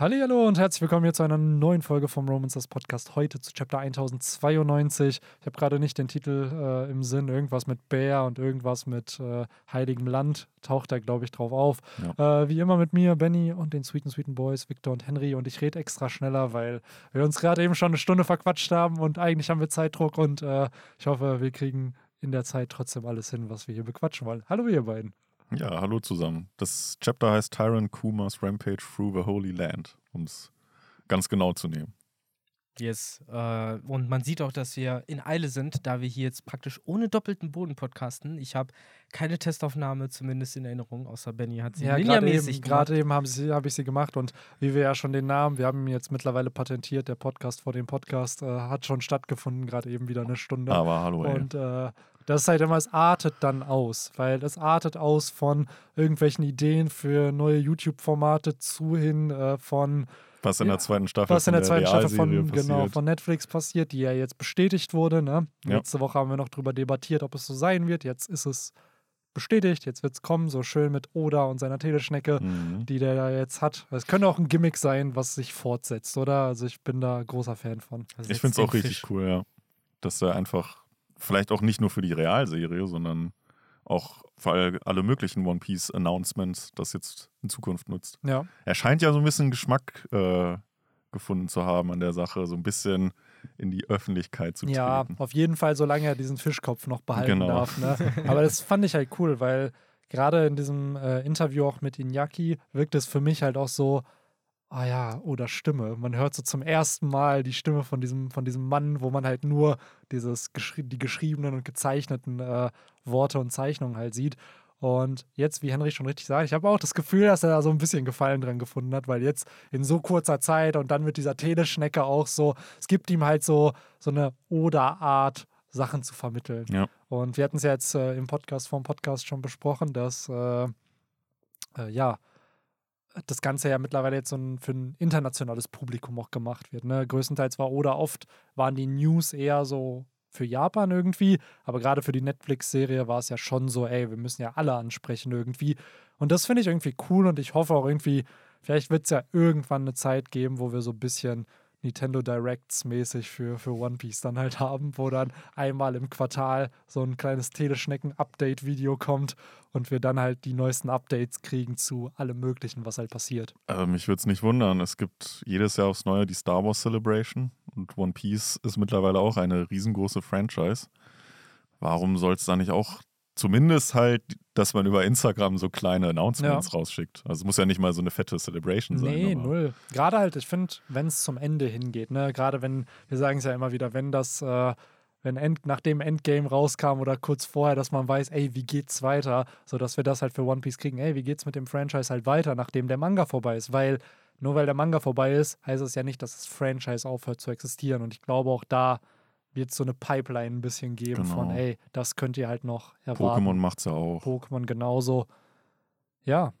Hallo und herzlich willkommen hier zu einer neuen Folge vom Romancers Podcast. Heute zu Chapter 1092. Ich habe gerade nicht den Titel äh, im Sinn. Irgendwas mit Bär und irgendwas mit äh, heiligem Land taucht da, glaube ich, drauf auf. Ja. Äh, wie immer mit mir, Benny und den sweeten, sweeten Boys, Victor und Henry. Und ich rede extra schneller, weil wir uns gerade eben schon eine Stunde verquatscht haben und eigentlich haben wir Zeitdruck. Und äh, ich hoffe, wir kriegen in der Zeit trotzdem alles hin, was wir hier bequatschen wollen. Hallo, ihr beiden. Ja, hallo zusammen. Das Chapter heißt Tyrant Kumas Rampage Through the Holy Land, um es ganz genau zu nehmen. Yes. Äh, und man sieht auch, dass wir in Eile sind, da wir hier jetzt praktisch ohne doppelten Boden podcasten. Ich habe keine Testaufnahme zumindest in Erinnerung, außer Benny hat sie ja, gerade eben, gerade eben habe hab ich sie gemacht und wie wir ja schon den Namen, wir haben ihn jetzt mittlerweile patentiert, der Podcast vor dem Podcast äh, hat schon stattgefunden, gerade eben wieder eine Stunde. Aber hallo, ey. Und äh, das ist halt immer, es artet dann aus, weil es artet aus von irgendwelchen Ideen für neue YouTube-Formate zu hin äh, von was in der zweiten Staffel was in der, der zweiten Staffel von, genau, von Netflix passiert, die ja jetzt bestätigt wurde. Ne? Ja. Letzte Woche haben wir noch darüber debattiert, ob es so sein wird. Jetzt ist es bestätigt, jetzt wird es kommen, so schön mit Oda und seiner Teleschnecke, mhm. die der da jetzt hat. Es könnte auch ein Gimmick sein, was sich fortsetzt, oder? Also ich bin da großer Fan von. Also ich finde es auch richtig cool, ja. Dass er einfach vielleicht auch nicht nur für die Realserie, sondern auch für alle möglichen One Piece Announcements das jetzt in Zukunft nutzt. Ja. Er scheint ja so ein bisschen Geschmack äh, gefunden zu haben an der Sache, so ein bisschen in die Öffentlichkeit zu treten. Ja, auf jeden Fall, solange er diesen Fischkopf noch behalten genau. darf. Ne? Aber das fand ich halt cool, weil gerade in diesem äh, Interview auch mit Inyaki wirkt es für mich halt auch so, ah ja, oder Stimme. Man hört so zum ersten Mal die Stimme von diesem, von diesem Mann, wo man halt nur dieses, die geschriebenen und gezeichneten äh, Worte und Zeichnungen halt sieht. Und jetzt, wie Henry schon richtig sagt, ich habe auch das Gefühl, dass er da so ein bisschen Gefallen dran gefunden hat, weil jetzt in so kurzer Zeit und dann mit dieser Teleschnecke auch so, es gibt ihm halt so, so eine Oder-Art, Sachen zu vermitteln. Ja. Und wir hatten es ja jetzt äh, im Podcast, vom Podcast schon besprochen, dass, äh, äh, ja, das Ganze ja mittlerweile jetzt so ein, für ein internationales Publikum auch gemacht wird. Ne? Größtenteils war oder oft waren die News eher so für Japan irgendwie, aber gerade für die Netflix-Serie war es ja schon so, ey, wir müssen ja alle ansprechen irgendwie. Und das finde ich irgendwie cool und ich hoffe auch irgendwie, vielleicht wird es ja irgendwann eine Zeit geben, wo wir so ein bisschen Nintendo Directs mäßig für, für One Piece dann halt haben, wo dann einmal im Quartal so ein kleines Teleschnecken-Update-Video kommt und wir dann halt die neuesten Updates kriegen zu allem Möglichen, was halt passiert. Also mich würde es nicht wundern. Es gibt jedes Jahr aufs Neue die Star Wars Celebration und One Piece ist mittlerweile auch eine riesengroße Franchise. Warum soll es da nicht auch zumindest halt, dass man über Instagram so kleine Announcements ja. rausschickt. Also es muss ja nicht mal so eine fette Celebration sein. Nee, null. Gerade halt, ich finde, wenn es zum Ende hingeht, ne, gerade wenn, wir sagen es ja immer wieder, wenn das, äh, wenn End, nachdem Endgame rauskam oder kurz vorher, dass man weiß, ey, wie geht's weiter, sodass wir das halt für One Piece kriegen, ey, wie geht's mit dem Franchise halt weiter, nachdem der Manga vorbei ist, weil nur weil der Manga vorbei ist, heißt es ja nicht, dass das Franchise aufhört zu existieren und ich glaube auch da wird es so eine Pipeline ein bisschen geben genau. von, ey, das könnt ihr halt noch erwarten. Pokémon macht's ja auch. Pokémon genauso. Ja.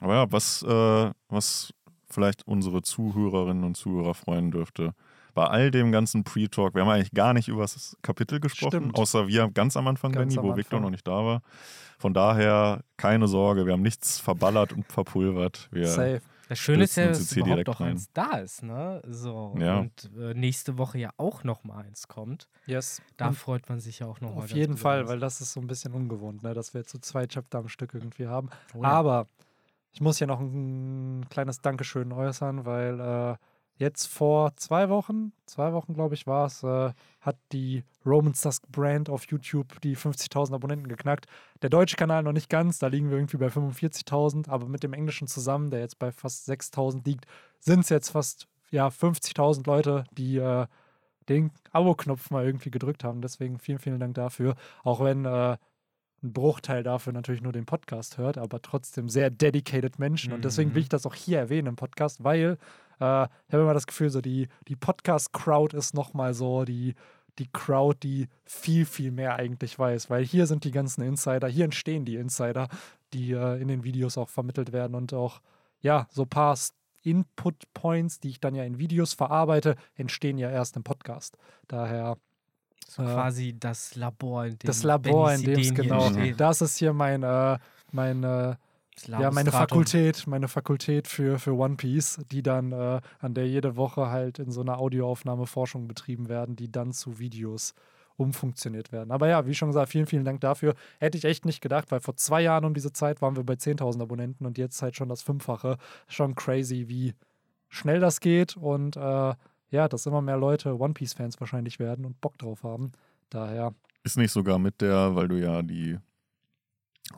Aber ja, was, äh, was vielleicht unsere Zuhörerinnen und Zuhörer freuen dürfte, bei all dem ganzen Pre-Talk, wir haben eigentlich gar nicht über das Kapitel gesprochen, Stimmt. außer wir ganz am Anfang, ganz Benny, wo Victor noch nicht da war. Von daher keine Sorge, wir haben nichts verballert und verpulvert. Wir Safe. Das Schöne ist ja, dass überhaupt auch eins da ist, ne? So. Ja. Und äh, nächste Woche ja auch noch mal eins kommt. Yes. Da und freut man sich ja auch noch mal. Auf jeden Fall, weil das ist so ein bisschen ungewohnt, ne? Dass wir jetzt so zwei Chapter am Stück irgendwie haben. Oh ja. Aber ich muss ja noch ein kleines Dankeschön äußern, weil äh, jetzt vor zwei Wochen, zwei Wochen glaube ich war es, äh, hat die Roman Susk Brand auf YouTube die 50.000 Abonnenten geknackt. Der deutsche Kanal noch nicht ganz, da liegen wir irgendwie bei 45.000, aber mit dem englischen zusammen, der jetzt bei fast 6.000 liegt, sind es jetzt fast ja, 50.000 Leute, die äh, den Abo-Knopf mal irgendwie gedrückt haben. Deswegen vielen, vielen Dank dafür. Auch wenn äh, ein Bruchteil dafür natürlich nur den Podcast hört, aber trotzdem sehr dedicated Menschen. Und deswegen will mhm. ich das auch hier erwähnen im Podcast, weil äh, ich habe immer das Gefühl, so die, die Podcast-Crowd ist nochmal so die, die Crowd, die viel, viel mehr eigentlich weiß. Weil hier sind die ganzen Insider, hier entstehen die Insider, die äh, in den Videos auch vermittelt werden und auch, ja, so ein paar Input-Points, die ich dann ja in Videos verarbeite, entstehen ja erst im Podcast. Daher. So äh, quasi das Labor, in dem Das Labor, in dem es genau. Das ist hier mein, äh, mein äh, ja, meine Fakultät, meine Fakultät für, für One Piece, die dann, äh, an der jede Woche halt in so einer Audioaufnahme Forschung betrieben werden, die dann zu Videos umfunktioniert werden. Aber ja, wie schon gesagt, vielen, vielen Dank dafür. Hätte ich echt nicht gedacht, weil vor zwei Jahren um diese Zeit waren wir bei 10.000 Abonnenten und jetzt halt schon das Fünffache. Schon crazy, wie schnell das geht und äh, ja, dass immer mehr Leute One Piece-Fans wahrscheinlich werden und Bock drauf haben. Daher. Ist nicht sogar mit der, weil du ja die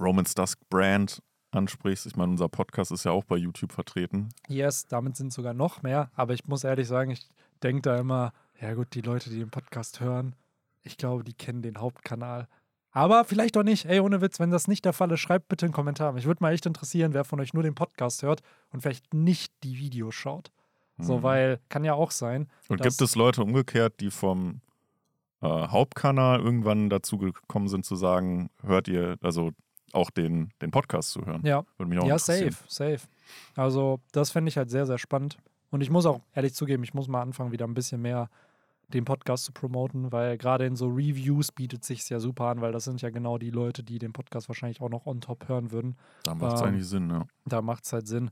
Romans Dusk Brand ansprichst. Ich meine, unser Podcast ist ja auch bei YouTube vertreten. Yes, damit sind sogar noch mehr. Aber ich muss ehrlich sagen, ich denke da immer, ja gut, die Leute, die den Podcast hören, ich glaube, die kennen den Hauptkanal. Aber vielleicht auch nicht. Ey, ohne Witz, wenn das nicht der Fall ist, schreibt bitte einen Kommentar. Mich würde mal echt interessieren, wer von euch nur den Podcast hört und vielleicht nicht die Videos schaut. So, Mhm. weil kann ja auch sein. Und gibt es Leute umgekehrt, die vom äh, Hauptkanal irgendwann dazu gekommen sind zu sagen, hört ihr, also auch den, den Podcast zu hören? Ja, Würde mich auch ja, safe, safe. Also, das fände ich halt sehr, sehr spannend. Und ich muss auch ehrlich zugeben, ich muss mal anfangen, wieder ein bisschen mehr den Podcast zu promoten, weil gerade in so Reviews bietet sich ja super an, weil das sind ja genau die Leute, die den Podcast wahrscheinlich auch noch on top hören würden. Da macht es Ähm, eigentlich Sinn, ja. Da macht es halt Sinn.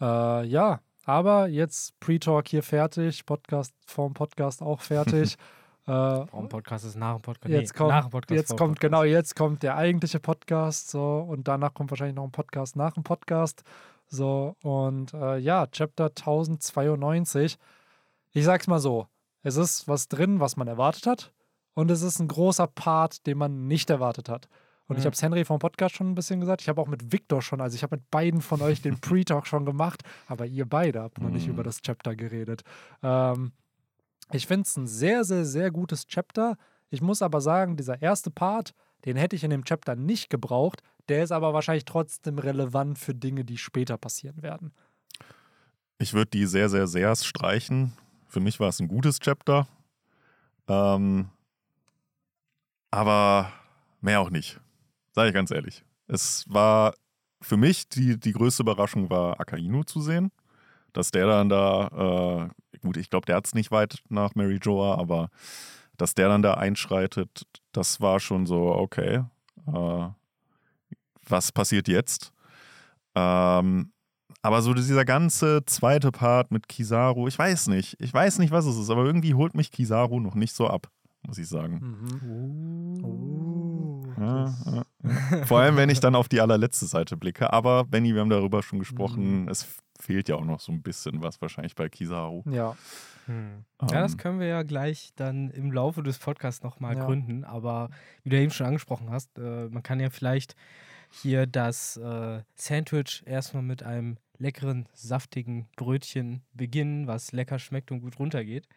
Äh, ja, aber jetzt Pre-Talk hier fertig, Podcast vorm Podcast auch fertig. äh, Warum Podcast ist nach dem Podcast? Jetzt nee, kommt, nach dem Podcast. jetzt kommt Podcast. genau, jetzt kommt der eigentliche Podcast so und danach kommt wahrscheinlich noch ein Podcast nach dem Podcast so und äh, ja, Chapter 1092. Ich sag's mal so, es ist was drin, was man erwartet hat und es ist ein großer Part, den man nicht erwartet hat. Und ich Mhm. habe es Henry vom Podcast schon ein bisschen gesagt. Ich habe auch mit Victor schon, also ich habe mit beiden von euch den Pre-Talk schon gemacht, aber ihr beide habt noch nicht Mhm. über das Chapter geredet. Ähm, ich finde es ein sehr, sehr, sehr gutes Chapter. Ich muss aber sagen, dieser erste Part, den hätte ich in dem Chapter nicht gebraucht. Der ist aber wahrscheinlich trotzdem relevant für Dinge, die später passieren werden. Ich würde die sehr, sehr, sehr streichen. Für mich war es ein gutes Chapter. Ähm, aber mehr auch nicht. Sage ich ganz ehrlich. Es war für mich die, die größte Überraschung war Akainu zu sehen. Dass der dann da, äh, gut, ich glaube, der hat es nicht weit nach Mary Joa, aber dass der dann da einschreitet, das war schon so, okay, äh, was passiert jetzt? Ähm, aber so dieser ganze zweite Part mit Kizaru, ich weiß nicht. Ich weiß nicht, was es ist, aber irgendwie holt mich Kizaru noch nicht so ab, muss ich sagen. Mhm. Ja, das- ja, ja. Vor allem, wenn ich dann auf die allerletzte Seite blicke. Aber Benny, wir haben darüber schon gesprochen, Mhm. es fehlt ja auch noch so ein bisschen was wahrscheinlich bei Kizaru. Ja, Hm. Ja, das Ähm, können wir ja gleich dann im Laufe des Podcasts nochmal Ja. gründen. Aber wie du eben schon angesprochen hast, äh, man kann ja vielleicht hier das äh, Sandwich erstmal mit einem leckeren, saftigen Brötchen beginnen, was lecker schmeckt und gut runtergeht.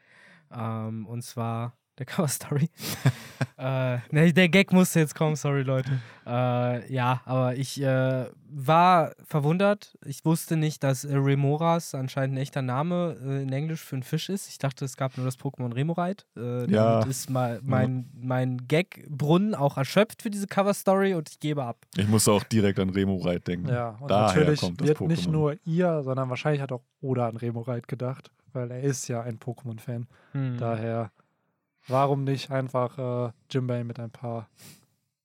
Ähm, und zwar der Cover Story. äh, ne, der Gag musste jetzt kommen, sorry Leute. Äh, ja, aber ich äh, war verwundert. Ich wusste nicht, dass äh, Remoras anscheinend ein echter Name äh, in Englisch für einen Fisch ist. Ich dachte, es gab nur das Pokémon Remorite. Äh, Ja. Damit ist mal mein, mein Gag-Brunnen auch erschöpft für diese Cover Story und ich gebe ab. Ich musste auch direkt an Remo Reit denken. ja. Und Daher natürlich kommt das wird nicht Pokémon. nur ihr, sondern wahrscheinlich hat auch Oda an Remorite gedacht, weil er ist ja ein Pokémon-Fan. Hm. Daher, warum nicht einfach äh, Jimbei mit ein paar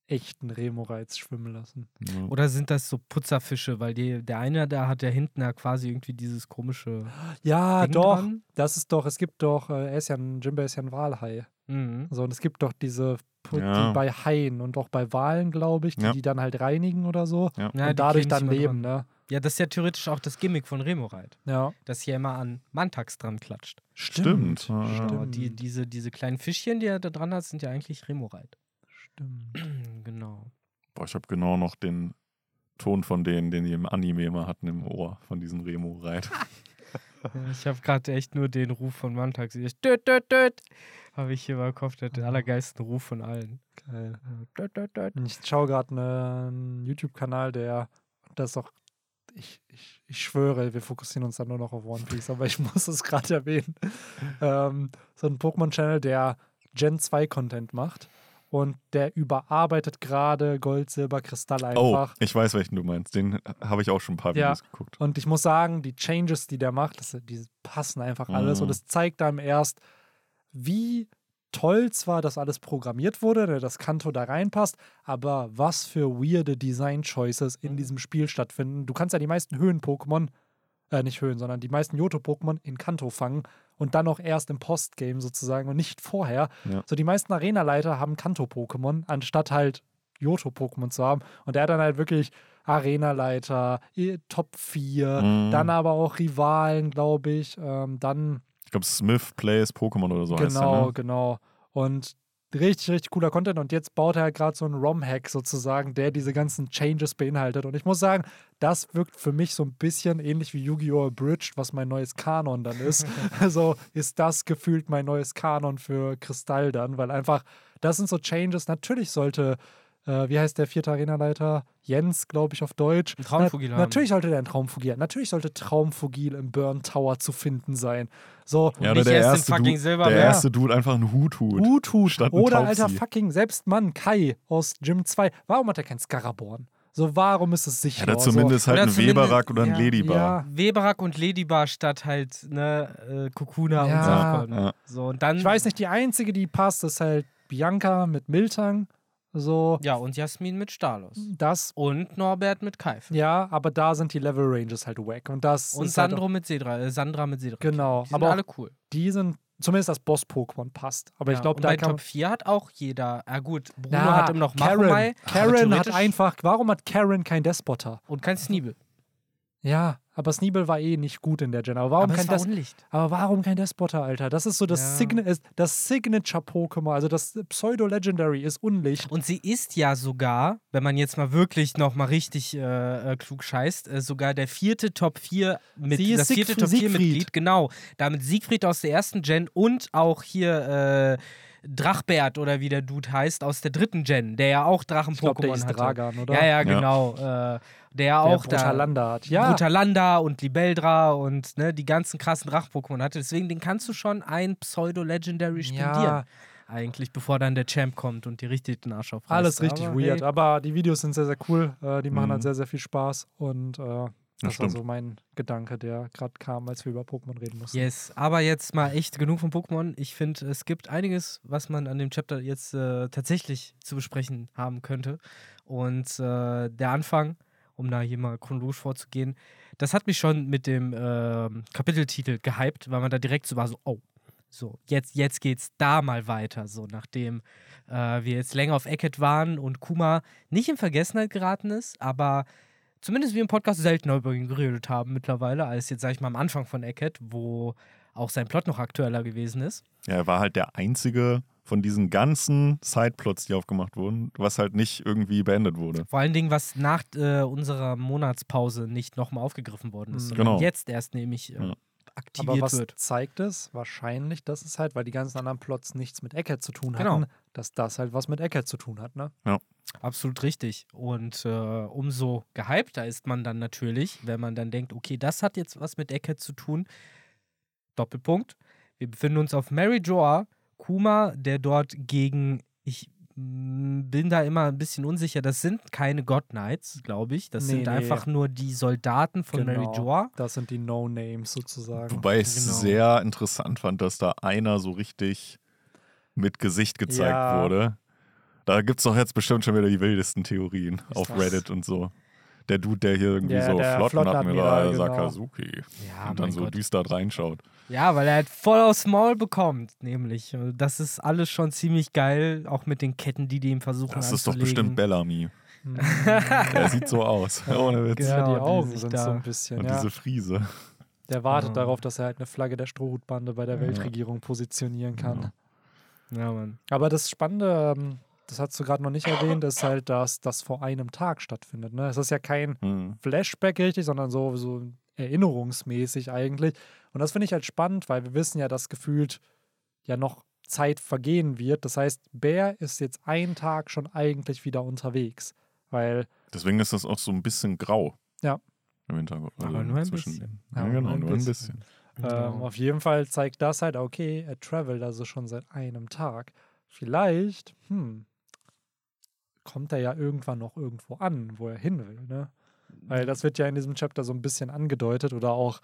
echten Remorites schwimmen lassen? Ja. Oder sind das so Putzerfische? Weil die, der eine da hat ja hinten ja quasi irgendwie dieses komische. Ja, Ding doch. dran. Das ist doch, es gibt doch, äh, er ist ja ein, Jimbei ist ja ein Walhai. Mhm. So, und es gibt doch diese, Pu- Ja. die bei Haien und auch bei Walen, glaube ich, die Ja. die dann halt reinigen oder so Ja. Ja, die und dadurch dann leben, dran. ne? Ja, das ist ja theoretisch auch das Gimmick von Remorite, Ja. dass hier immer an Mantax dran klatscht. Stimmt. Ja, ja. Genau, die, diese, diese kleinen Fischchen, die er da dran hat, sind ja eigentlich Remorite. Stimmt. genau. Boah, ich habe genau noch den Ton von denen, den die im Anime immer hatten im Ohr, von diesen Remo Reit. Ja, Ich habe gerade echt nur den Ruf von Mantax. Ich- Döt, döt, döt. Habe ich hier mal im Kopf, der hat den allergeilsten Ruf von allen. Geil. Döt, döt, döt. Ich schaue gerade einen YouTube-Kanal, der, das ist auch, ich, ich, ich schwöre, wir fokussieren uns dann nur noch auf One Piece, aber ich muss es gerade erwähnen. Ähm, so ein Pokémon-Channel, der Gen 2 Content macht und der überarbeitet gerade Gold, Silber, Kristall Oh, einfach. ich weiß, welchen du meinst. Den habe ich auch schon ein paar Ja. Videos geguckt. Und ich muss sagen, die Changes, die der macht, das, die passen einfach alles. Mhm. Und es zeigt einem erst, wie toll zwar, dass alles programmiert wurde, dass Kanto da reinpasst, aber was für weirde Design-Choices in diesem Spiel stattfinden. Du kannst ja die meisten Höhen-Pokémon, äh, nicht Höhen, sondern die meisten Johto-Pokémon in Kanto fangen und dann auch erst im Postgame sozusagen und nicht vorher. Ja. So, die meisten Arena-Leiter haben Kanto-Pokémon, anstatt halt Johto-Pokémon zu haben. Und der hat dann halt wirklich Arena-Leiter, Top 4, Mhm. dann aber auch Rivalen, glaube ich. Ähm, dann Ich glaube, Smith Plays Pokémon oder so heißt der, Genau, ne? genau. Und richtig, richtig cooler Content. Und jetzt baut er halt gerade so einen ROM-Hack sozusagen, der diese ganzen Changes beinhaltet. Und ich muss sagen, das wirkt für mich so ein bisschen ähnlich wie Yu-Gi-Oh! Abridged, was mein neues Kanon dann ist. also ist das gefühlt mein neues Kanon für Kristall dann, weil einfach, das sind so Changes. Natürlich sollte, äh, wie heißt der vierte Arenaleiter? Jens, glaube ich, auf Deutsch. Ein Traumfugil Na, haben. Natürlich sollte der ein Traumfugil haben. Natürlich sollte Traumfugil im Burn Tower zu finden sein. So, Ja, oder nicht der erst den erste, fucking Dude, der Ja. erste Dude einfach einen Hut hut. Uthut statt ein oder alter fucking selbst Mann Kai aus Gym 2. Warum hat er kein Scaraborn? So, warum ist es sicher? Ja, da zumindest halt Oder ein zumindest- Weberak oder ein ja, Ladybar. ja. Weberak und Ladybar statt halt ne, äh, Kokuna Ja. und Safkon. Ja. So, und dann. Ich weiß nicht, die einzige, die passt, ist halt Bianca mit Miltang. So, Ja, und Jasmin mit Stalos. das, Und Norbert mit Kaif. ja, aber da sind die Level Ranges halt wack. Und das Und halt Sandro mit Sedra, äh, Sandra mit Sedra. Genau, Die sind aber alle cool. die sind, zumindest das Boss-Pokémon passt. Aber Ja, ich glaube, da bei kann Top 4 hat auch jeder. Ah, gut, Bruno Na, hat immer noch Karen, Machomai. aber Karen hat einfach, warum hat Karen kein Despoter? Und kein Sneebel. Ja, aber Sneebel war eh nicht gut in der Gen. Aber warum aber kein war Des. Aber warum kein Despoter, Alter? Das ist so das, Ja. Signa ist das Signature-Pokémon, also das Pseudo-Legendary ist Unlicht. Und sie ist ja sogar, wenn man jetzt mal wirklich noch mal richtig äh, äh, klug scheißt, äh, sogar der vierte Top 4 mit Sie ist das vierte Top 4 Siegfried. Mitglied, genau. Damit Siegfried aus der ersten Gen und auch hier äh, Drachbert oder wie der Dude heißt aus der dritten Gen, der ja auch Ich glaube, der Drachen-Pokémon ist hatte. Dragan, oder? Ja, ja, Ja. genau. Äh, der Der auch da Brutalanda hat. Ja, Brutalanda und Libeldra und ne, die ganzen krassen Drachen-Pokémon hatte. Deswegen, den kannst du schon ein Pseudo-Legendary spendieren. ja Eigentlich, bevor dann der Champ kommt und die richtig den Arsch aufreißt. alles richtig Aber weird. hey, Aber die Videos sind sehr, sehr cool. Äh, die machen Mhm. halt sehr, sehr viel Spaß. Und äh, das war stimmt. so mein Gedanke, der gerade kam, als wir über Pokémon reden mussten. Yes, aber jetzt mal echt genug von Pokémon. Ich finde, es gibt einiges, was man an dem Chapter jetzt äh, tatsächlich zu besprechen haben könnte. Und äh, der Anfang, um da hier mal chronologisch vorzugehen, das hat mich schon mit dem ähm, Kapiteltitel gehypt, weil man da direkt so war, so, oh, so, jetzt, jetzt geht's da mal weiter. So, nachdem äh, wir jetzt länger auf Eckett waren und Kuma nicht in Vergessenheit geraten ist, aber zumindest wir im Podcast seltener über ihn geredet haben mittlerweile, als jetzt, sag ich mal, am Anfang von Eckett, wo auch sein Plot noch aktueller gewesen ist. Ja, er war halt der einzige von diesen ganzen Sideplots, die aufgemacht wurden, was halt nicht irgendwie beendet wurde. Vor allen Dingen, was nach äh, unserer Monatspause nicht nochmal aufgegriffen worden ist, Mhm. sondern Genau. jetzt erst nämlich äh, Ja. Aktiviert Aber was wird. zeigt es? Wahrscheinlich, dass es halt, weil die ganzen anderen Plots nichts mit Eckhead zu tun hatten, Genau. dass das halt was mit Eckhead zu tun hat, ne? Absolut richtig. Und äh, umso gehypter ist man dann natürlich, wenn man dann denkt, okay, das hat jetzt was mit Eckhead zu tun. Doppelpunkt. Wir befinden uns auf Mary Joa, Kuma, der dort gegen, ich bin da immer ein bisschen unsicher, das sind keine God Knights, glaube ich. Das Nee, sind nee. einfach nur die Soldaten von Mary Genau. Joa. Das sind die No-Names sozusagen. Wobei ich es Genau. sehr interessant fand, dass da einer so richtig mit Gesicht gezeigt Ja. wurde. Da gibt es doch jetzt bestimmt schon wieder die wildesten Theorien Ist auf das- Reddit und so. Der Dude, der hier irgendwie Ja, so der Flottenadmiral genau. Sakazuki Ja, und dann so Gott. düster reinschaut. Ja, weil er halt voll aufs Maul bekommt, nämlich. Das ist alles schon ziemlich geil, auch mit den Ketten, die die ihm versuchen Das ist doch bestimmt Bellamy. Mhm. Der sieht so aus. Ohne Witz. ja, die Genau, die Augen sind da- so ein bisschen, Und ja. diese Friese. Der wartet Ja. darauf, dass er halt eine Flagge der Strohhutbande bei der Ja. Weltregierung positionieren kann. Ja. Ja, Mann. Aber das Spannende, ähm, das hast du gerade noch nicht erwähnt, ist halt, dass das vor einem Tag stattfindet. Ne? Es ist ja kein Hm. Flashback richtig, sondern so, so erinnerungsmäßig eigentlich. Und das finde ich halt spannend, weil wir wissen ja, dass gefühlt ja noch Zeit vergehen wird. Das heißt, Bär ist jetzt einen Tag schon eigentlich wieder unterwegs. Weil, Deswegen ist das auch so ein bisschen grau. Ja. Im Hintergrund. Also Aber nur ein zwischen bisschen. Aber Ja, genau, nur ein nur ein bisschen. bisschen. ähm, Genau. auf jeden Fall zeigt das halt, okay, er travelt also schon seit einem Tag. Vielleicht, hm, kommt er ja irgendwann noch irgendwo an, wo er hin will, ne? Weil das wird ja in diesem Chapter so ein bisschen angedeutet oder auch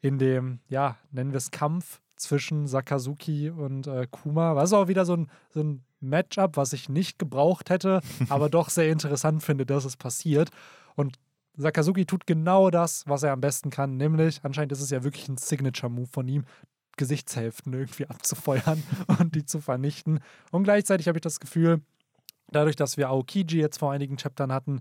in dem, ja, nennen wir es Kampf zwischen Sakazuki und äh, Kuma. Was auch wieder so ein, so ein Matchup, was ich nicht gebraucht hätte, aber doch sehr interessant finde, dass es passiert. Und Sakazuki tut genau das, was er am besten kann, nämlich anscheinend ist es ja wirklich ein Signature-Move von ihm, Gesichtshälften irgendwie abzufeuern und die zu vernichten. Und gleichzeitig habe ich das Gefühl, dadurch, dass wir Aokiji jetzt vor einigen Chaptern hatten,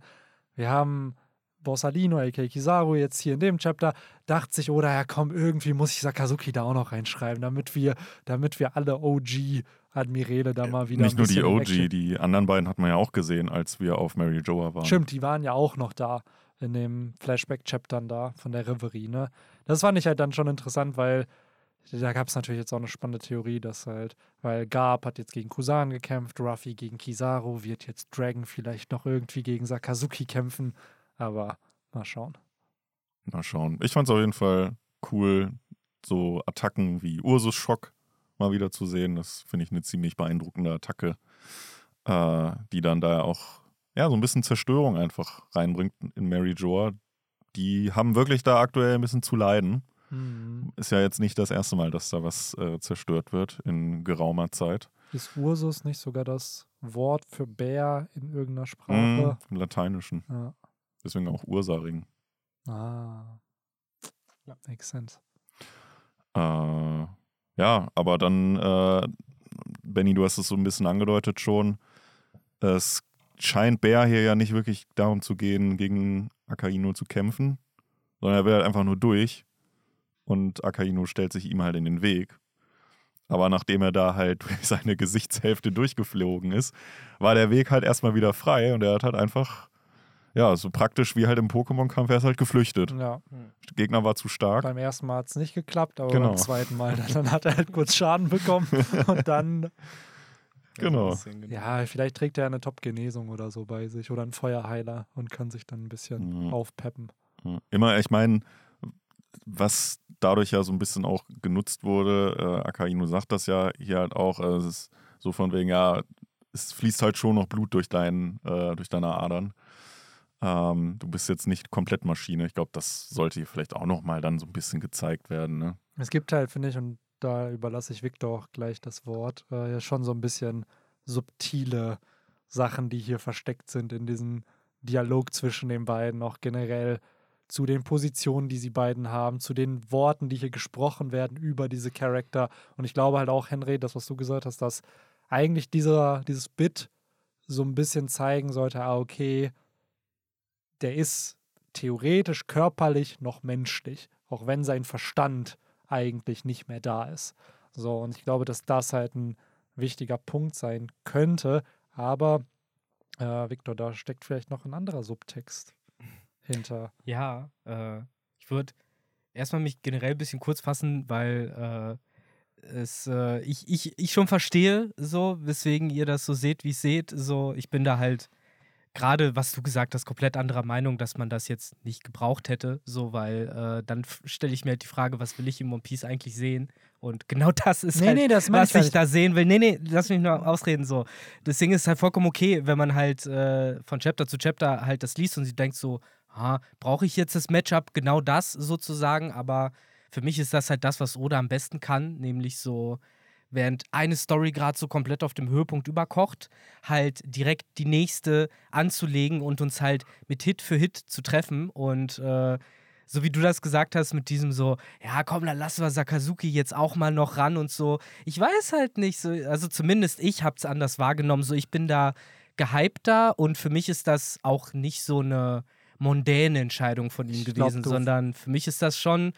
wir haben Borsalino, a.k.a. Kizaru, jetzt hier in dem Chapter, dachte sich, oder oh, ja komm, irgendwie muss ich Sakazuki da auch noch reinschreiben, damit wir, damit wir alle OG-Admirale da mal wieder. Nicht nur die OG, die anderen beiden hat man ja auch gesehen, als wir auf Mary Joa waren. Stimmt, die waren ja auch noch da in dem Flashback-Chaptern da von der Reverie, ne? Das fand ich halt dann schon interessant, weil da gab es natürlich jetzt auch eine spannende Theorie, dass halt, weil Garb hat jetzt gegen Kusan gekämpft, Ruffy gegen Kizaru, wird jetzt Dragon vielleicht noch irgendwie gegen Sakazuki kämpfen, aber mal schauen. Mal schauen. Ich fand es auf jeden Fall cool, so Attacken wie Ursus Schock mal wieder zu sehen. Das finde ich eine ziemlich beeindruckende Attacke, äh, die dann da auch ja, so ein bisschen Zerstörung einfach reinbringt in Mary Joa. Die haben wirklich da aktuell ein bisschen zu leiden. Mhm. Ist ja jetzt nicht das erste Mal, dass da was äh, zerstört wird in geraumer Zeit. Ist Ursus nicht sogar das Wort für Bär in irgendeiner Sprache? Mhm, Im Lateinischen. Ja. Deswegen auch Ursaring. Ah. Ja, makes sense. Äh, ja, aber dann, äh, Benny, du hast es so ein bisschen angedeutet schon. Es scheint Bär hier ja nicht wirklich darum zu gehen, gegen Akaino zu kämpfen, sondern er will halt einfach nur durch und Akaino stellt sich ihm halt in den Weg. Aber nachdem er da halt durch seine Gesichtshälfte durchgeflogen ist, war der Weg halt erstmal wieder frei und er hat halt einfach, ja, so praktisch wie halt im Pokémon-Kampf, er ist halt geflüchtet. Ja. Der Gegner war zu stark. Beim ersten Mal hat es nicht geklappt, aber genau. beim zweiten Mal, dann hat er halt kurz Schaden bekommen und dann. Genau. Ja, vielleicht trägt er eine Top-Genesung oder so bei sich oder einen Feuerheiler und kann sich dann ein bisschen mhm. aufpeppen. Immer, ich meine, was dadurch ja so ein bisschen auch genutzt wurde, äh, Akainu sagt das ja hier halt auch, äh, es ist so von wegen, ja, es fließt halt schon noch Blut durch, dein, äh, durch deine Adern. Ähm, du bist jetzt nicht komplett Maschine. Ich glaube, das sollte hier vielleicht auch noch mal dann so ein bisschen gezeigt werden. Ne? Es gibt halt, finde ich, und da überlasse ich Victor auch gleich das Wort, äh, ja schon so ein bisschen subtile Sachen, die hier versteckt sind in diesem Dialog zwischen den beiden, auch generell zu den Positionen, die sie beiden haben, zu den Worten, die hier gesprochen werden über diese Charakter. Und ich glaube halt auch, Henry, das, was du gesagt hast, dass eigentlich dieser, dieses Bit so ein bisschen zeigen sollte, ah, okay, der ist theoretisch körperlich noch menschlich, auch wenn sein Verstand eigentlich nicht mehr da ist. So, und ich glaube, dass das halt ein wichtiger Punkt sein könnte. Aber, äh, Victor, da steckt vielleicht noch ein anderer Subtext hinter. Ja, äh, ich würde erstmal mich generell ein bisschen kurz fassen, weil äh, es, äh, ich, ich, ich schon verstehe, so, weswegen ihr das so seht, wie ihr seht. So, ich bin da halt gerade, was du gesagt hast, komplett anderer Meinung, dass man das jetzt nicht gebraucht hätte, so, weil äh, dann stelle ich mir halt die Frage, was will ich im One Piece eigentlich sehen? Und genau das ist nee, halt, nee, das was ich, ich da sehen will. Nee, nee, lass mich nur ausreden, so. Das Ding ist halt vollkommen okay, wenn man halt äh, von Chapter zu Chapter halt das liest und sie denkt so, brauche ich jetzt das Matchup genau das sozusagen, aber für mich ist das halt das, was Oda am besten kann, nämlich so, während eine Story gerade so komplett auf dem Höhepunkt überkocht, halt direkt die nächste anzulegen und uns halt mit Hit für Hit zu treffen und äh, so wie du das gesagt hast, mit diesem so, ja, komm, dann lassen wir Sakazuki jetzt auch mal noch ran und so. Ich weiß halt nicht, so, also zumindest ich habe es anders wahrgenommen. So, ich bin da gehypter und für mich ist das auch nicht so eine mondäne Entscheidung von ihm ich gewesen, glaub, sondern für mich ist das schon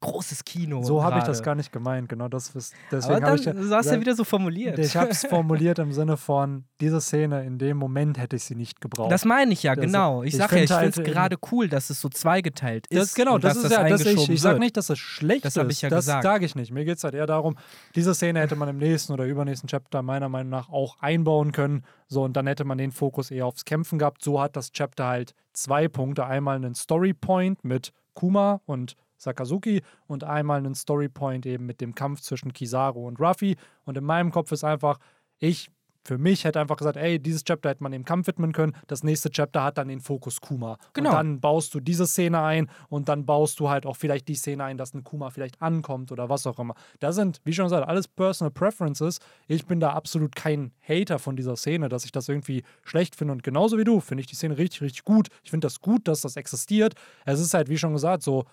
großes Kino. So habe ich das gar nicht gemeint, genau das ist, deswegen habe ich ja, du hast ja wieder so formuliert. Ich habe es formuliert im Sinne von diese Szene in dem Moment hätte ich sie nicht gebraucht. Das meine ich ja das, genau. Ich, ich sage ja, ich finde es halt gerade cool, dass es so zweigeteilt ist. Das, genau, das ist das ja, das ich, ich sage nicht, dass es schlecht das ist. Ich ja das sage ich nicht. Mir geht es halt eher darum, diese Szene hätte man im nächsten oder übernächsten Chapter meiner Meinung nach auch einbauen können. So und dann hätte man den Fokus eher aufs Kämpfen gehabt. So hat das Chapter halt zwei Punkte, einmal einen Story Point mit Kuma und Sakazuki und einmal einen Storypoint eben mit dem Kampf zwischen Kizaru und Ruffy. Und in meinem Kopf ist einfach, ich für mich hätte einfach gesagt, ey, dieses Chapter hätte man dem Kampf widmen können, das nächste Chapter hat dann den Fokus Kuma. Genau. Und dann baust du diese Szene ein und dann baust du halt auch vielleicht die Szene ein, dass ein Kuma vielleicht ankommt oder was auch immer. Das sind, wie schon gesagt, alles Personal Preferences. Ich bin da absolut kein Hater von dieser Szene, dass ich das irgendwie schlecht finde und genauso wie du finde ich die Szene richtig, richtig gut. Ich finde das gut, dass das existiert. Es ist halt, wie schon gesagt, so,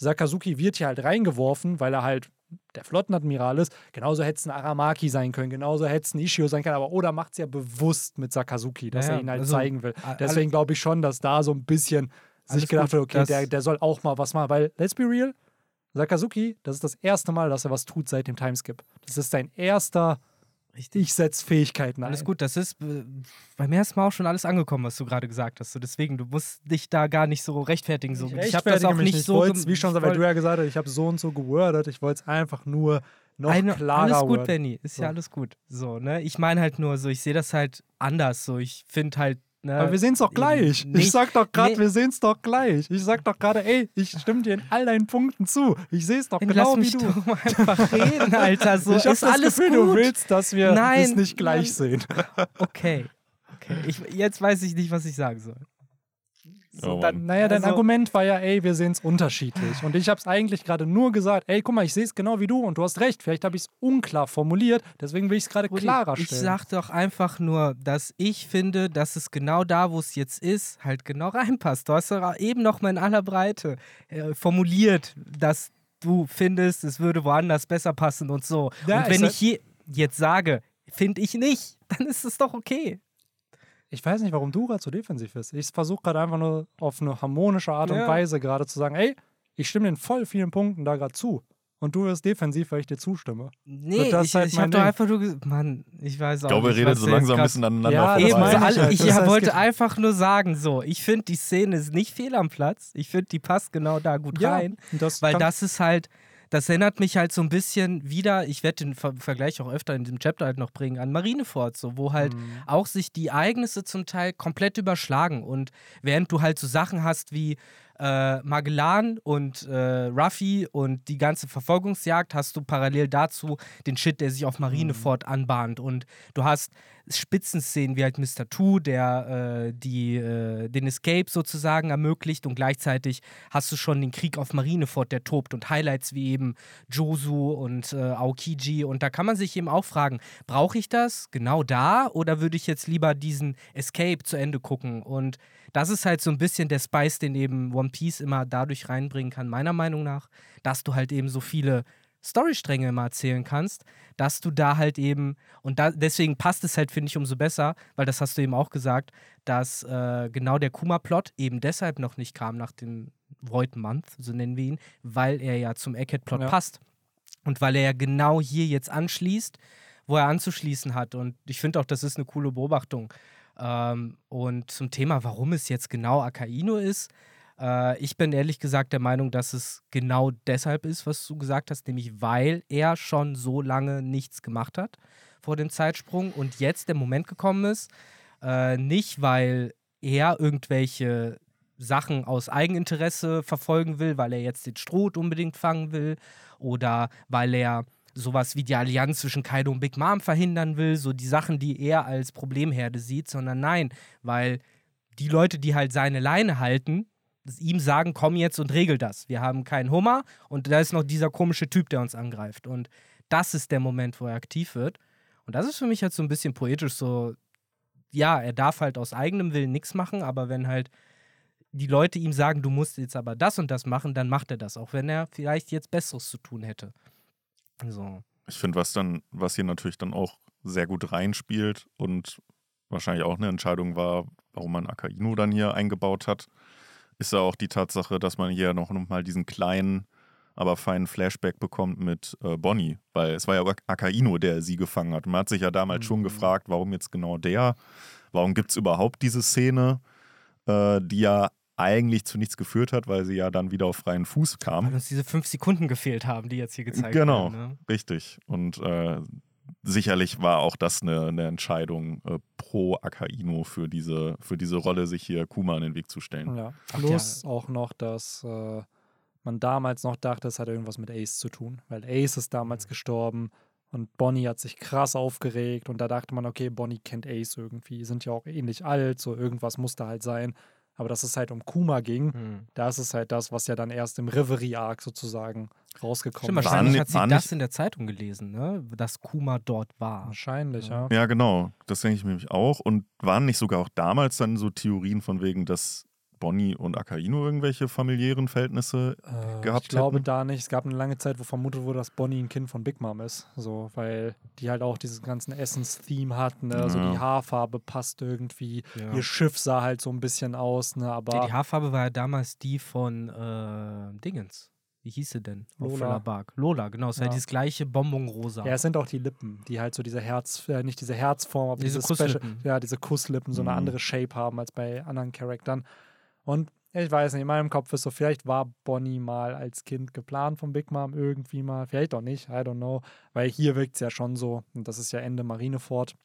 Sakazuki wird hier halt reingeworfen, weil er halt der Flottenadmiral ist. Genauso hätte es ein Aramaki sein können, genauso hätte es ein Ishio sein können, aber Oda macht es ja bewusst mit Sakazuki, dass Ja, er ihn halt also, zeigen will. Deswegen glaube ich schon, dass da so ein bisschen sich gedacht wird, okay, der, der soll auch mal was machen, weil, let's be real, Sakazuki, das ist das erste Mal, dass er was tut seit dem Timeskip. Das ist sein erster, Richtig. ich setze Fähigkeiten ein. Alles gut, das ist äh, beim ersten Mal auch schon alles angekommen, was du gerade gesagt hast. So, deswegen, du musst dich da gar nicht so rechtfertigen. So. Ich, Ich habe das auch nicht Ich so. wie schon, weil du ja gesagt hast, ich habe so und so gewordet, ich wollte es einfach nur noch Eine, klarer alles gut. Benny. Ist ja So. alles gut. So, ne? Ich meine halt nur so, ich sehe das halt anders. So, ich finde halt. Ne, Aber wir sehen es doch gleich. Ich nicht- sag doch gerade, wir sehen es doch gleich. Ich sag doch gerade, ey, ich stimme dir in all deinen Punkten zu. Ich sehe es doch genau wie du. doch mal einfach reden, Alter. So, ich hab ist das alles Gefühl, gut. du willst, dass wir es nicht gleich nein. sehen. Okay. okay. Ich, jetzt weiß ich nicht, was ich sagen soll. So, Oh dann, naja, dein Also- Argument war ja, ey, wir sehen es unterschiedlich. Und ich habe es eigentlich gerade nur gesagt, ey, guck mal, ich sehe es genau wie du und du hast recht. Vielleicht habe ich es unklar formuliert, deswegen will ich es gerade klarer ich stellen. sag doch einfach nur, dass ich finde, dass es genau da, wo es jetzt ist, halt genau reinpasst. Du hast doch eben noch mal in aller Breite äh, formuliert, dass du findest, es würde woanders besser passen und so. Ja, und wenn ich ich hier jetzt sage, finde ich nicht, dann ist es doch okay. Ich weiß nicht, warum du gerade so defensiv bist. Ich versuche gerade einfach nur auf eine harmonische Art und Ja. Weise gerade zu sagen, ey, ich stimme den voll vielen Punkten da gerade zu. Und du wirst defensiv, weil ich dir zustimme. Nee, das ich, halt ich habe doch einfach nur gesagt, Mann, ich weiß auch Ich glaube, nicht, redet was so langsam ein bisschen aneinander Ja, Eben, vorbei. meine ich halt. ich Das heißt, wollte einfach nur sagen, so, ich finde, die Szene ist nicht fehl am Platz. Ich finde, die passt genau da gut rein. und das Weil das ist halt, das erinnert mich halt so ein bisschen wieder, ich werde den Ver Vergleich auch öfter in diesem Chapter halt noch bringen, an Marineford, so, wo halt Mhm. auch sich die Ereignisse zum Teil komplett überschlagen. Und während du halt so Sachen hast wie äh, Magellan und äh, Ruffy und die ganze Verfolgungsjagd, hast du parallel dazu den Shit, der sich auf Marineford anbahnt. Und du hast Spitzenszenen wie halt Mr. Two, der äh, die, äh, den Escape sozusagen ermöglicht. Und gleichzeitig hast du schon den Krieg auf Marineford, der tobt. Und Highlights wie eben Josu und äh, Aokiji. Und da kann man sich eben auch fragen, brauche ich das genau da? Oder würde ich jetzt lieber diesen Escape zu Ende gucken? Und das ist halt so ein bisschen der Spice, den eben One Piece immer dadurch reinbringen kann, meiner Meinung nach, dass du halt eben so viele Storystränge immer erzählen kannst, dass du da halt eben, und da, deswegen passt es halt, finde ich, umso besser, weil das hast du eben auch gesagt, dass äh, genau der Kuma-Plot eben deshalb noch nicht kam nach dem Void Month, so nennen wir ihn, weil er ja zum Egghead-Plot Ja. passt. Und weil er ja genau hier jetzt anschließt, wo er anzuschließen hat. Und ich finde auch, das ist eine coole Beobachtung. Ähm, und zum Thema, warum es jetzt genau Akaino ist, äh, ich bin ehrlich gesagt der Meinung, dass es genau deshalb ist, was du gesagt hast, nämlich weil er schon so lange nichts gemacht hat vor dem Zeitsprung und jetzt der Moment gekommen ist. Äh, nicht, weil er irgendwelche Sachen aus Eigeninteresse verfolgen will, weil er jetzt den Stroh unbedingt fangen will oder weil er sowas wie die Allianz zwischen Kaido und Big Mom verhindern will, so die Sachen, die er als Problemherde sieht, sondern nein, weil die Leute, die halt seine Leine halten, ihm sagen, komm jetzt und regel das. Wir haben keinen Hummer und da ist noch dieser komische Typ, der uns angreift. Und das ist der Moment, wo er aktiv wird. Und das ist für mich halt so ein bisschen poetisch so, ja, er darf halt aus eigenem Willen nichts machen, aber wenn halt die Leute ihm sagen, du musst jetzt aber das und das machen, dann macht er das, auch wenn er vielleicht jetzt Besseres zu tun hätte. So. Ich finde, was dann, was hier natürlich dann auch sehr gut reinspielt und wahrscheinlich auch eine Entscheidung war, warum man Akainu dann hier eingebaut hat, ist ja auch die Tatsache, dass man hier noch mal diesen kleinen, aber feinen Flashback bekommt mit äh, Bonnie, weil es war ja Akainu, der sie gefangen hat. Man hat sich ja damals schon Mhm. gefragt, warum jetzt genau der? Warum gibt es überhaupt diese Szene, äh, die ja eigentlich zu nichts geführt hat, weil sie ja dann wieder auf freien Fuß kam. Weil uns diese fünf Sekunden gefehlt haben, die jetzt hier gezeigt Genau. werden. Ne? Richtig. Und äh, sicherlich war auch das eine, eine Entscheidung äh, pro Akainu für diese, für diese Rolle, sich hier Kuma in den Weg zu stellen. Ja. Ach Plus auch noch, dass äh, man damals noch dachte, es hat irgendwas mit Ace zu tun, weil Ace ist damals gestorben Und Bonnie hat sich krass aufgeregt und da dachte man, okay, Bonnie kennt Ace irgendwie, sind ja auch ähnlich alt, so irgendwas muss da halt sein. Aber dass es halt um Kuma ging, Hm. das ist halt das, was ja dann erst im Reverie-Arc sozusagen rausgekommen ist. wahrscheinlich War hat sie das in der Zeitung gelesen, ne? dass Kuma dort war. Wahrscheinlich, ja. Ja, genau. Das denke ich mir nämlich auch. Und waren nicht sogar auch damals dann so Theorien von wegen, dass Bonnie und Akainu irgendwelche familiären Verhältnisse Äh, gehabt ich glaube hätten? da nicht. Es gab eine lange Zeit, wo vermutet wurde, dass Bonnie ein Kind von Big Mom ist. So, weil die halt auch dieses ganzen Essence-Theme hatten. Ne? Also Ja. die Haarfarbe passt irgendwie. Ja. Ihr Schiff sah halt so ein bisschen aus, ne? Aber Ja, die Haarfarbe war ja damals die von äh, Dingens. Wie hieß sie denn? Lola. Bark. Lola, genau. Es ist Ja. ja dieses gleiche Bonbonrosa. Ja, es sind auch die Lippen, die halt so diese Herz, äh, nicht diese Herzform, aber Diese diese, Special, Kusslippen. ja, diese Kusslippen, so eine Mhm. andere Shape haben als bei anderen Charaktern. Und ich weiß nicht, in meinem Kopf ist so, vielleicht war Bonnie mal als Kind geplant von Big Mom irgendwie mal, vielleicht auch nicht, I don't know, weil hier wirkt es ja schon so, und das ist ja Ende Marineford,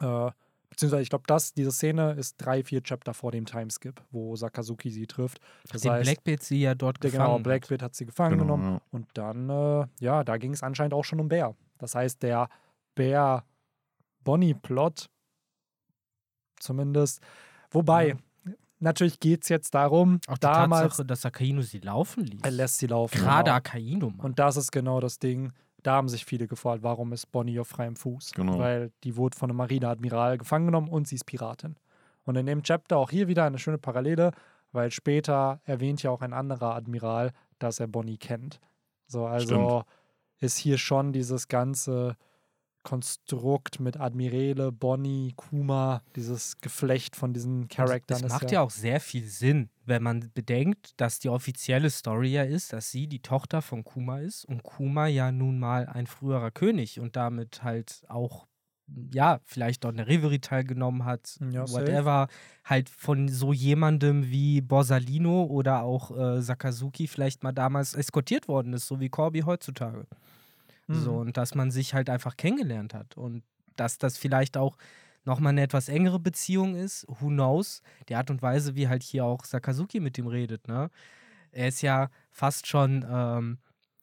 äh, beziehungsweise ich glaube, das, diese Szene ist drei, vier Chapter vor dem Timeskip, wo Sakazuki sie trifft. Das Den heißt, Blackbeard sie ja dort der, gefangen genau, hat. Blackbeard hat sie gefangen Genau, genommen. ja. Und dann, äh, ja, da ging es anscheinend auch schon um Bär. Das heißt, der Bär-Bonnie-Plot zumindest. Wobei, natürlich geht es jetzt darum, Auch die damals, Tatsache, dass Akainu sie laufen ließ. er lässt sie laufen. Gerade genau. Akainu, Mann. Und das ist genau das Ding. Da haben sich viele gefragt, warum ist Bonnie auf freiem Fuß? Genau. Weil die wurde von einem Marineadmiral gefangen genommen und sie ist Piratin. Und in dem Chapter auch hier wieder eine schöne Parallele, weil später erwähnt ja auch ein anderer Admiral, dass er Bonnie kennt. So, also ist hier schon dieses ganze Konstrukt mit Admirale, Bonnie, Kuma, dieses Geflecht von diesen Charakteren. Das macht ja auch sehr viel Sinn, wenn man bedenkt, dass die offizielle Story ja ist, dass sie die Tochter von Kuma ist und Kuma ja nun mal ein früherer König und damit halt auch, ja, vielleicht dort eine Reverie teilgenommen hat, Ja, whatever, halt von so jemandem wie Borsalino oder auch äh, Sakazuki vielleicht mal damals eskortiert worden ist, so wie Corby heutzutage. So, Mhm. und dass man sich halt einfach kennengelernt hat und dass das vielleicht auch nochmal eine etwas engere Beziehung ist, who knows, die Art und Weise, wie halt hier auch Sakazuki mit ihm redet, ne? Er ist ja fast schon, ähm,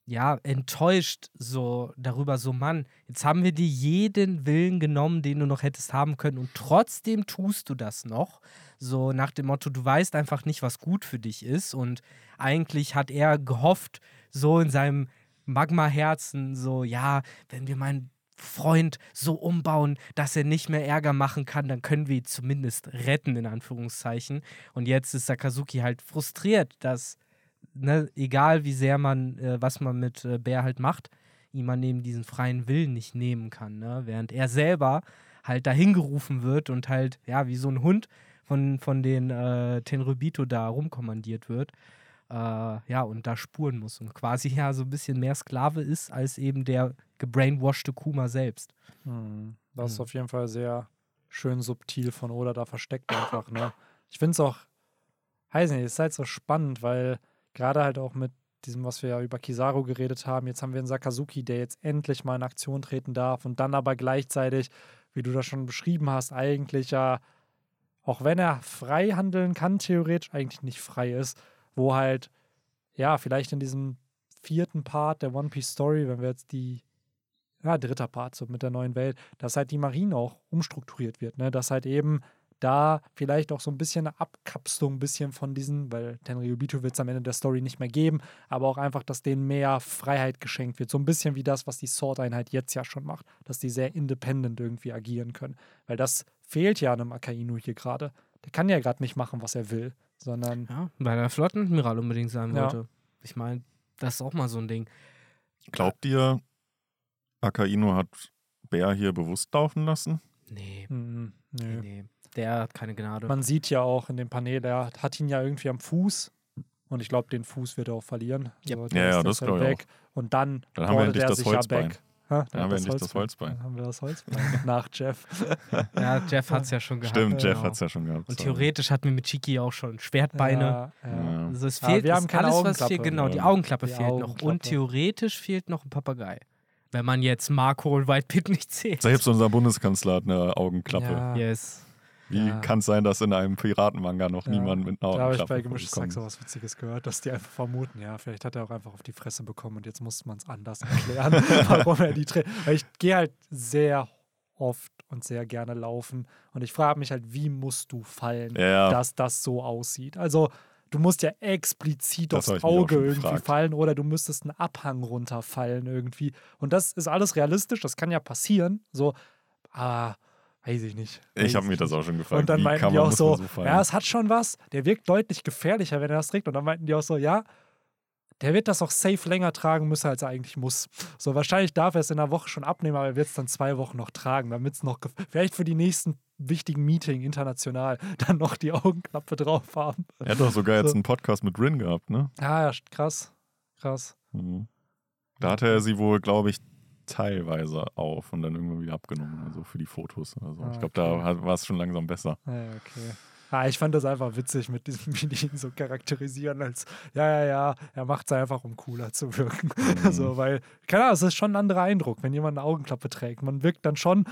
ja, enttäuscht so darüber, so Mann, jetzt haben wir dir jeden Willen genommen, den du noch hättest haben können und trotzdem tust du das noch. So nach dem Motto, du weißt einfach nicht, was gut für dich ist und eigentlich hat er gehofft, so in seinem Magma-Herzen, so, ja, wenn wir meinen Freund so umbauen, dass er nicht mehr Ärger machen kann, dann können wir ihn zumindest retten, in Anführungszeichen. Und jetzt ist Sakazuki halt frustriert, dass, ne, egal wie sehr man, äh, was man mit äh, Bär halt macht, ihm man eben diesen freien Willen nicht nehmen kann, ne? Während er selber halt dahin gerufen wird und halt, ja, wie so ein Hund von, von den äh, Tenryubito da rumkommandiert wird äh, ja, und da spuren muss und quasi ja so ein bisschen mehr Sklave ist als eben der gebrainwashte Kuma selbst. Mhm. Das ist Mhm. auf jeden Fall sehr schön subtil von Oda da versteckt einfach. Ne? Ich finde es auch, weiß nicht, es ist halt so spannend, weil gerade halt auch mit diesem, was wir ja über Kizaru geredet haben, jetzt haben wir einen Sakazuki, der jetzt endlich mal in Aktion treten darf und dann aber gleichzeitig, wie du das schon beschrieben hast, eigentlich ja, auch wenn er frei handeln kann, theoretisch eigentlich nicht frei ist, wo halt, ja, vielleicht in diesem vierten Part der One Piece Story, wenn wir jetzt die ja, dritter Part, so mit der neuen Welt, dass halt die Marine auch umstrukturiert wird, ne? Dass halt eben da vielleicht auch so ein bisschen eine Abkapselung ein bisschen von diesen, weil Tenryubito wird es am Ende der Story nicht mehr geben, aber auch einfach, dass denen mehr Freiheit geschenkt wird. So ein bisschen wie das, was die Sword-Einheit jetzt ja schon macht, dass die sehr independent irgendwie agieren können. Weil das fehlt ja einem Akainu hier gerade. Der kann ja gerade nicht machen, was er will, sondern Ja, weil er Flottenadmiral unbedingt sein Ja. wollte. Ich meine, das ist auch mal so ein Ding. Glaubt ihr, Akainu hat Bär hier bewusst laufen lassen? Nee, mm, nee, nee. Der hat keine Gnade. Man sieht ja auch in dem Panel, der hat ihn ja irgendwie am Fuß. Und ich glaube, den Fuß wird er auch verlieren. Yep. So, der Ja, ja, ist das halt glaub ich weg. Und dann, Dann haben wir bordet endlich er das sich ja Holzbein. Ha, Dann haben wir endlich das Holzbein. Dann haben wir das Holzbein. Nach Jeff. ja, Jeff hat es ja schon gehabt. Stimmt, Jeff genau. hat es ja schon gehabt. Und sorry. theoretisch hatten wir mit Chiki auch schon Schwertbeine. Ja, ja. Ja. Also es Aber fehlt wir es haben ist keine alles, was fehlt. Genau, die. Augenklappe Die fehlt noch. Augenklappe. Und theoretisch fehlt noch ein Papagei. Wenn man jetzt Marco und White Pit nicht zählt. Selbst unser Bundeskanzler hat eine Augenklappe. Ja. Yes. Wie Ja. kann es sein, dass in einem Piratenmanga noch Ja. niemand mit einer Da habe ich bei Gemischtes vorgekommen so was Witziges gehört, dass die einfach vermuten, ja, vielleicht hat er auch einfach auf die Fresse bekommen und jetzt muss man es anders erklären, warum er die. Weil ich gehe halt sehr oft und sehr gerne laufen und ich frage mich halt, wie musst du fallen, Ja. dass das so aussieht? Also, du musst ja explizit Das aufs Auge irgendwie gefragt. fallen oder du müsstest einen Abhang runterfallen irgendwie. Und das ist alles realistisch, das kann ja passieren. So, ah, weiß ich nicht. Ich weiß habe mir das auch schon gefragt. Und dann Wie meinten die auch so, ja, es hat schon was. Der wirkt deutlich gefährlicher, wenn er das trägt. Und dann meinten die auch so, ja, der wird das auch safe länger tragen müssen, als er eigentlich muss. So, wahrscheinlich darf er es in einer Woche schon abnehmen, aber er wird es dann zwei Wochen noch tragen, damit es noch, vielleicht für die nächsten wichtigen Meeting international dann noch die Augenklappe drauf haben. er hat doch sogar jetzt So. einen Podcast mit Rin gehabt, ne? Ah, ja, krass. Krass. Mhm. Da hatte er sie wohl, glaube ich, teilweise auf und dann irgendwann wieder abgenommen, also für die Fotos. Also Ah, ich glaube, okay. da war es schon langsam besser. Ja, okay. Ah, ich fand das einfach witzig, mit diesem, wie die ihn so charakterisieren, als ja, ja, ja, er macht es einfach, um cooler zu wirken. Mhm. so, weil, keine Ahnung, es ist schon ein anderer Eindruck, wenn jemand eine Augenklappe trägt. Man wirkt dann schon,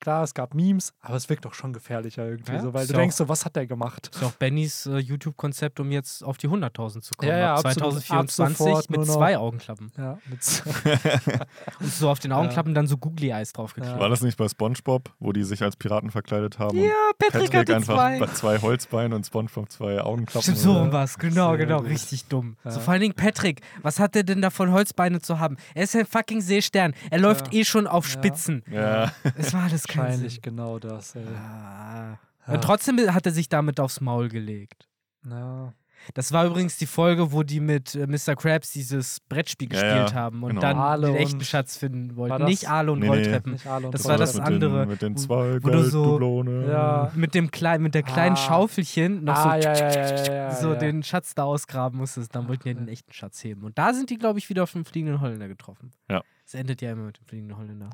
klar, es gab Memes, aber es wirkt doch schon gefährlicher irgendwie, Ja, so, weil ist du denkst so, was hat der gemacht? Ist auch Bennys äh, YouTube-Konzept, um jetzt auf die 100.000 zu kommen. Ja, ja, Ab absolut. 2024 Ab sofort mit zwei Augenklappen. Ja, mit, Und so auf den Augenklappen dann so Googly Eyes draufgeklebt. Ja. War das nicht bei SpongeBob, wo die sich als Piraten verkleidet haben? Ja, Patrick, Patrick hatte einfach zwei. zwei Holzbeine und SpongeBob zwei Augenklappen. Stimmt, so oder? um was. Genau, genau. Richtig dumm. Ja. So vor allen Dingen Patrick. Was hat er denn davon, Holzbeine zu haben? Er ist ein fucking Seestern. Er läuft Ja. eh schon auf. Spitzen. Ja, Es war alles wahrscheinlich genau das, ey. Ah. Ja. Und trotzdem hat er sich damit aufs Maul gelegt. Ja. Das war übrigens die Folge, wo die mit äh, Mr. Krabs dieses Brettspiel Ja, gespielt ja, haben und genau. dann Aale den echten Schatz finden wollten. das- Nicht Aale und Nee, nee. Rolltreppen. Nicht alle und Das war das mit andere, Den, mit den zwei wo du so-. Ja. Mit dem kleinen, mit der kleinen Ah. Schaufelchen noch ah, so, ja, ja, ja, ja, ja, so ja. den Schatz da ausgraben musstest. Dann wollten die ja den echten Schatz heben. Und da sind die, glaube ich, wieder auf den fliegenden Holländer getroffen. Ja. Es endet ja immer mit dem fliegenden Holländer.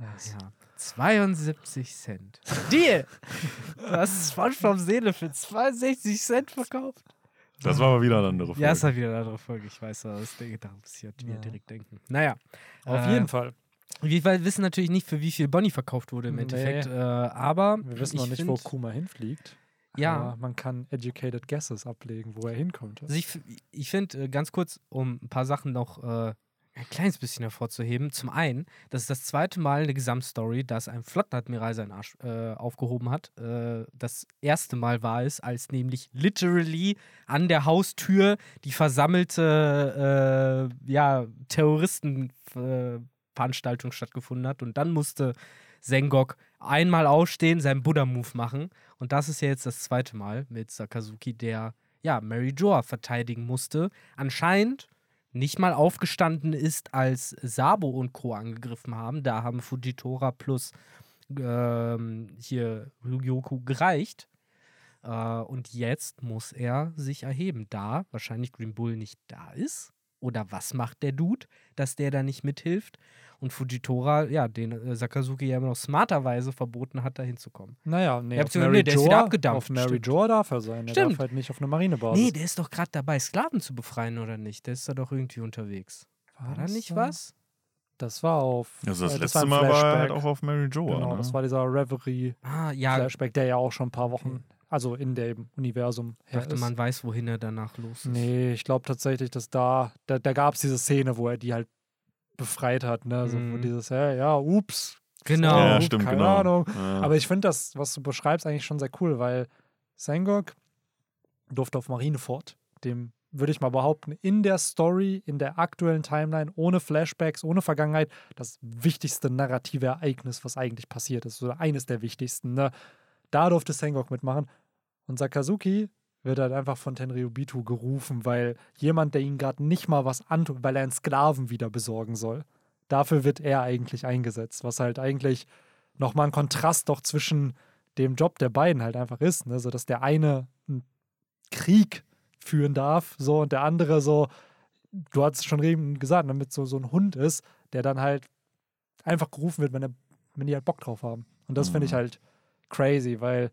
Nice. Ja. 72 Cent. Deal! Du hast SpongeBob Seele für 62 Cent verkauft. Das war aber wieder eine andere Folge. Ja, ist halt wieder eine andere Folge. Ich weiß, das denke, da muss ich halt Ja. direkt denken. Naja. Auf äh, jeden Fall. Wir wissen natürlich nicht, für wie viel Bonnie verkauft wurde im Nee. Endeffekt. Äh, aber Wir wissen noch nicht, find, wo Kuma hinfliegt. Ja. Aber man kann educated guesses ablegen, wo er hinkommt. Also ich, ich finde, äh, ganz kurz, um ein paar Sachen noch äh, ein kleines bisschen hervorzuheben. Zum einen, das ist das zweite Mal eine Gesamtstory, dass ein Flottenadmiral seinen Arsch äh, aufgehoben hat. Äh, das erste Mal war es, als nämlich literally an der Haustür die versammelte äh, ja, Terroristenveranstaltung stattgefunden hat. Und dann musste Sengok einmal aufstehen, seinen Buddha-Move machen. Und das ist ja jetzt das zweite Mal mit Sakazuki, der ja Mary Joa verteidigen musste. Anscheinend nicht mal aufgestanden ist, als Sabo und Co. angegriffen haben. Da haben Fujitora plus ähm, hier Ryukyu gereicht. Äh, und jetzt muss er sich erheben, da wahrscheinlich Green Bull nicht da ist. Oder was macht der Dude, dass der da nicht mithilft? Und Fujitora, ja, den äh, Sakazuki ja immer noch smarterweise verboten hat, da hinzukommen. Naja, nee, Ja, auf Mary nee, der ist wieder abgedampft, Auf Mary stimmt. Joa darf er sein. Er Stimmt. darf halt nicht auf eine Marinebasis. Nee, der ist doch gerade dabei, Sklaven zu befreien, oder nicht? Der ist da doch irgendwie unterwegs. War da das nicht was? Das war auf. Also das äh, letzte ein Mal war er Flashback. halt auch auf Mary Joa. Genau, ne? das war dieser Reverie-Flashback, Ah, ja, der ja auch schon ein paar Wochen, also in dem Universum ich her dachte, ist. man weiß, wohin er danach los ist. Nee, ich glaube tatsächlich, dass da, da, da gab es diese Szene, wo er die halt befreit hat, ne? So, Mhm. dieses, hey, ja, ups. Genau. ja, Ups, stimmt, keine genau. Ahnung. Ja. Aber ich finde das, was du beschreibst, eigentlich schon sehr cool, weil Sengok durfte auf Marineford, dem würde ich mal behaupten, in der Story, in der aktuellen Timeline, ohne Flashbacks, ohne Vergangenheit, das wichtigste narrative Ereignis, was eigentlich passiert ist, oder eines der wichtigsten. Ne? Da durfte Sengok mitmachen. Und Sakazuki wird halt einfach von Tenryubitu gerufen, weil jemand, der ihn gerade nicht mal was antut, weil er einen Sklaven wieder besorgen soll. Dafür wird er eigentlich eingesetzt, was halt eigentlich nochmal ein Kontrast doch zwischen dem Job der beiden halt einfach ist, ne? so dass der eine einen Krieg führen darf, so und der andere so, du hast es schon eben gesagt, damit so, so ein Hund ist, der dann halt einfach gerufen wird, wenn, er, wenn die halt Bock drauf haben. Und das finde ich Mhm. halt crazy, weil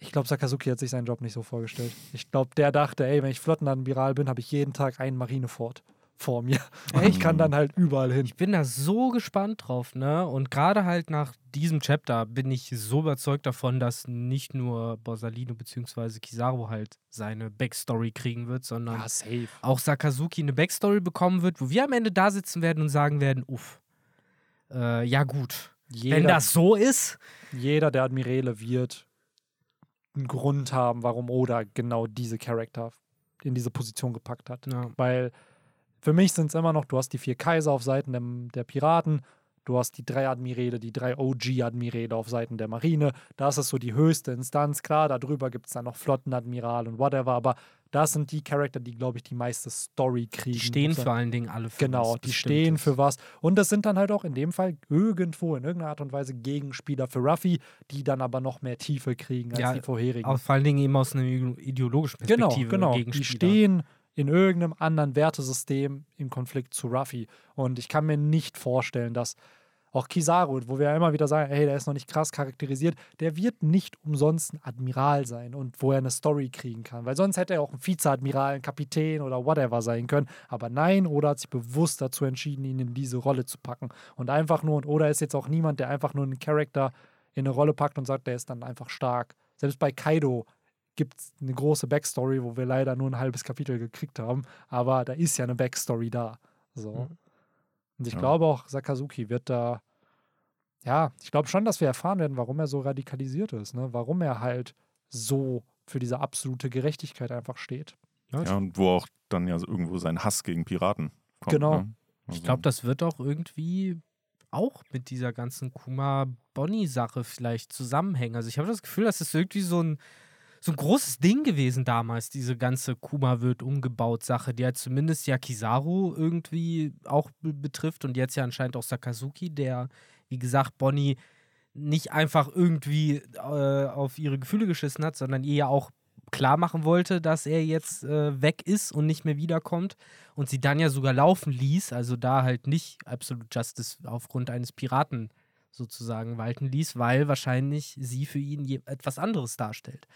ich glaube, Sakazuki hat sich seinen Job nicht so vorgestellt. Ich glaube, der dachte, ey, wenn ich Flottenadmiral bin, habe ich jeden Tag einen Marinefort. vor mir. Ich kann dann halt überall hin. Ich bin da so gespannt drauf, ne? Und gerade halt nach diesem Chapter bin ich so überzeugt davon, dass nicht nur Borsalino bzw. Kizaru halt seine Backstory kriegen wird, sondern Ja, auch Sakazuki eine Backstory bekommen wird, wo wir am Ende da sitzen werden und sagen werden, uff, äh, ja gut. Jeder, Wenn das so ist, jeder der Admirale wird einen Grund haben, warum Oda genau diese Charakter in diese Position gepackt hat. ja, Weil für mich sind es immer noch, du hast die vier Kaiser auf Seiten der, der Piraten, du hast die drei Admirale, die drei OG-Admirale auf Seiten der Marine. Das ist so die höchste Instanz. Klar, darüber gibt es dann noch Flottenadmiral und whatever, aber das sind die Charakter, die, glaube ich, die meiste Story kriegen. die stehen So- vor allen Dingen alle für Genau, was die stehen für was. Und das sind dann halt auch in dem Fall irgendwo in irgendeiner Art und Weise Gegenspieler für Ruffy, die dann aber noch mehr Tiefe kriegen als Ja, die vorherigen. Auch vor allen Dingen eben aus einer ide- ideologischen Genau, Perspektive. genau. Die Gegenspieler. stehen in irgendeinem anderen Wertesystem im Konflikt zu Ruffy. Und ich kann mir nicht vorstellen, dass auch Kizaru, wo wir ja immer wieder sagen, hey, der ist noch nicht krass charakterisiert, der wird nicht umsonst ein Admiral sein und wo er eine Story kriegen kann. Weil sonst hätte er auch ein Vizeadmiral, ein Kapitän oder whatever sein können. Aber nein, Oda hat sich bewusst dazu entschieden, ihn in diese Rolle zu packen. Und einfach nur, und Oda ist jetzt auch niemand, der einfach nur einen Charakter in eine Rolle packt und sagt, der ist dann einfach stark. Selbst bei Kaido gibt es eine große Backstory, wo wir leider nur ein halbes Kapitel gekriegt haben, aber da ist ja eine Backstory da. So. Und ich Ja. glaube auch, Sakazuki wird da, ja, ich glaube schon, dass wir erfahren werden, warum er so radikalisiert ist, ne? warum er halt so für diese absolute Gerechtigkeit einfach steht. Ja, und wo auch dann ja irgendwo sein Hass gegen Piraten kommt. Genau. Ne? Ich Also- glaube, das wird auch irgendwie auch mit dieser ganzen Kuma-Bonnie-Sache vielleicht zusammenhängen. Also ich habe das Gefühl, das ist irgendwie so ein, so ein großes Ding gewesen damals, diese ganze Kuma wird umgebaut Sache, die ja zumindest ja Kizaru irgendwie auch be betrifft und jetzt ja anscheinend auch Sakazuki, der, wie gesagt, Bonnie nicht einfach irgendwie äh, auf ihre Gefühle geschissen hat, sondern ihr ja auch klar machen wollte, dass er jetzt äh, weg ist und nicht mehr wiederkommt und sie dann ja sogar laufen ließ, also da halt nicht Absolute Justice aufgrund eines Piraten sozusagen walten ließ, weil wahrscheinlich sie für ihn etwas anderes darstellt.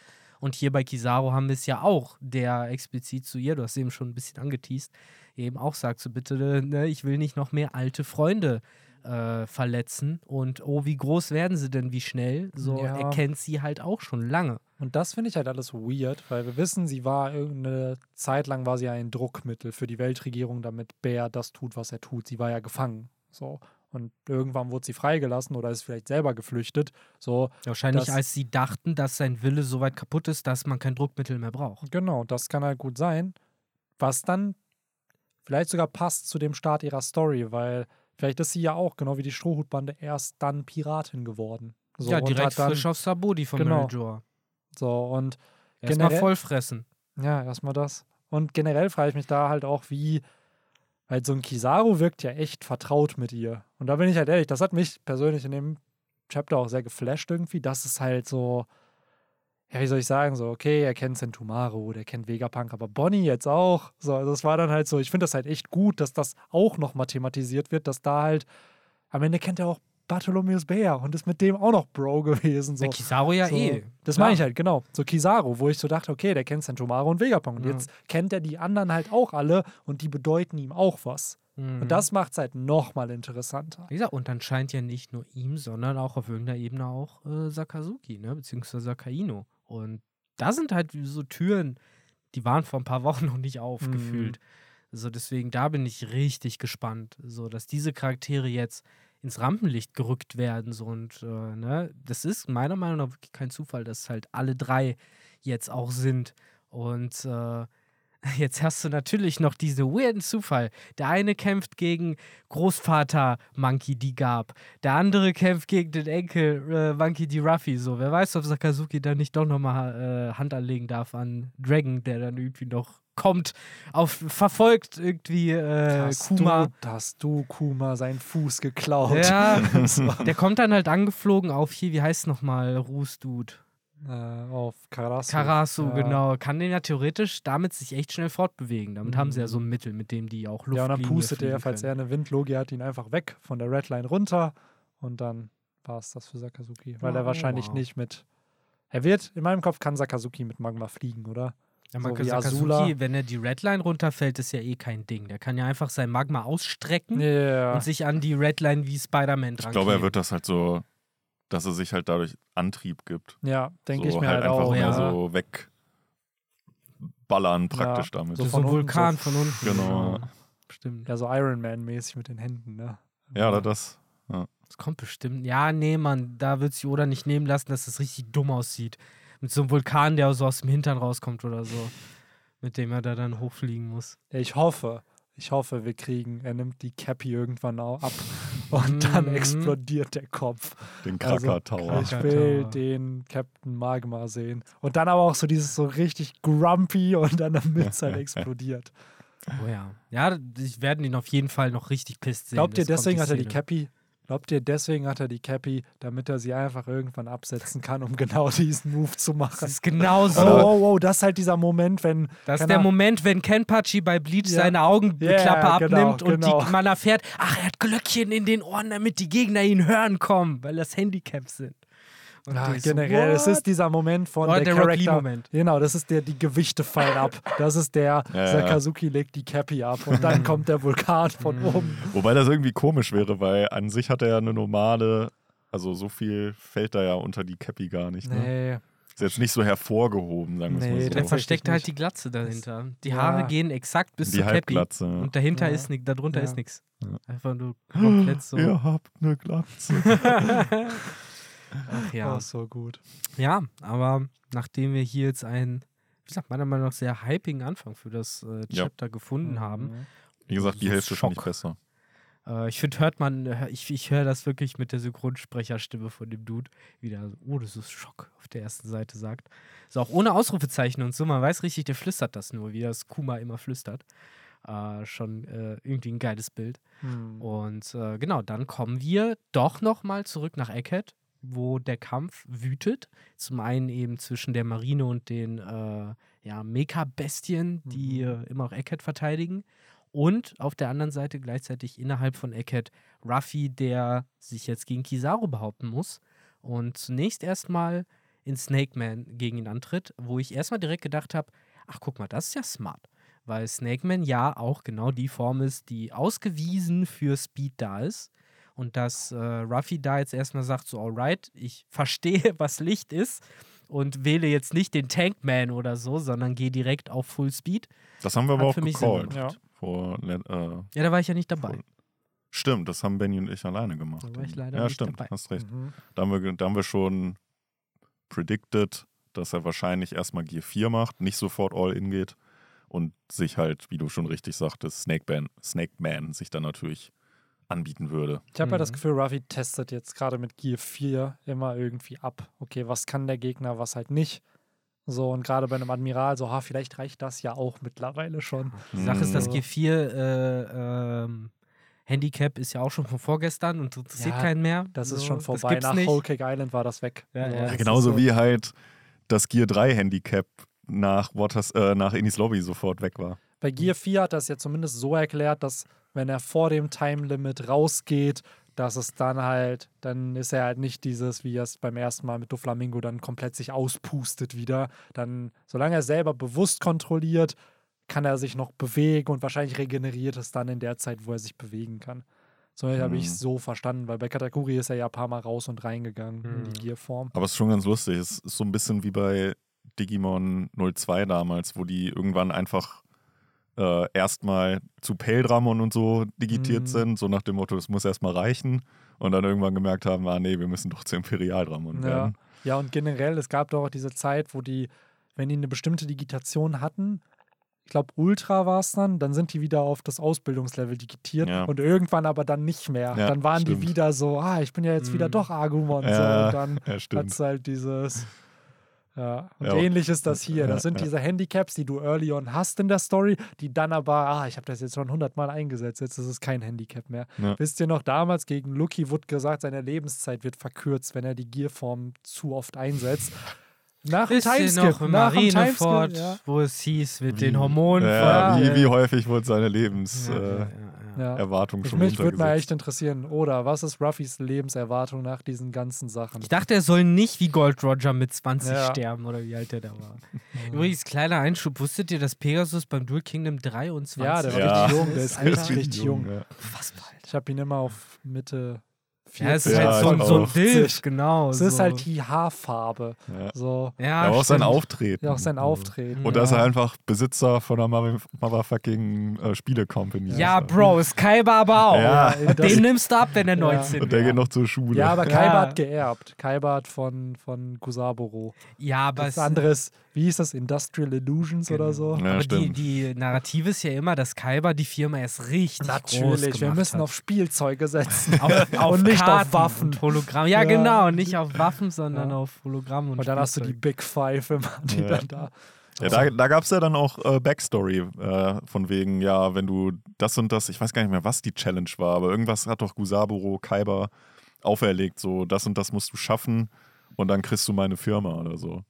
Und hier bei Kizaru haben wir es ja auch, der explizit zu ihr, du hast eben schon ein bisschen angeteased, eben auch sagt, so bitte, ne, ich will nicht noch mehr alte Freunde äh, verletzen und oh, wie groß werden sie denn, wie schnell? So Ja. er kennt sie halt auch schon lange. Und das finde ich halt alles weird, weil wir wissen, sie war irgendeine Zeit lang war sie ein Druckmittel für die Weltregierung, damit Bär das tut, was er tut. Sie war ja gefangen. So. Und irgendwann wurde sie freigelassen oder ist vielleicht selber geflüchtet. So, Wahrscheinlich, Das- als sie dachten, dass sein Wille so weit kaputt ist, dass man kein Druckmittel mehr braucht. Genau, das kann halt gut sein. Was dann vielleicht sogar passt zu dem Start ihrer Story, weil vielleicht ist sie ja auch, genau wie die Strohhutbande, erst dann Piratin geworden. So, ja, und direkt hat dann, frisch auf Sabodi von Genau. Meljor. So, und Erstmal vollfressen. ja, erstmal das. Und generell frage ich mich da halt auch, wie, weil so ein Kizaru wirkt ja echt vertraut mit ihr. Und da bin ich halt ehrlich, das hat mich persönlich in dem Chapter auch sehr geflasht irgendwie, dass es halt so, ja, wie soll ich sagen, so, okay, er kennt Sentumaru, der kennt Vegapunk, aber Bonnie jetzt auch. So, also das war dann halt so, ich finde das halt echt gut, dass das auch nochmal thematisiert wird, dass da halt, am Ende kennt er auch Bartholomeus Bär und ist mit dem auch noch Bro gewesen. So. Der Kizaru ja So, eh. Das meine ich halt, genau. So Kizaru, wo ich so dachte, okay, der kennt Sentomaru und Vegapunk. Und Ja. jetzt kennt er die anderen halt auch alle und die bedeuten ihm auch was. Mhm. Und das macht es halt nochmal interessanter. Wie gesagt, und dann scheint ja nicht nur ihm, sondern auch auf irgendeiner Ebene auch äh, Sakazuki, ne? beziehungsweise Sakaino. Und da sind halt so Türen, die waren vor ein paar Wochen noch nicht aufgefühlt. So, deswegen, da bin ich richtig gespannt, so, dass diese Charaktere jetzt ins Rampenlicht gerückt werden. So, und äh, ne, das ist meiner Meinung nach wirklich kein Zufall, dass halt alle drei jetzt auch sind. Und äh, jetzt hast du natürlich noch diese weirden Zufall. Der eine kämpft gegen Großvater Monkey D. Gab. Der andere kämpft gegen den Enkel äh, Monkey D. Ruffy. So, wer weiß, ob Sakazuki da nicht doch nochmal äh, Hand anlegen darf an Dragon, der dann irgendwie noch kommt, auf, verfolgt irgendwie äh, hast, Kuma. Du, hast du Kuma seinen Fuß geklaut? Ja, der kommt dann halt angeflogen auf hier, wie heißt nochmal, Rußdude? äh, auf Karasu. Karasu, ja. genau. Kann den ja theoretisch damit sich echt schnell fortbewegen. Damit haben sie ja so Mhm. ein Mittel, mit dem die auch Luft Ja, und dann pustet er, falls er eine Windlogie hat, ihn einfach weg von der Redline runter. Und dann war es das für Sakazuki. Weil er Oh, wahrscheinlich wow. nicht mit. Er wird, in meinem Kopf kann Sakazuki mit Magma fliegen, oder? Ja, man So kann Sakazuki, Azula. wenn er die Redline runterfällt, ist ja eh kein Ding. Der kann ja einfach sein Magma ausstrecken Ja. und sich an die Redline wie Spider-Man dran Ich glaube, er wird das halt so, dass er sich halt dadurch Antrieb gibt. Ja, denke so ich mir halt halt, einfach auch. mehr ja. so wegballern praktisch damit. so so, von ein unten, Vulkan so- von unten. Genau. Stimmt. Ja, so Iron Man-mäßig mit den Händen, ne? Ja, oder das. Das kommt bestimmt. Ja, nee, Mann, da wird sich Oda nicht nehmen lassen, dass das richtig dumm aussieht. Mit so einem Vulkan, der so aus dem Hintern rauskommt oder so. Mit dem er da dann hochfliegen muss. Ich hoffe, ich hoffe, wir kriegen, er nimmt die Cappy irgendwann auch ab und dann Mhm. explodiert der Kopf. Den Also, Krakatower. Ich Krakatower. will den Captain Magma sehen. Und dann aber auch so dieses so richtig grumpy und dann damit es halt explodiert. Oh ja. Ja, ich werden ihn auf jeden Fall noch richtig pisst sehen. Glaubt ihr, deswegen hat er die. Cappy? Glaubt ihr, deswegen hat er die Cappy, damit er sie einfach irgendwann absetzen kann, um genau diesen Move zu Das machen? ist genau Oh, so. oh, oh, das ist halt dieser Moment, wenn. Das ist der Ahnung, Moment, wenn Kenpachi bei Bleach Ja. seine Augenklappe Ja, genau, abnimmt und genau. die, man erfährt, ach, er hat Glöckchen in den Ohren, damit die Gegner ihn hören kommen, weil das Handicap sind. Und Ja, die so, generell, es ist dieser Moment von Oder der, der Charakter. Moment. Genau, das ist der, die Gewichte fallen ab. Das ist der, Ja, ja. Sakazuki legt die Cappy ab und dann kommt der Vulkan von Mhm. oben. Wobei das irgendwie komisch wäre, weil an sich hat er ja eine normale, also so viel fällt da ja unter die Cappy gar nicht. Ne? Nee, Ist jetzt nicht so hervorgehoben, sagen wir Nee, mal so. tatsächlich versteckt halt die Glatze dahinter. Die Ja. Haare gehen exakt bis Die zur Cappy. Halbglatze. Und dahinter Ja. ist nichts, darunter Ja. ist nichts. Ja. Einfach nur komplett so. Ihr habt eine Glatze. Ach ja. Oh, so gut. Ja, aber nachdem wir hier jetzt einen, wie gesagt, meiner Meinung nach sehr hypigen Anfang für das äh, Ja. Chapter gefunden haben, Mhm. Wie gesagt, die So Hälfte ich Schock. besser. Äh, ich finde, hört man, ich, ich höre das wirklich mit der Synchronsprecherstimme von dem Dude, wie der, oh, das ist Schock auf der ersten Seite sagt. So auch ohne Ausrufezeichen und so, man weiß richtig, der flüstert das nur, wie das Kuma immer flüstert. Äh, schon äh, irgendwie ein geiles Bild. Hm. Und äh, genau, dann kommen wir doch nochmal zurück nach Eckhead, wo der Kampf wütet. Zum einen eben zwischen der Marine und den äh, ja, Mecha-Bestien, die Mhm. äh, immer auch Eckhead verteidigen. Und auf der anderen Seite gleichzeitig innerhalb von Eckhead Ruffy, der sich jetzt gegen Kizaru behaupten muss. Und zunächst erstmal in Snake Man gegen ihn antritt, wo ich erstmal direkt gedacht habe, ach guck mal, das ist ja smart. Weil Snake Man ja auch genau die Form ist, die ausgewiesen für Speed da ist. Und dass äh, Ruffy da jetzt erstmal sagt, so alright, ich verstehe, was Licht ist und wähle jetzt nicht den Tankman oder so, sondern gehe direkt auf Full Speed. Das haben wir aber Hat auch für mich gecallt. Ja. Vor, äh, Ja, da war ich ja nicht dabei. stimmt, das haben Benny und ich alleine gemacht. Da war ich leider ja, nicht stimmt, dabei. hast recht. Mhm. Da haben, wir, da haben wir schon predicted, dass er wahrscheinlich erstmal Gear 4 macht, nicht sofort All-In geht und sich halt, wie du schon richtig sagtest, Snake, Man, Snake Man sich dann natürlich anbieten würde. Ich habe ja das Mhm. Gefühl, Ruffy testet jetzt gerade mit Gear 4 immer irgendwie ab. Okay, was kann der Gegner, was halt nicht. So, und gerade bei einem Admiral, so, ha, vielleicht reicht das ja auch mittlerweile schon. Die Sache ist, das Mhm. G4 äh, ähm, Handicap ist ja auch schon von vorgestern und interessiert Ja, keinen mehr. Das ist schon vorbei. Nach nicht. Whole Cake Island war das weg. Ja, So, ja. das Ja, genauso so. wie halt das Gear 3 Handicap nach, Waters, äh, nach Innis Lobby sofort weg war. Bei Gear 4 hat das ja zumindest so erklärt, dass wenn er vor dem Time Limit rausgeht, dass es dann halt, dann ist er halt nicht dieses, wie er es beim ersten Mal mit Doflamingo dann komplett sich auspustet wieder. Dann, solange er selber bewusst kontrolliert, kann er sich noch bewegen und wahrscheinlich regeneriert es dann in der Zeit, wo er sich bewegen kann. So habe ich Mhm. es so verstanden, weil bei Katakuri ist er ja ein paar Mal raus und reingegangen in Mhm. die Gear-Form. Aber es ist schon ganz lustig. Es ist so ein bisschen wie bei Digimon 02 damals, wo die irgendwann einfach äh, erstmal zu Peldramon und so digitiert Mhm. sind, so nach dem Motto, es muss erstmal reichen. Und dann irgendwann gemerkt haben, ah nee, wir müssen doch zu Imperialdramon Ja. werden. Ja, und generell, es gab doch auch diese Zeit, wo die, wenn die eine bestimmte Digitation hatten, ich glaube Ultra war es dann, dann sind die wieder auf das Ausbildungslevel digitiert Ja. und irgendwann aber dann nicht mehr. Ja, dann waren stimmt. die wieder so, ah, ich bin ja jetzt wieder Mhm. doch Agumon. so, Ja, und dann Ja, hat es halt dieses. Ja, und Ja. ähnlich ist das hier. Das sind diese Handicaps, die du early on hast in der Story, die dann aber, ah, ich habe das jetzt schon hundertmal eingesetzt, jetzt ist es kein Handicap mehr. Ja. Wisst ihr noch, damals gegen Lucky wurde gesagt, seine Lebenszeit wird verkürzt, wenn er die Gearform zu oft einsetzt. Nach dem Timeskip, noch im nach dem Marineford, Timeskip, ja. wo es hieß, mit Wie- den Hormonen Ja, wie, wie häufig wurde seine Lebens... Ja, äh, ja. Erwartungen schon mich würde mal echt interessieren, oder was ist Ruffys Lebenserwartung nach diesen ganzen Sachen? Ich dachte, er soll nicht wie Gold Roger mit 20 Ja. sterben oder wie alt der da war. Übrigens, kleiner Einschub, wusstet ihr, dass Pegasus beim Duel Kingdom 23 Ja, der war Ja. richtig jung, der ist Alter. richtig, richtig jung. Ja. Unfassbar. Ich habe ihn immer auf Mitte Ja, es ist 40. Ja, halt so, so ein. Dilf, genau. Es so. ist halt die Haarfarbe. Ja. So, Ja, aber auch sein. Auftreten. ja, auch sein Auftreten. Und Ja. da ist er einfach Besitzer von einer mother- motherfucking äh, Spiele-Company. Ja, Bro, ist Kaiba aber auch. Ja. Den nimmst du ab, wenn er 19 Und der wäre. geht noch zur Schule. Ja, aber Ja. Kaiba hat geerbt. Kaiba hat von, von Kusaburo. Ja, aber, Das es, andere ist, wie hieß das? Industrial Illusions Genau. oder so? Ja, aber die, die Narrative ist ja immer, dass Kaiba die Firma erst richtig groß Natürlich, wir gemacht müssen hat. auf Spielzeuge setzen. auf, auf und nicht Karten auf Waffen. Und Hologramm. Ja, Ja. genau, nicht auf Waffen, sondern Ja. auf Hologramm und, Und dann hast du die. Big Five immer, die Ja. dann da. Ja, da da gab es ja dann auch äh, Backstory äh, von wegen, ja, wenn du das und das, ich weiß gar nicht mehr, was die Challenge war, aber irgendwas hat doch Gusaburo, Kaiba auferlegt, so das und das musst du schaffen und dann kriegst du meine Firma oder so.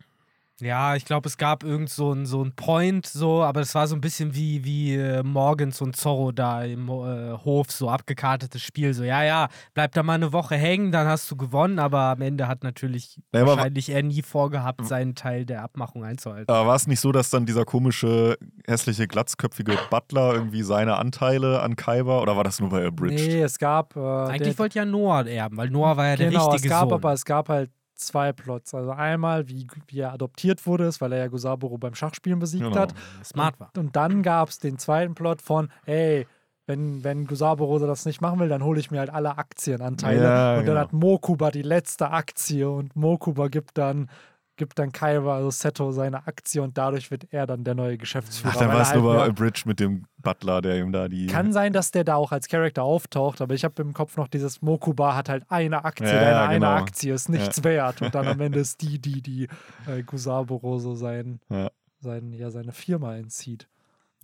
Ja, ich glaube, es gab irgend so ein, so ein Point, so, aber es war so ein bisschen wie, wie äh, Morgens und Zorro da im äh, Hof, so abgekartetes Spiel. So, ja, ja, bleib da mal eine Woche hängen, dann hast du gewonnen, aber am Ende hat natürlich Ja, aber- wahrscheinlich er nie vorgehabt, seinen Teil der Abmachung einzuhalten. Aber war es nicht so, dass dann dieser komische, hässliche, glatzköpfige Butler irgendwie seine Anteile an Kaiba oder war das nur bei Abridged? Nee, es gab. Äh, Eigentlich wollte ja Noah erben, weil Noah war ja der genau, es richtige gab Sohn. aber es gab halt zwei Plots. Also einmal, wie, wie er adoptiert wurde, ist, weil er ja Gusaburo beim Schachspielen besiegt Genau. hat. Smart war. Und dann gab es den zweiten Plot von, ey, wenn, wenn Gusaburo das nicht machen will, dann hole ich mir halt alle Aktienanteile. Ja, und dann genau. hat Mokuba die letzte Aktie und Mokuba gibt dann, gibt dann Kaiba, also Seto, seine Aktie und dadurch wird er dann der neue Geschäftsführer. Ach, dann war es halt nur bei mehr- Abridged mit dem Butler, der ihm da die. Kann sein, dass der da auch als Charakter auftaucht, aber ich habe im Kopf noch dieses Mokuba hat halt eine Aktie, Ja, deine ja, eine genau. Aktie ist nichts wert. Und dann am Ende ist die, die, die äh, Gusaburo so sein, Ja. sein, ja, seine Firma entzieht.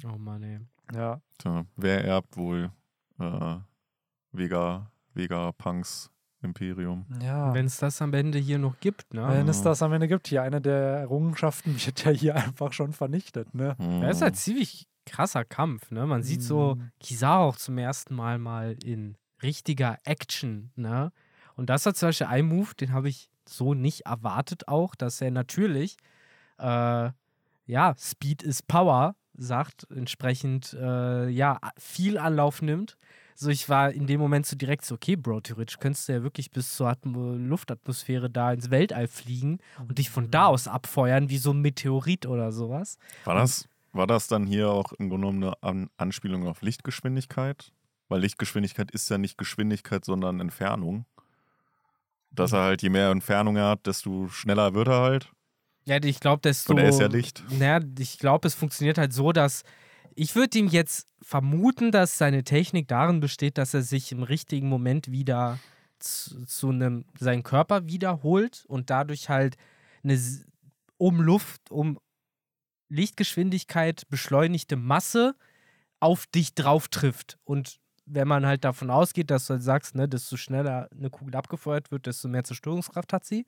Oh Mann, ey. Ja. Tja, wer erbt wohl äh, Vega, Vega Punks Imperium? Ja. Wenn es das am Ende hier noch gibt, ne? Wenn es das am Ende gibt, hier eine der Errungenschaften wird ja hier einfach schon vernichtet, ne? Hm. Das ist halt ziemlich krasser Kampf, ne? Man sieht so Mm. Kizaru auch zum ersten Mal mal in richtiger Action, ne? Und das hat zum Beispiel ein Move, den habe ich so nicht erwartet auch, dass er natürlich, äh, ja, Speed is Power sagt, entsprechend, äh, ja, viel Anlauf nimmt. So, ich war in dem Moment so direkt so, okay, Bro, theoretisch könntest du ja wirklich bis zur Atmo Luftatmosphäre da ins Weltall fliegen und dich von da aus abfeuern, wie so ein Meteorit oder sowas. War das, war das dann hier auch im Grunde genommen eine An Anspielung auf Lichtgeschwindigkeit? Weil Lichtgeschwindigkeit ist ja nicht Geschwindigkeit, sondern Entfernung. Dass er halt, je mehr Entfernung er hat, desto schneller wird er halt. Ja, ich glaube, desto. Und er ist ja Licht. Naja, ich glaube, es funktioniert halt so, dass. Ich würde ihm jetzt vermuten, dass seine Technik darin besteht, dass er sich im richtigen Moment wieder zu, einem, seinen Körper wiederholt und dadurch halt eine um Luft, um Lichtgeschwindigkeit beschleunigte Masse auf dich drauf trifft. Und wenn man halt davon ausgeht, dass du halt sagst, ne, desto schneller eine Kugel abgefeuert wird, desto mehr Zerstörungskraft hat sie,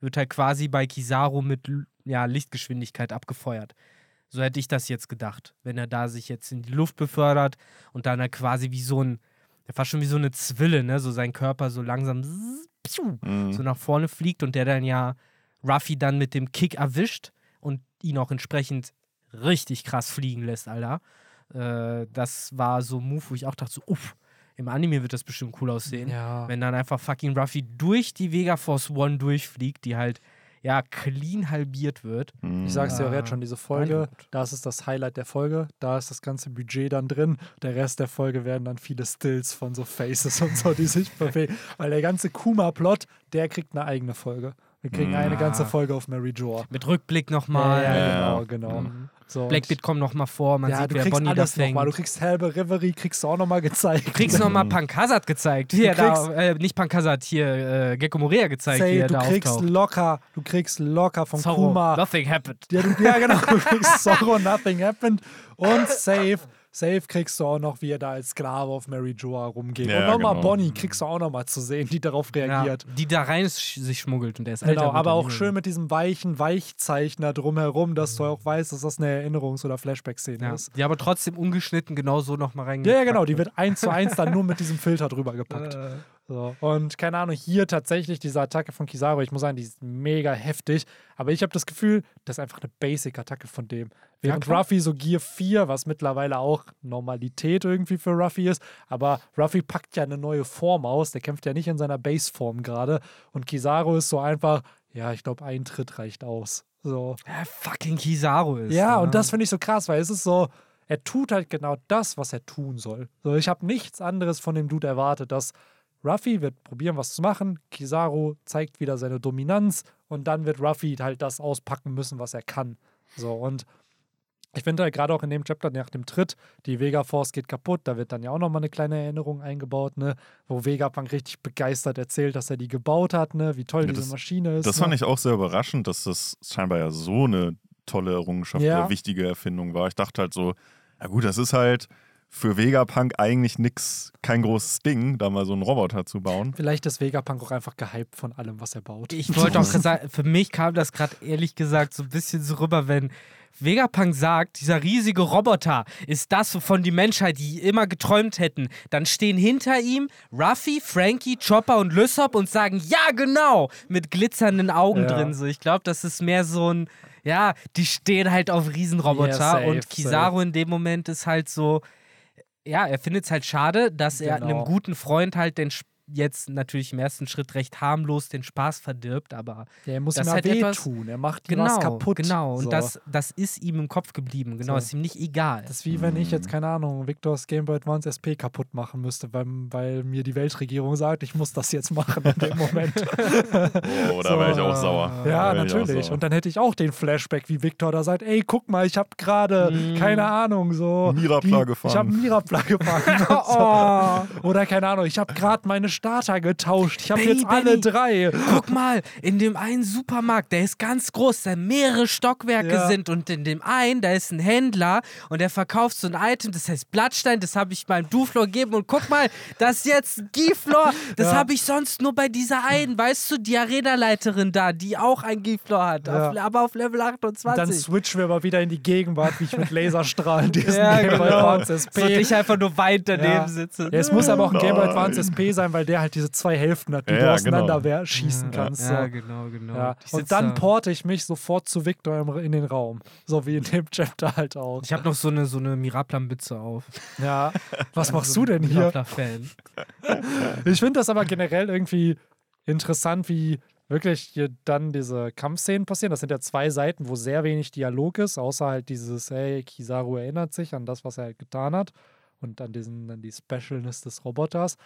wird halt quasi bei Kizaru mit ja, Lichtgeschwindigkeit abgefeuert. So hätte ich das jetzt gedacht. Wenn er da sich jetzt in die Luft befördert und dann halt quasi wie so ein, fast schon wie so eine Zwille, ne, so sein Körper so langsam Mhm. so nach vorne fliegt und der dann ja Ruffy dann mit dem Kick erwischt und ihn auch entsprechend richtig krass fliegen lässt, Alter. Äh, das war so ein Move, wo ich auch dachte, so, uff, im Anime wird das bestimmt cool aussehen. Ja. Wenn dann einfach fucking Ruffy durch die Vega Force One durchfliegt, die halt, ja, clean halbiert wird. Mhm. Ich sag's dir auch jetzt schon, diese Folge, das ist das Highlight der Folge, da ist das ganze Budget dann drin. Der Rest der Folge werden dann viele Stills von so Faces und so, die sich bewegen. Weil der ganze Kuma-Plot, der kriegt eine eigene Folge. Wir kriegen Mhm. eine ganze Ah. Folge auf Mary Joa. Mit Rückblick Ja, nochmal. ja, Ja, genau, genau. Mhm. So, Blackbeard kommt nochmal vor, man ja, sieht, du wer kriegst Bonnie da alles fängt. nochmal. Du kriegst Helbe Reverie, kriegst du auch nochmal gezeigt. Du kriegst nochmal Punk Hazard gezeigt. Hier, kriegst- da, äh, nicht Punk Hazard, hier, äh, Gecko Morea gezeigt, wie Say, er du da kriegst auftaucht. locker, du kriegst locker von Zorro, Kuma. nothing happened. Ja, du, ja, genau. Du kriegst Sorrow, Nothing Happened und Safe. Safe kriegst du auch noch, wie er da als Sklave auf Mary Joa rumgeht. Ja, und nochmal genau. Bonnie kriegst du auch nochmal zu sehen, die darauf reagiert. Ja, die da rein sich schmuggelt und der ist älter. Genau, wird aber und auch schön mit diesem weichen Weichzeichner drumherum, dass du auch weißt, dass das eine Erinnerungs- oder Flashback-Szene Ja, ist. die aber trotzdem ungeschnitten genau so nochmal Ja, reingepackt. ja, genau, die wird eins zu eins dann nur mit diesem Filter drüber gepackt. So. Und keine Ahnung, hier tatsächlich diese Attacke von Kizaru, ich muss sagen, die ist mega heftig, aber ich habe das Gefühl, das ist einfach eine Basic-Attacke von dem. Während klar. Ruffy so Gear 4, was mittlerweile auch Normalität irgendwie für Ruffy ist, aber Ruffy packt ja eine neue Form aus, der kämpft ja nicht in seiner Base-Form gerade und Kizaru ist so einfach, ja, ich glaube, ein Tritt reicht aus. So. ja, fucking Kizaru ist. Ja, ne? und das finde ich so krass, weil es ist so, er tut halt genau das, was er tun soll. So, ich habe nichts anderes von dem Dude erwartet, dass Ruffy wird probieren, was zu machen, Kizaru zeigt wieder seine Dominanz und dann wird Ruffy halt das auspacken müssen, was er kann. So, und ich finde halt gerade auch in dem Chapter nach dem Tritt, die Vega Force geht kaputt, da wird dann ja auch nochmal eine kleine Erinnerung eingebaut, ne, wo Vegapunk richtig begeistert erzählt, dass er die gebaut hat, ne, wie toll Ja, diese das- Maschine ist. Das ne? fand ich auch sehr überraschend, dass das scheinbar ja so eine tolle Errungenschaft Ja. oder wichtige Erfindung war. Ich dachte halt so, ja gut, das ist halt für Vegapunk eigentlich nix, kein großes Ding, da mal so einen Roboter zu bauen. Vielleicht ist Vegapunk auch einfach gehypt von allem, was er baut. Ich wollte auch sagen, für mich kam das gerade ehrlich gesagt so ein bisschen so rüber, wenn Vegapunk sagt, dieser riesige Roboter ist das, wovon die Menschheit die immer geträumt hätten. Dann stehen hinter ihm Ruffy, Frankie, Chopper und Lysop und sagen, ja genau, mit glitzernden Augen Ja. drin. So, ich glaube, das ist mehr so ein, ja, die stehen halt auf Riesenroboter Ja, safe, und Kizaru in dem Moment ist halt so, ja, er findet es halt schade, dass er Genau. einem guten Freund halt den Sp- jetzt natürlich im ersten Schritt recht harmlos den Spaß verdirbt, aber Ja, er muss Das ihm halt etwas- wehtun. Er macht ihm was genau, kaputt. genau. Und So. das, das ist ihm im Kopf geblieben. Genau, So. ist ihm nicht egal. Das ist wie wenn ich jetzt, keine Ahnung, Victors Game Boy Advance SP kaputt machen müsste, weil, weil mir die Weltregierung sagt, ich muss das jetzt machen in dem Moment. Oh, da wäre ich auch sauer. ja, natürlich. sauer. Und dann hätte ich auch den Flashback, wie Victor da sagt, ey, guck mal, ich habe gerade, Mm. keine Ahnung, so... Mirapla die- gefahren. Ich habe Mirapla gefahren. oh, Oder keine Ahnung, ich habe gerade meine Starter getauscht. Ich habe Benny, jetzt alle Benny. drei. guck mal, in dem einen Supermarkt, der ist ganz groß, da mehrere Stockwerke Ja. sind und in dem einen, da ist ein Händler und der verkauft so ein Item, das heißt Blattstein, das habe ich meinem Duflor gegeben und guck mal, das ist jetzt ein Giflor, das Ja. habe ich sonst nur bei dieser einen, weißt du, die Arena-Leiterin da, die auch ein Giflor hat, Ja. auf, aber auf Level Und 28. dann switchen wir aber wieder in die Gegenwart, wie ich mit Laserstrahlen diesen Ja, Game Boy genau. Advance SP. So, ich einfach nur weint daneben Ja. sitze. Ja, es muss aber auch ein Game Boy Nein. Advance SP sein, weil der halt diese zwei Hälften hat, die Ja, du ja, auseinander genau. schießen kannst. Ja, so. genau, genau. Ja. Ich Und dann da. porte ich mich sofort zu Victor im, in den Raum. So wie in dem Chapter halt auch. Ich habe noch so eine, so eine Miraplan-Mütze auf. Ja. Was machst so du denn ein hier? Mirapla-Fan. Ich finde das aber generell irgendwie interessant, wie wirklich hier dann diese Kampfszenen passieren. Das sind ja zwei Seiten, wo sehr wenig Dialog ist, außer halt dieses, hey, Kizaru erinnert sich an das, was er halt getan hat und an diesen, an die Specialness des Roboters.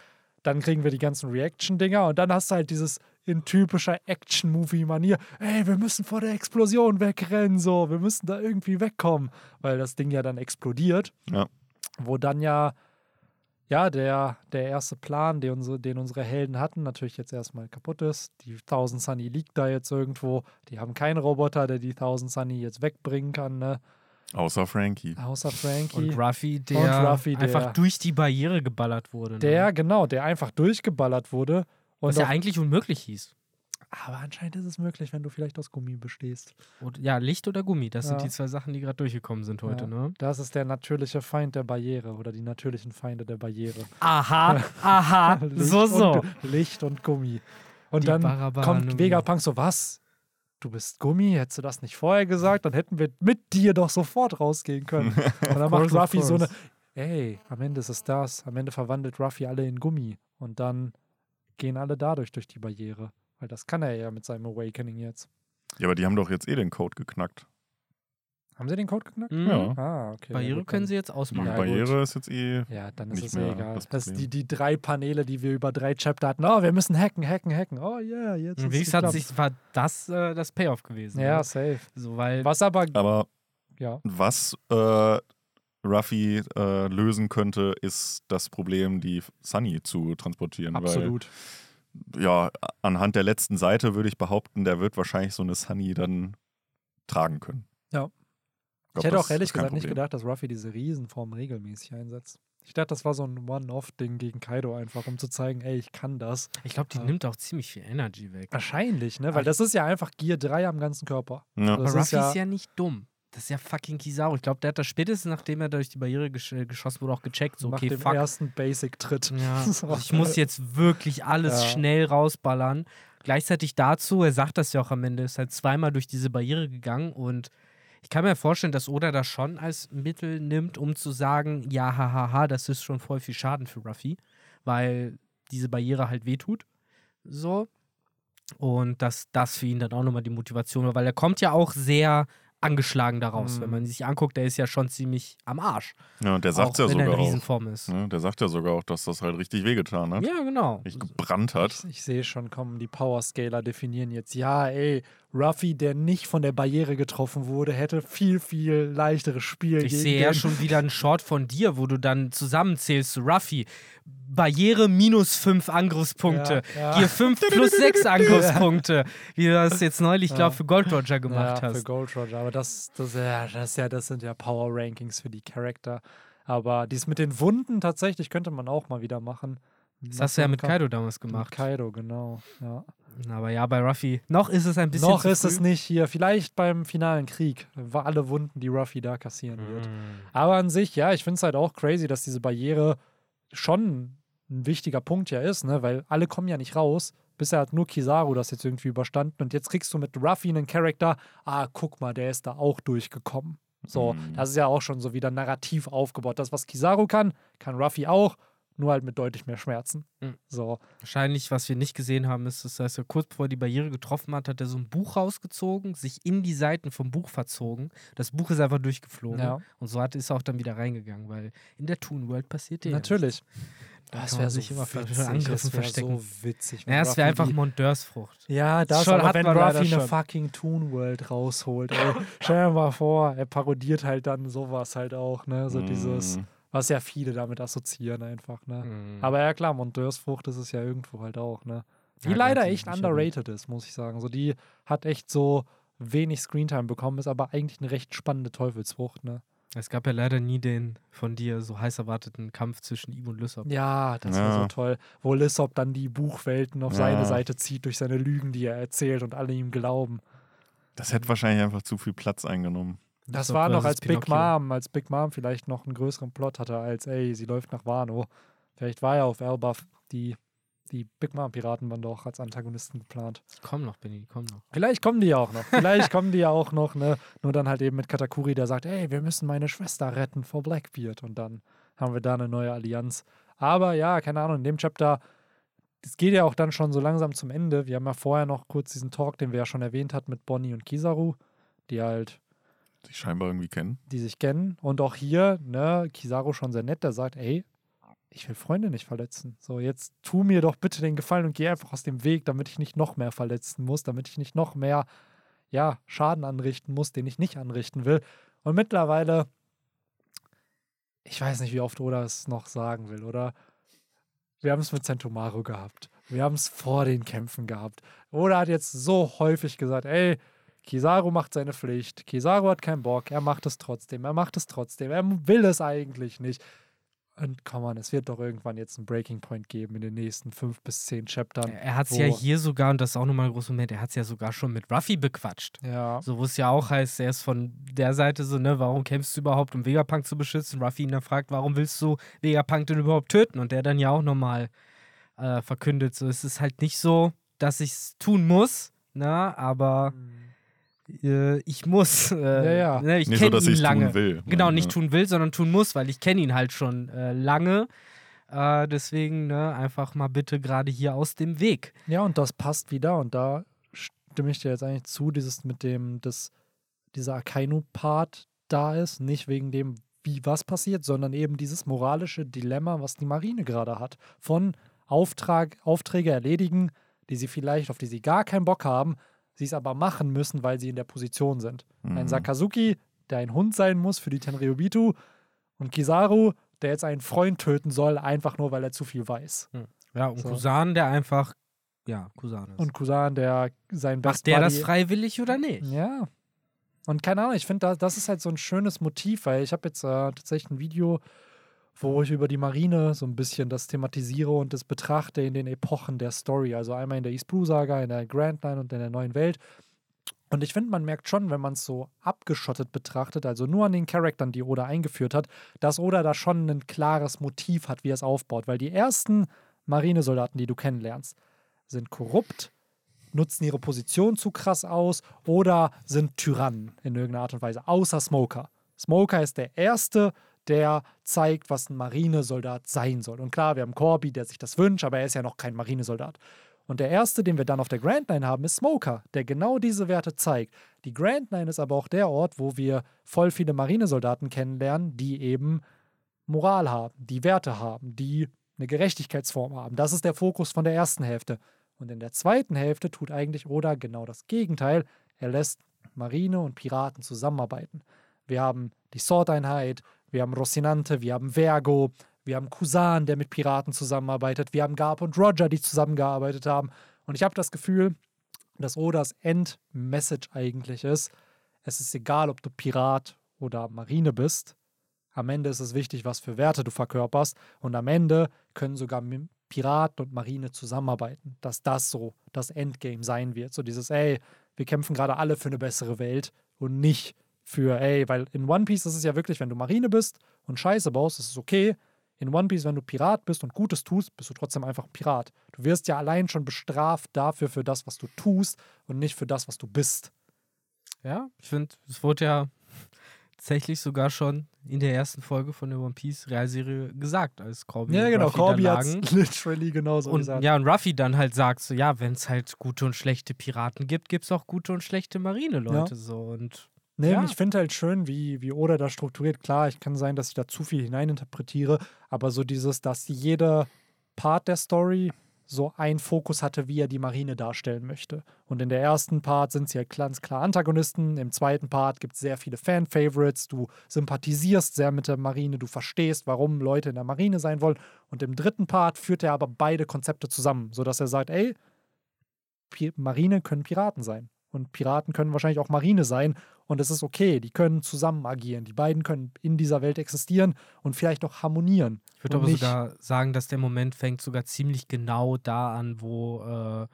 Dann kriegen wir die ganzen Reaction-Dinger und dann hast du halt dieses in typischer Action-Movie-Manier, ey, wir müssen vor der Explosion wegrennen, so, wir müssen da irgendwie wegkommen, weil das Ding ja dann explodiert Ja. wo dann ja, ja, der, der erste Plan, den unsere, den unsere Helden hatten, natürlich jetzt erstmal kaputt ist. Die 1000 Sunny liegt da jetzt irgendwo. Die haben keinen Roboter, der die 1000 Sunny jetzt wegbringen kann, ne? Außer Frankie. Außer Frankie. Und Ruffy, der Ruffy, der- einfach durch die Barriere geballert wurde. Ne? der, genau, der einfach durchgeballert wurde. Und Was ja eigentlich unmöglich hieß. aber anscheinend ist es möglich, wenn du vielleicht aus Gummi bestehst. Und, ja, Licht oder Gummi, das Ja. sind die zwei Sachen, die gerade durchgekommen sind heute, Ja. ne? Das ist der natürliche Feind der Barriere oder die natürlichen Feinde der Barriere. Aha, aha, Licht so, so. Und, Licht und Gummi. Und Die dann Barabara kommt. Vegapunk so, was? Du bist Gummi? Hättest du das nicht vorher gesagt? Dann hätten wir mit dir doch sofort rausgehen können. Und dann macht Ruffy so eine, ey, am Ende ist es das. Am Ende verwandelt Ruffy alle in Gummi. Und dann gehen alle dadurch durch die Barriere. Weil das kann er ja mit seinem Awakening jetzt. Ja, aber die haben doch jetzt eh den Code geknackt. Haben sie den Code geknackt? Mhm. Ja. Ah, okay. ja Barriere können sie jetzt Die ausmachen. Ja, Barriere ist jetzt eh. Ja, dann ist Nicht es eh mehr egal. das Das, die, die drei Paneele, die wir über drei Chapter hatten. Oh, wir müssen hacken, hacken, hacken. Oh yeah, jetzt. Und wenigstens hat sich, war das äh, das Payoff gewesen. Ja, ne? safe. So, weil Was aber, Aber ja. was äh, Ruffy äh, lösen könnte, ist das Problem, die Sunny zu transportieren. Absolut. Weil, ja, anhand der letzten Seite würde ich behaupten, der wird wahrscheinlich so eine Sunny dann tragen können. Glaub, Ich hätte das auch ehrlich gesagt nicht gedacht, dass Ruffy diese Riesenform regelmäßig einsetzt. Ich dachte, das war so ein One-Off-Ding gegen Kaido einfach, um zu zeigen, ey, ich kann das. Ich glaube, die Ja. nimmt auch ziemlich viel Energy weg. Wahrscheinlich, ne? Weil das ist ja einfach Gear 3 am ganzen Körper. Ja. Aber Ruffy ist ja- ist ja nicht dumm. Das ist ja fucking Kizaru. Ich glaube, der hat das spätestens, nachdem er durch die Barriere gesch äh, geschossen wurde, auch gecheckt. So, Nach okay, dem fuck. ersten Basic-Tritt. Ja, So. also ich muss jetzt wirklich alles Ja. schnell rausballern. Gleichzeitig dazu, er sagt das ja auch am Ende, ist halt zweimal durch diese Barriere gegangen und ich kann mir vorstellen, dass Oda das schon als Mittel nimmt, um zu sagen, ja, hahaha, das ist schon voll viel Schaden für Ruffy, weil diese Barriere halt wehtut. So. Und dass das für ihn dann auch nochmal die Motivation war, weil er kommt ja auch sehr angeschlagen daraus. Mhm. Wenn man sich anguckt, der ist ja schon ziemlich am Arsch. ja, und der sagt auch ja wenn er sogar in auch. Riesenform ist. Ne? Der sagt ja sogar auch, dass das halt richtig wehgetan hat. Ja, genau. Richtig gebrannt hat. Ich, ich sehe schon kommen, die Power-Scaler definieren jetzt, ja, ey, Ruffy, der nicht von der Barriere getroffen wurde, hätte viel, viel leichteres Spiel Ich sehe ja schon wieder einen Short von dir, wo du dann zusammenzählst zu Ruffy. Barriere minus 5 Angriffspunkte. Ja, ja. Hier 5 plus 6 Angriffspunkte. Wie du das jetzt neulich, Ja. glaube für Gold Roger gemacht ja, für hast. Gold Roger. Aber das, das, ja, das, ja, das sind ja Power Rankings für die Charakter. Aber dies mit den Wunden tatsächlich könnte man auch mal wieder machen. Das hast du ja mit Kaido damals gemacht. Mit Kaido, genau. Ja. Aber ja, bei Ruffy, noch ist es ein bisschen Noch zu ist früh. es nicht hier. Vielleicht beim finalen Krieg. War alle Wunden, die Ruffy da kassieren wird. Mhm. Aber an sich, ja, ich finde es halt auch crazy, dass diese Barriere schon ein wichtiger Punkt ja ist, ne? Weil alle kommen ja nicht raus. Bisher hat nur Kizaru das jetzt irgendwie überstanden. Und jetzt kriegst du mit Ruffy einen Charakter, ah, guck mal, der ist da auch durchgekommen. So, Mhm. das ist ja auch schon so wieder narrativ aufgebaut. Das, was Kizaru kann, kann Ruffy auch, nur halt mit deutlich mehr Schmerzen. Mhm. So, Wahrscheinlich, was wir nicht gesehen haben, ist, dass er kurz bevor er die Barriere getroffen hat, hat er so ein Buch rausgezogen, sich in die Seiten vom Buch verzogen. Das Buch ist einfach durchgeflogen. ja, Und so hat, ist er auch dann wieder reingegangen, weil in der Toon World passiert ja natürlich. Da Das wäre so sich immer für witzig, Angriffen das verstecken. so witzig. Ja, es wäre einfach Mondeursfrucht. Ja, das Schon aber hat wenn Ruffy eine schon. fucking Toon World rausholt, ey. Stell dir mal vor, er parodiert halt dann sowas halt auch, ne? So dieses, Mm. Was ja viele damit assoziieren einfach, ne? Mhm. Aber ja klar, Monteursfrucht ist es ja irgendwo halt auch, ne? Die Ja, leider echt underrated ist, muss ich sagen. So, die hat echt so wenig Screentime bekommen, ist aber eigentlich eine recht spannende Teufelsfrucht, ne? Es gab ja leider nie den von dir so heiß erwarteten Kampf zwischen ihm und Lysop. Ja, das Ja. so toll. Wo Lissop dann die Buchwelten auf Ja. seine Seite zieht durch seine Lügen, die er erzählt und alle ihm glauben. Das hätte wahrscheinlich einfach zu viel Platz eingenommen. Das war noch als Big Pinocchio. Mom, als Big Mom vielleicht noch einen größeren Plot hatte, als ey, sie läuft nach Wano. Vielleicht war ja auf Elbaf die, die Big Mom-Piraten waren doch als Antagonisten geplant. Die kommen noch, Benny, die kommen noch. Vielleicht kommen die ja auch noch. Vielleicht kommen die ja auch noch, ne? Nur dann halt eben mit Katakuri, der sagt, ey, wir müssen meine Schwester retten vor Blackbeard. Und dann haben wir da eine neue Allianz. Aber ja, keine Ahnung, in dem Chapter, es geht ja auch dann schon so langsam zum Ende. Wir haben ja vorher noch kurz diesen Talk, den wir ja schon erwähnt hatten mit Bonnie und Kizaru, die halt Die scheinbar irgendwie kennen. die sich kennen. Und auch hier, ne, Kizaru schon sehr nett, der sagt, ey, ich will Freunde nicht verletzen. So, jetzt tu mir doch bitte den Gefallen und geh einfach aus dem Weg, damit ich nicht noch mehr verletzen muss, damit ich nicht noch mehr, ja, Schaden anrichten muss, den ich nicht anrichten will. Und mittlerweile, ich weiß nicht, wie oft Oda es noch sagen will, oder? Wir haben es mit Sentomaru gehabt. Wir haben es vor den Kämpfen gehabt. Oda hat jetzt so häufig gesagt, ey, Kizaru macht seine Pflicht. Kizaru hat keinen Bock. Er macht es trotzdem. Er macht es trotzdem. Er will es eigentlich nicht. Und komm on, es wird doch irgendwann jetzt einen Breaking Point geben in den nächsten fünf bis zehn Chaptern. Er hat es ja hier sogar, und das ist auch nochmal ein großer Moment, er hat es ja sogar schon mit Ruffy bequatscht. Ja. So, wo es ja auch heißt, er ist von der Seite so, ne, warum kämpfst du überhaupt, um Vegapunk zu beschützen? Ruffy ihn dann fragt, warum willst du Vegapunk denn überhaupt töten? Und der dann ja auch nochmal äh, verkündet, so, es ist halt nicht so, dass ich es tun muss, ne, aber äh, ich muss. Äh, Ja, ja. Ne, ich Nicht so, dass ihn lange. tun will. Genau, nicht ja. tun will, sondern tun muss, weil ich kenne ihn halt schon äh, lange. Äh, deswegen, ne, einfach mal bitte gerade hier aus dem Weg. Ja, und das passt wieder. Und da stimme ich dir jetzt eigentlich zu, dieses mit dem, dass dieser Akainu-Part da ist, nicht wegen dem, wie was passiert, sondern eben dieses moralische Dilemma, was die Marine gerade hat. Von Auftrag, Aufträge erledigen, die sie vielleicht, auf die sie gar keinen Bock haben, sie es aber machen müssen, weil sie in der Position sind. Ein Mhm. Sakazuki, der ein Hund sein muss für die Tenryubitu und Kizaru, der jetzt einen Freund töten soll, einfach nur, weil er zu viel weiß. Ja, und So. Kusan, der einfach, ja, Kusan ist. Und Kusan, der sein Best Macht der das Buddy- freiwillig oder nicht? Ja. Und keine Ahnung, ich finde, da, das ist halt so ein schönes Motiv, weil ich habe jetzt äh, tatsächlich ein Video, wo ich über die Marine so ein bisschen das thematisiere und das betrachte in den Epochen der Story. Also einmal in der East Blue Saga, in der Grand Line und in der neuen Welt. Und ich finde, man merkt schon, wenn man es so abgeschottet betrachtet, also nur an den Charaktern, die Oda eingeführt hat, dass Oda da schon ein klares Motiv hat, wie er es aufbaut. Weil die ersten Marinesoldaten, die du kennenlernst, sind korrupt, nutzen ihre Position zu krass aus oder sind Tyrannen in irgendeiner Art und Weise, außer Smoker. Smoker ist der Erste, der zeigt, was ein Marinesoldat sein soll. Und klar, wir haben Corby, der sich das wünscht, aber er ist ja noch kein Marinesoldat. Und der erste, den wir dann auf der Grand Line haben, ist Smoker, der genau diese Werte zeigt. Die Grand Line ist aber auch der Ort, wo wir voll viele Marinesoldaten kennenlernen, die eben Moral haben, die Werte haben, die eine Gerechtigkeitsform haben. Das ist der Fokus von der ersten Hälfte. Und in der zweiten Hälfte tut eigentlich Oda genau das Gegenteil. Er lässt Marine und Piraten zusammenarbeiten. Wir haben die Sword-Einheit, wir haben Rocinante, wir haben Vergo, wir haben Kusan, der mit Piraten zusammenarbeitet, wir haben Garp und Roger, die zusammengearbeitet haben. Und ich habe das Gefühl, dass Odas Endmessage eigentlich ist, es ist egal, ob du Pirat oder Marine bist. Am Ende ist es wichtig, was für Werte du verkörperst. Und am Ende können sogar Piraten und Marine zusammenarbeiten. Dass das so das Endgame sein wird. So dieses, ey, wir kämpfen gerade alle für eine bessere Welt und nicht für, ey, weil in One Piece ist es ja wirklich, wenn du Marine bist und Scheiße baust, ist es okay. In One Piece, wenn du Pirat bist und Gutes tust, bist du trotzdem einfach ein Pirat. Du wirst ja allein schon bestraft dafür, für das, was du tust und nicht für das, was du bist. Ja, ich finde, es wurde ja tatsächlich sogar schon in der ersten Folge von der One Piece Realserie gesagt, als Corby Ja, genau, Ruffy Corby hat literally genauso Und gesagt. ja, und Ruffy dann halt sagt so, ja, wenn es halt gute und schlechte Piraten gibt, gibt es auch gute und schlechte Marine-Leute so und Nee, Ja. ich finde halt schön, wie, wie Oda das strukturiert. Klar, ich kann sein, dass ich da zu viel hineininterpretiere, aber so dieses, dass jeder Part der Story so einen Fokus hatte, wie er die Marine darstellen möchte. Und in der ersten Part sind sie halt ganz klar Antagonisten, im zweiten Part gibt es sehr viele Fan-Favorites, du sympathisierst sehr mit der Marine, du verstehst, warum Leute in der Marine sein wollen. Und im dritten Part führt er aber beide Konzepte zusammen, sodass er sagt, ey, Pi Marine können Piraten sein. Und Piraten können wahrscheinlich auch Marine sein. Und es ist okay, die können zusammen agieren. Die beiden können in dieser Welt existieren und vielleicht auch harmonieren. ich würde aber sogar sagen, dass der Moment fängt sogar ziemlich genau da an, wo äh,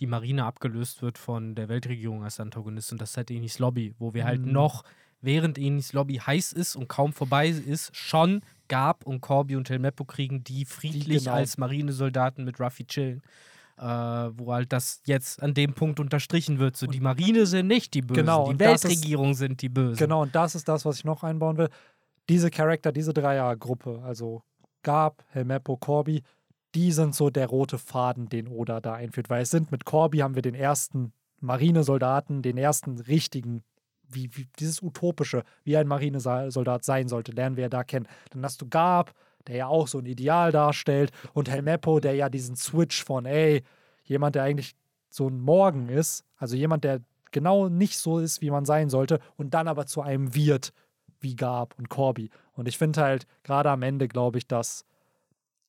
die Marine abgelöst wird von der Weltregierung als Antagonist und das ist halt Enis Lobby, wo wir halt Mhm. noch, während Enis Lobby heiß ist und kaum vorbei ist, schon Gab und Corby und Helmeppo kriegen, die friedlich genau. als Marinesoldaten mit Ruffy chillen. Äh, wo halt das jetzt an dem Punkt unterstrichen wird. So, die Marine sind nicht die Bösen, Genau, die und das ist- Weltregierung sind die Bösen. Genau, und das ist das, was ich noch einbauen will. Diese Charakter, diese Dreiergruppe, also Gab, Helmeppo, Corby, die sind so der rote Faden, den Oda da einführt. Weil es sind mit Corby haben wir den ersten Marinesoldaten, den ersten richtigen, wie, wie dieses utopische, wie ein Marinesoldat sein sollte, lernen wir ja da kennen. Dann hast du Gab, der ja auch so ein Ideal darstellt, und Helmeppo, der ja diesen Switch von, ey, jemand, der eigentlich so ein Morgen ist, also jemand, der genau nicht so ist, wie man sein sollte, und dann aber zu einem wird, wie Gab und Corby. Und ich finde halt, gerade am Ende glaube ich, dass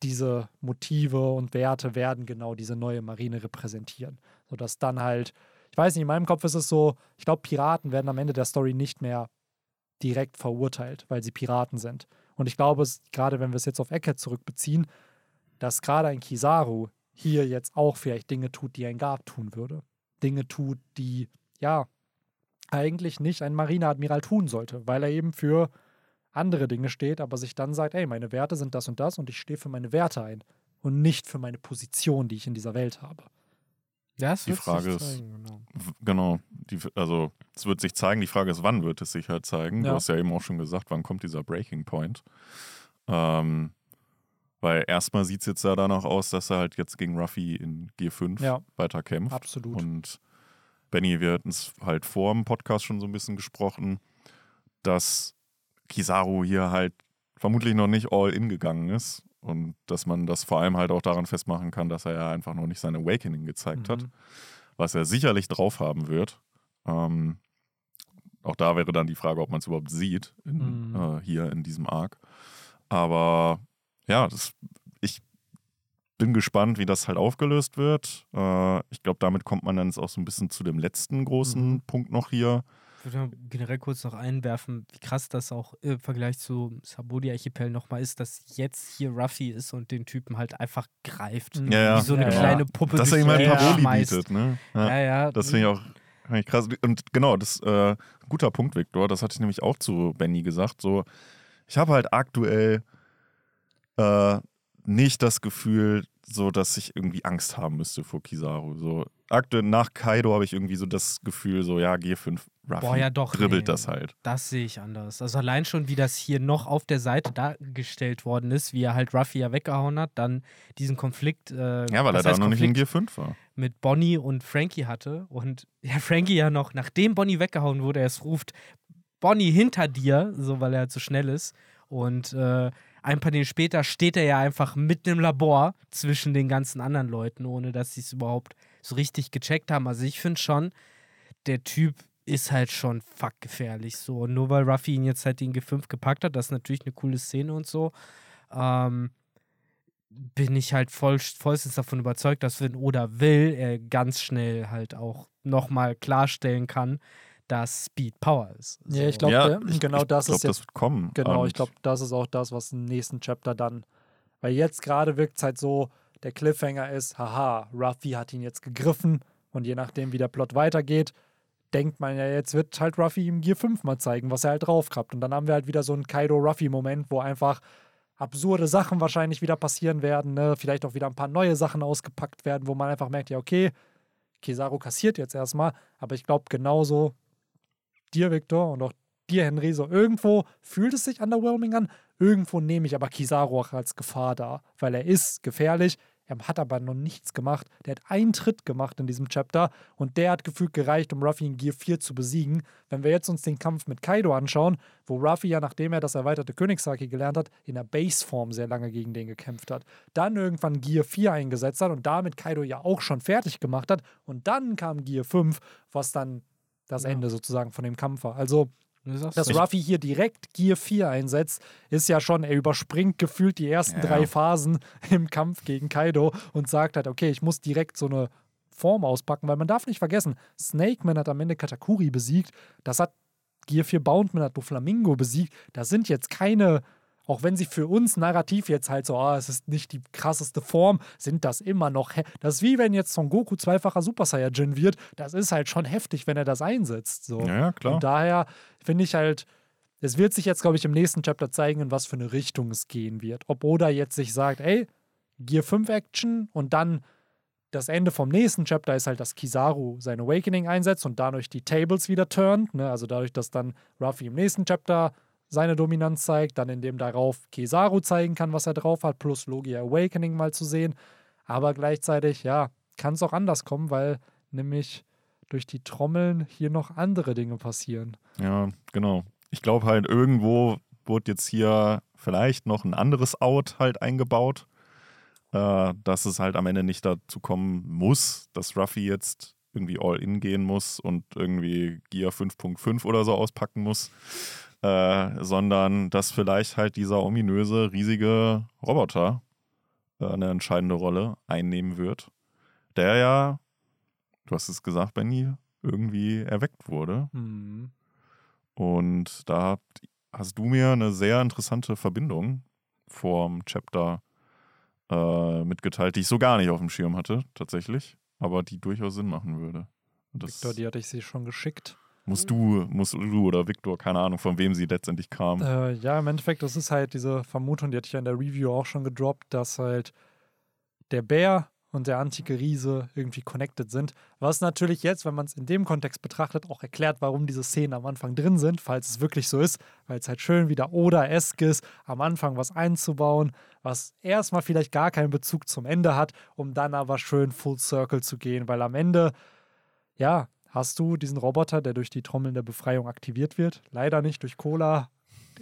diese Motive und Werte werden genau diese neue Marine repräsentieren. Sodass dann halt, ich weiß nicht, in meinem Kopf ist es so, ich glaube, Piraten werden am Ende der Story nicht mehr direkt verurteilt, weil sie Piraten sind. Und ich glaube, gerade wenn wir es jetzt auf Eckert zurückbeziehen, dass gerade ein Kizaru hier jetzt auch vielleicht Dinge tut, die ein Gab tun würde. Dinge tut, die, ja, eigentlich nicht ein Marineadmiral tun sollte, weil er eben für andere Dinge steht, aber sich dann sagt, ey, meine Werte sind das und das und ich stehe für meine Werte ein und nicht für meine Position, die ich in dieser Welt habe. Ja, das Die wird sich Frage ist- zeigen, genau. Genau. Die, also es wird sich zeigen. Die Frage ist, wann wird es sich halt zeigen? Ja. Du hast ja eben auch schon gesagt, wann kommt dieser Breaking Point? Ähm, weil erstmal sieht es jetzt ja danach aus, dass er halt jetzt gegen Ruffy in G5 Ja. weiter kämpft. Absolut. Und Benny, wir hatten es halt vor dem Podcast schon so ein bisschen gesprochen, dass Kizaru hier halt vermutlich noch nicht all in gegangen ist und dass man das vor allem halt auch daran festmachen kann, dass er ja einfach noch nicht sein Awakening gezeigt hat, Mhm. was er sicherlich drauf haben wird. Ähm, auch da wäre dann die Frage, ob man es überhaupt sieht in, Mhm. äh, hier in diesem Arc. Aber ja, das, ich bin gespannt, wie das halt aufgelöst wird. Äh, ich glaube, damit kommt man dann jetzt auch so ein bisschen zu dem letzten großen Mhm. Punkt noch hier. Ich würde generell kurz noch einwerfen, wie krass das auch im Vergleich zu Sabodi-Archipel nochmal ist, dass jetzt hier Ruffy ist und den Typen halt einfach greift. Ja, ja. Wie so eine Ja, kleine Puppe. Dass er ihm halt Paroli schmeißt. bietet, ne? Ja. Ja. Das finde ich auch ich krass. Und genau, das äh, guter Punkt, Viktor. Das hatte ich nämlich auch zu Benny gesagt. So, ich habe halt aktuell äh, nicht das Gefühl, so dass ich irgendwie Angst haben müsste vor Kizaru. So aktuell nach Kaido habe ich irgendwie so das Gefühl, so ja, G5 Ruffy Boah, ja doch, dribbelt nee. das halt. Das sehe ich anders. Also allein schon, wie das hier noch auf der Seite dargestellt worden ist, wie er halt Ruffy ja weggehauen hat, dann diesen Konflikt. Äh, Ja, weil er da noch nicht in Konflikt G5 war. mit Bonnie und Frankie hatte und ja, Frankie ja noch, nachdem Bonnie weggehauen wurde, erst ruft Bonnie hinter dir, so weil er halt so schnell ist. Und äh, ein paar Tage später steht er ja einfach mitten im Labor zwischen den ganzen anderen Leuten, ohne dass sie es überhaupt so richtig gecheckt haben. Also ich finde schon, der Typ ist halt schon fuck gefährlich so. Und nur weil Ruffy ihn jetzt halt in G5 gepackt hat, das ist natürlich eine coole Szene und so. Ähm, bin ich halt voll, vollstens davon überzeugt, dass wenn Oda will, er ganz schnell halt auch nochmal klarstellen kann, dass Speed Power ist. Ja, ich So. glaube, ja, genau das glaub, ist jetzt das wird kommen. Genau, ich glaube, das ist auch das, was im nächsten Chapter dann. Weil jetzt gerade wirkt es halt so, der Cliffhanger ist, haha, Ruffy hat ihn jetzt gegriffen und je nachdem, wie der Plot weitergeht, denkt man ja, jetzt wird halt Ruffy ihm Gear 5 mal zeigen, was er halt draufkrabbt. Und dann haben wir halt wieder so einen Kaido-Ruffy-Moment, wo einfach absurde Sachen wahrscheinlich wieder passieren werden, ne? vielleicht auch wieder ein paar neue Sachen ausgepackt werden, wo man einfach merkt, ja, okay, Kizaru kassiert jetzt erstmal, aber ich glaube genauso dir, Victor, und auch dir, Henry, so irgendwo fühlt es sich underwhelming an, irgendwo nehme ich aber Kizaru auch als Gefahr da, weil er ist gefährlich, er hat aber noch nichts gemacht. Der hat einen Tritt gemacht in diesem Chapter und der hat gefühlt gereicht, um Ruffy in Gear 4 zu besiegen. Wenn wir jetzt uns den Kampf mit Kaido anschauen, wo Ruffy ja, nachdem er das erweiterte Königshaki gelernt hat, in der Baseform sehr lange gegen den gekämpft hat, dann irgendwann Gear 4 eingesetzt hat und damit Kaido ja auch schon fertig gemacht hat und dann kam Gear 5, was dann das Ja. Ende sozusagen von dem Kampf war. Also dass so. Ruffy hier direkt Gear 4 einsetzt, ist ja schon, er überspringt gefühlt die ersten Ja. drei Phasen im Kampf gegen Kaido und sagt halt, okay, ich muss direkt so eine Form auspacken, weil man darf nicht vergessen, Snake Man hat am Ende Katakuri besiegt, das hat Gear 4 Boundman hat Doflamingo besiegt, das sind jetzt keine, auch wenn sie für uns narrativ jetzt halt so, ah, es ist nicht die krasseste Form, sind das immer noch, das ist wie wenn jetzt Son Goku zweifacher Super Saiyajin wird, das ist halt schon heftig, wenn er das einsetzt, so. Ja, ja, klar. Und daher finde ich halt, es wird sich jetzt, glaube ich, im nächsten Chapter zeigen, in was für eine Richtung es gehen wird. Ob Oda jetzt sich sagt, ey, Gear 5 Action und dann das Ende vom nächsten Chapter ist halt, dass Kizaru sein Awakening einsetzt und dadurch die Tables wieder turnt. Ne? Also dadurch, dass dann Ruffy im nächsten Chapter seine Dominanz zeigt, dann in dem darauf Kizaru zeigen kann, was er drauf hat, plus Logia Awakening mal zu sehen. Aber gleichzeitig, ja, kann es auch anders kommen, weil nämlich durch die Trommeln hier noch andere Dinge passieren. Ja, genau. Ich glaube halt, irgendwo wurde jetzt hier vielleicht noch ein anderes Out halt eingebaut, äh, dass es halt am Ende nicht dazu kommen muss, dass Ruffy jetzt irgendwie All-In gehen muss und irgendwie Gear 5.5 oder so auspacken muss, äh, sondern dass vielleicht halt dieser ominöse, riesige Roboter äh, eine entscheidende Rolle einnehmen wird, der ja, du hast es gesagt, Benny, irgendwie erweckt wurde. Hm. Und da hast du mir eine sehr interessante Verbindung vorm Chapter äh, mitgeteilt, die ich so gar nicht auf dem Schirm hatte, tatsächlich, aber die durchaus Sinn machen würde. Und das Victor, die hatte ich sie schon geschickt. Musst du, musst du oder Victor, keine Ahnung, von wem sie letztendlich kam. Äh, ja, im Endeffekt, das ist halt diese Vermutung, die hatte ich ja in der Review auch schon gedroppt, dass halt der Bär und der antike Riese irgendwie connected sind. Was natürlich jetzt, wenn man es in dem Kontext betrachtet, auch erklärt, warum diese Szenen am Anfang drin sind, falls es wirklich so ist, weil es halt schön wieder Oda-esk ist, am Anfang was einzubauen, was erstmal vielleicht gar keinen Bezug zum Ende hat, um dann aber schön Full Circle zu gehen, weil am Ende, ja, hast du diesen Roboter, der durch die Trommeln der Befreiung aktiviert wird. Leider nicht durch Cola,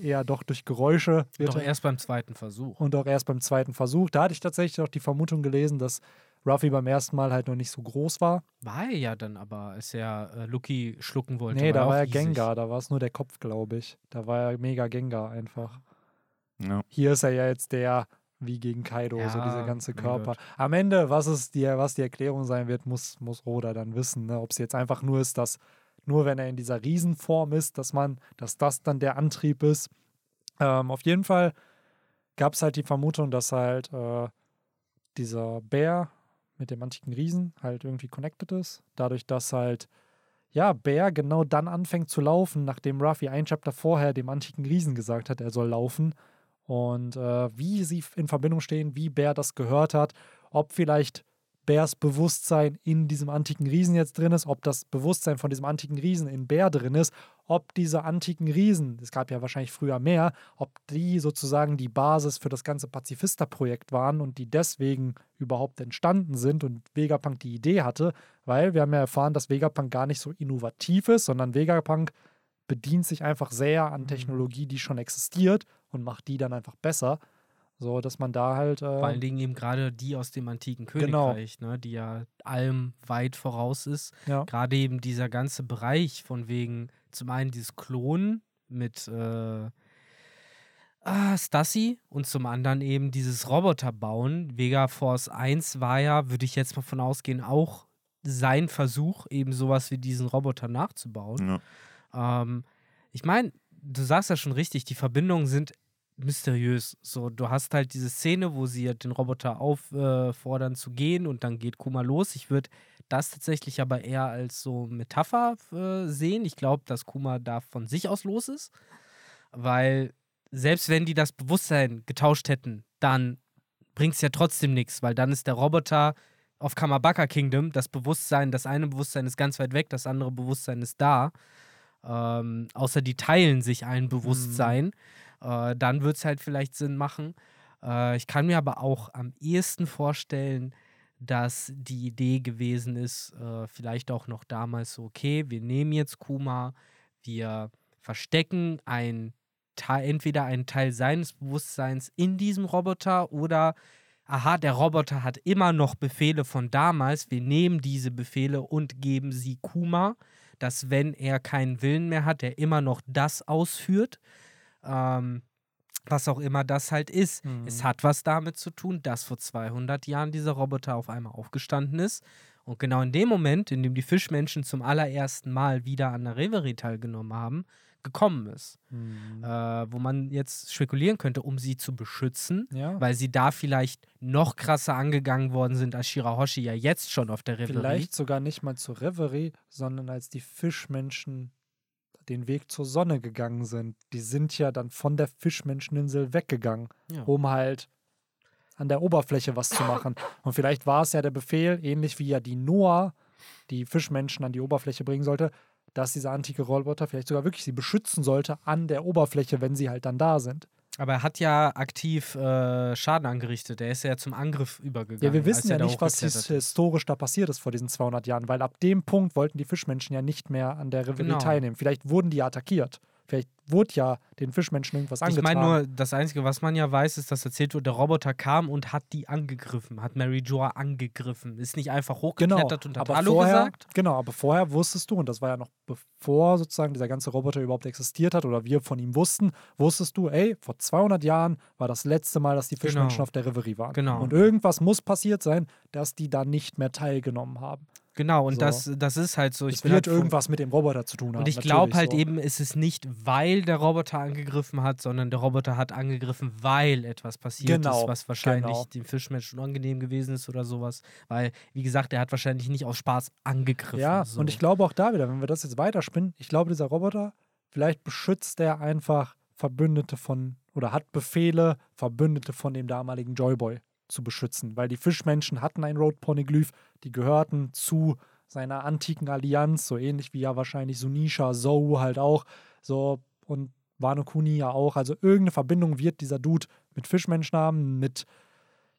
eher doch durch Geräusche. Wird Doch er- erst beim zweiten Versuch. und auch erst beim zweiten Versuch. Da hatte ich tatsächlich auch die Vermutung gelesen, dass Ruffy beim ersten Mal halt noch nicht so groß war. War er ja dann aber, als er äh, Lucky schlucken wollte. nee, da er war er riesig. Gengar, da war es nur der Kopf, glaube ich. Da war er mega Gengar einfach. Ja. Hier ist er ja jetzt der wie gegen Kaido, so Ja, dieser ganze Körper. Am Ende, was, es die, was die Erklärung sein wird, muss, muss Oda dann wissen. Ne? Ob es jetzt einfach nur ist, dass nur wenn er in dieser Riesenform ist, dass man, dass das dann der Antrieb ist. Ähm, auf jeden Fall gab es halt die Vermutung, dass halt äh, dieser Bär mit dem antiken Riesen halt irgendwie connected ist. Dadurch, dass halt, ja, Bär genau dann anfängt zu laufen, nachdem Ruffy ein Chapter vorher dem antiken Riesen gesagt hat, er soll laufen. Und äh, wie sie in Verbindung stehen, wie Bär das gehört hat, ob vielleicht Bärs Bewusstsein in diesem antiken Riesen jetzt drin ist, ob das Bewusstsein von diesem antiken Riesen in Bär drin ist, ob diese antiken Riesen, es gab ja wahrscheinlich früher mehr, ob die sozusagen die Basis für das ganze Pazifista-Projekt waren und die deswegen überhaupt entstanden sind und Vegapunk die Idee hatte, weil wir haben ja erfahren, dass Vegapunk gar nicht so innovativ ist, sondern Vegapunk bedient sich einfach sehr an mhm. Technologie, die schon existiert und macht die dann einfach besser. So, dass man da halt. Äh, Vor allen Dingen eben gerade die aus dem antiken genau. Königreich, genau. ne, die ja allem weit voraus ist. Ja. Gerade eben dieser ganze Bereich von wegen zum einen dieses Klonen mit äh, ah, Stassi und zum anderen eben dieses Roboterbauen. Vega Force 1 war ja, würde ich jetzt mal von ausgehen, auch sein Versuch, eben sowas wie diesen Roboter nachzubauen. Ja. Ähm, ich meine, du sagst ja schon richtig, die Verbindungen sind mysteriös. So, du hast halt diese Szene, wo sie den Roboter auffordern äh, zu gehen und dann geht Kuma los. Ich würde das tatsächlich aber eher als so Metapher äh, sehen. Ich glaube, dass Kuma da von sich aus los ist, weil selbst wenn die das Bewusstsein getauscht hätten, dann bringt es ja trotzdem nichts, weil dann ist der Roboter auf Kamabaka Kingdom, das Bewusstsein, das eine Bewusstsein ist ganz weit weg, das andere Bewusstsein ist da. Ähm, außer die teilen sich ein. Bewusstsein. Mhm äh, dann wird es halt vielleicht Sinn machen. Äh, ich kann mir aber auch am ehesten vorstellen, dass die Idee gewesen ist, äh, vielleicht auch noch damals so, okay, wir nehmen jetzt Kuma, wir verstecken ein Teil, entweder einen Teil seines Bewusstseins in diesem Roboter oder aha, der Roboter hat immer noch Befehle von damals, wir nehmen diese Befehle und geben sie Kuma, dass wenn er keinen Willen mehr hat, er immer noch das ausführt. Ähm, was auch immer das halt ist. Mhm. Es hat was damit zu tun, dass vor 200 Jahren dieser Roboter auf einmal aufgestanden ist. Und genau in dem Moment, in dem die Fischmenschen zum allerersten Mal wieder an der Reverie teilgenommen haben, gekommen ist. Mhm. Äh, wo man jetzt spekulieren könnte, um sie zu beschützen, ja. weil sie da vielleicht noch krasser angegangen worden sind, als Shirahoshi ja jetzt schon auf der Reverie. Vielleicht sogar nicht mal zur Reverie, sondern als die Fischmenschen den Weg zur Sonne gegangen sind. Die sind ja dann von der Fischmenscheninsel weggegangen, ja. um halt an der Oberfläche was zu machen. Und vielleicht war es ja der Befehl, ähnlich wie ja die Noah die Fischmenschen an die Oberfläche bringen sollte, dass dieser antike Roboter vielleicht sogar wirklich sie beschützen sollte an der Oberfläche, wenn sie halt dann da sind. Aber er hat ja aktiv äh, Schaden angerichtet. Er ist ja zum Angriff übergegangen. Ja, wir wissen ja nicht, was historisch da passiert ist vor diesen 200 Jahren, weil ab dem Punkt wollten die Fischmenschen ja nicht mehr an der Reverie genau. teilnehmen. Vielleicht wurden die attackiert. Vielleicht wurde ja den Fischmenschen irgendwas angetan. Ich meine nur, das Einzige, was man ja weiß, ist, dass erzählt wurde, der Roboter kam und hat die angegriffen, hat Mary Joa angegriffen. Ist nicht einfach hochgeklettert genau, und hat Hallo vorher, gesagt? Genau, aber vorher wusstest du, und das war ja noch bevor sozusagen dieser ganze Roboter überhaupt existiert hat oder wir von ihm wussten, wusstest du, ey, vor 200 Jahren war das letzte Mal, dass die Fischmenschen genau. auf der Reverie waren. Genau. Und irgendwas muss passiert sein, dass die da nicht mehr teilgenommen haben. Genau, und so. das, das ist halt so. Ich es wird halt irgendwas mit dem Roboter zu tun haben. Und ich glaube halt so. eben, ist es nicht, weil der Roboter angegriffen hat, sondern der Roboter hat angegriffen, weil etwas passiert genau, ist, was wahrscheinlich genau. dem Fischmenschen unangenehm gewesen ist oder sowas. Weil, wie gesagt, er hat wahrscheinlich nicht aus Spaß angegriffen. Ja, so. und ich glaube auch da wieder, wenn wir das jetzt weiterspinnen, ich glaube, dieser Roboter, vielleicht beschützt er einfach Verbündete von oder hat Befehle, Verbündete von dem damaligen Joyboy zu beschützen, weil die Fischmenschen hatten ein Road Poneglyph, die gehörten zu seiner antiken Allianz, so ähnlich wie ja wahrscheinlich Sunisha, Zou halt auch, so und Wano Kuni ja auch. Also irgendeine Verbindung wird dieser Dude mit Fischmenschen haben, mit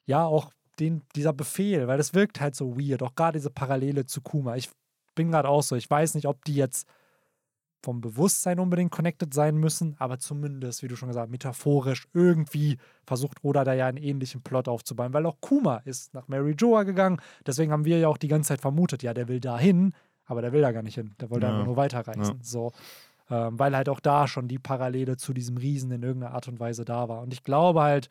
ja auch den, dieser Befehl, weil das wirkt halt so weird, auch gerade diese Parallele zu Kuma. Ich bin gerade auch so, ich weiß nicht, ob die jetzt vom Bewusstsein unbedingt connected sein müssen, aber zumindest, wie du schon gesagt hast, metaphorisch irgendwie versucht Oda da ja einen ähnlichen Plot aufzubauen, weil auch Kuma ist nach Mary Joa gegangen, deswegen haben wir ja auch die ganze Zeit vermutet, ja, der will da hin, aber der will da gar nicht hin, der wollte ja. einfach nur weiterreisen, ja. so, ähm, weil halt auch da schon die Parallele zu diesem Riesen in irgendeiner Art und Weise da war. Und ich glaube halt,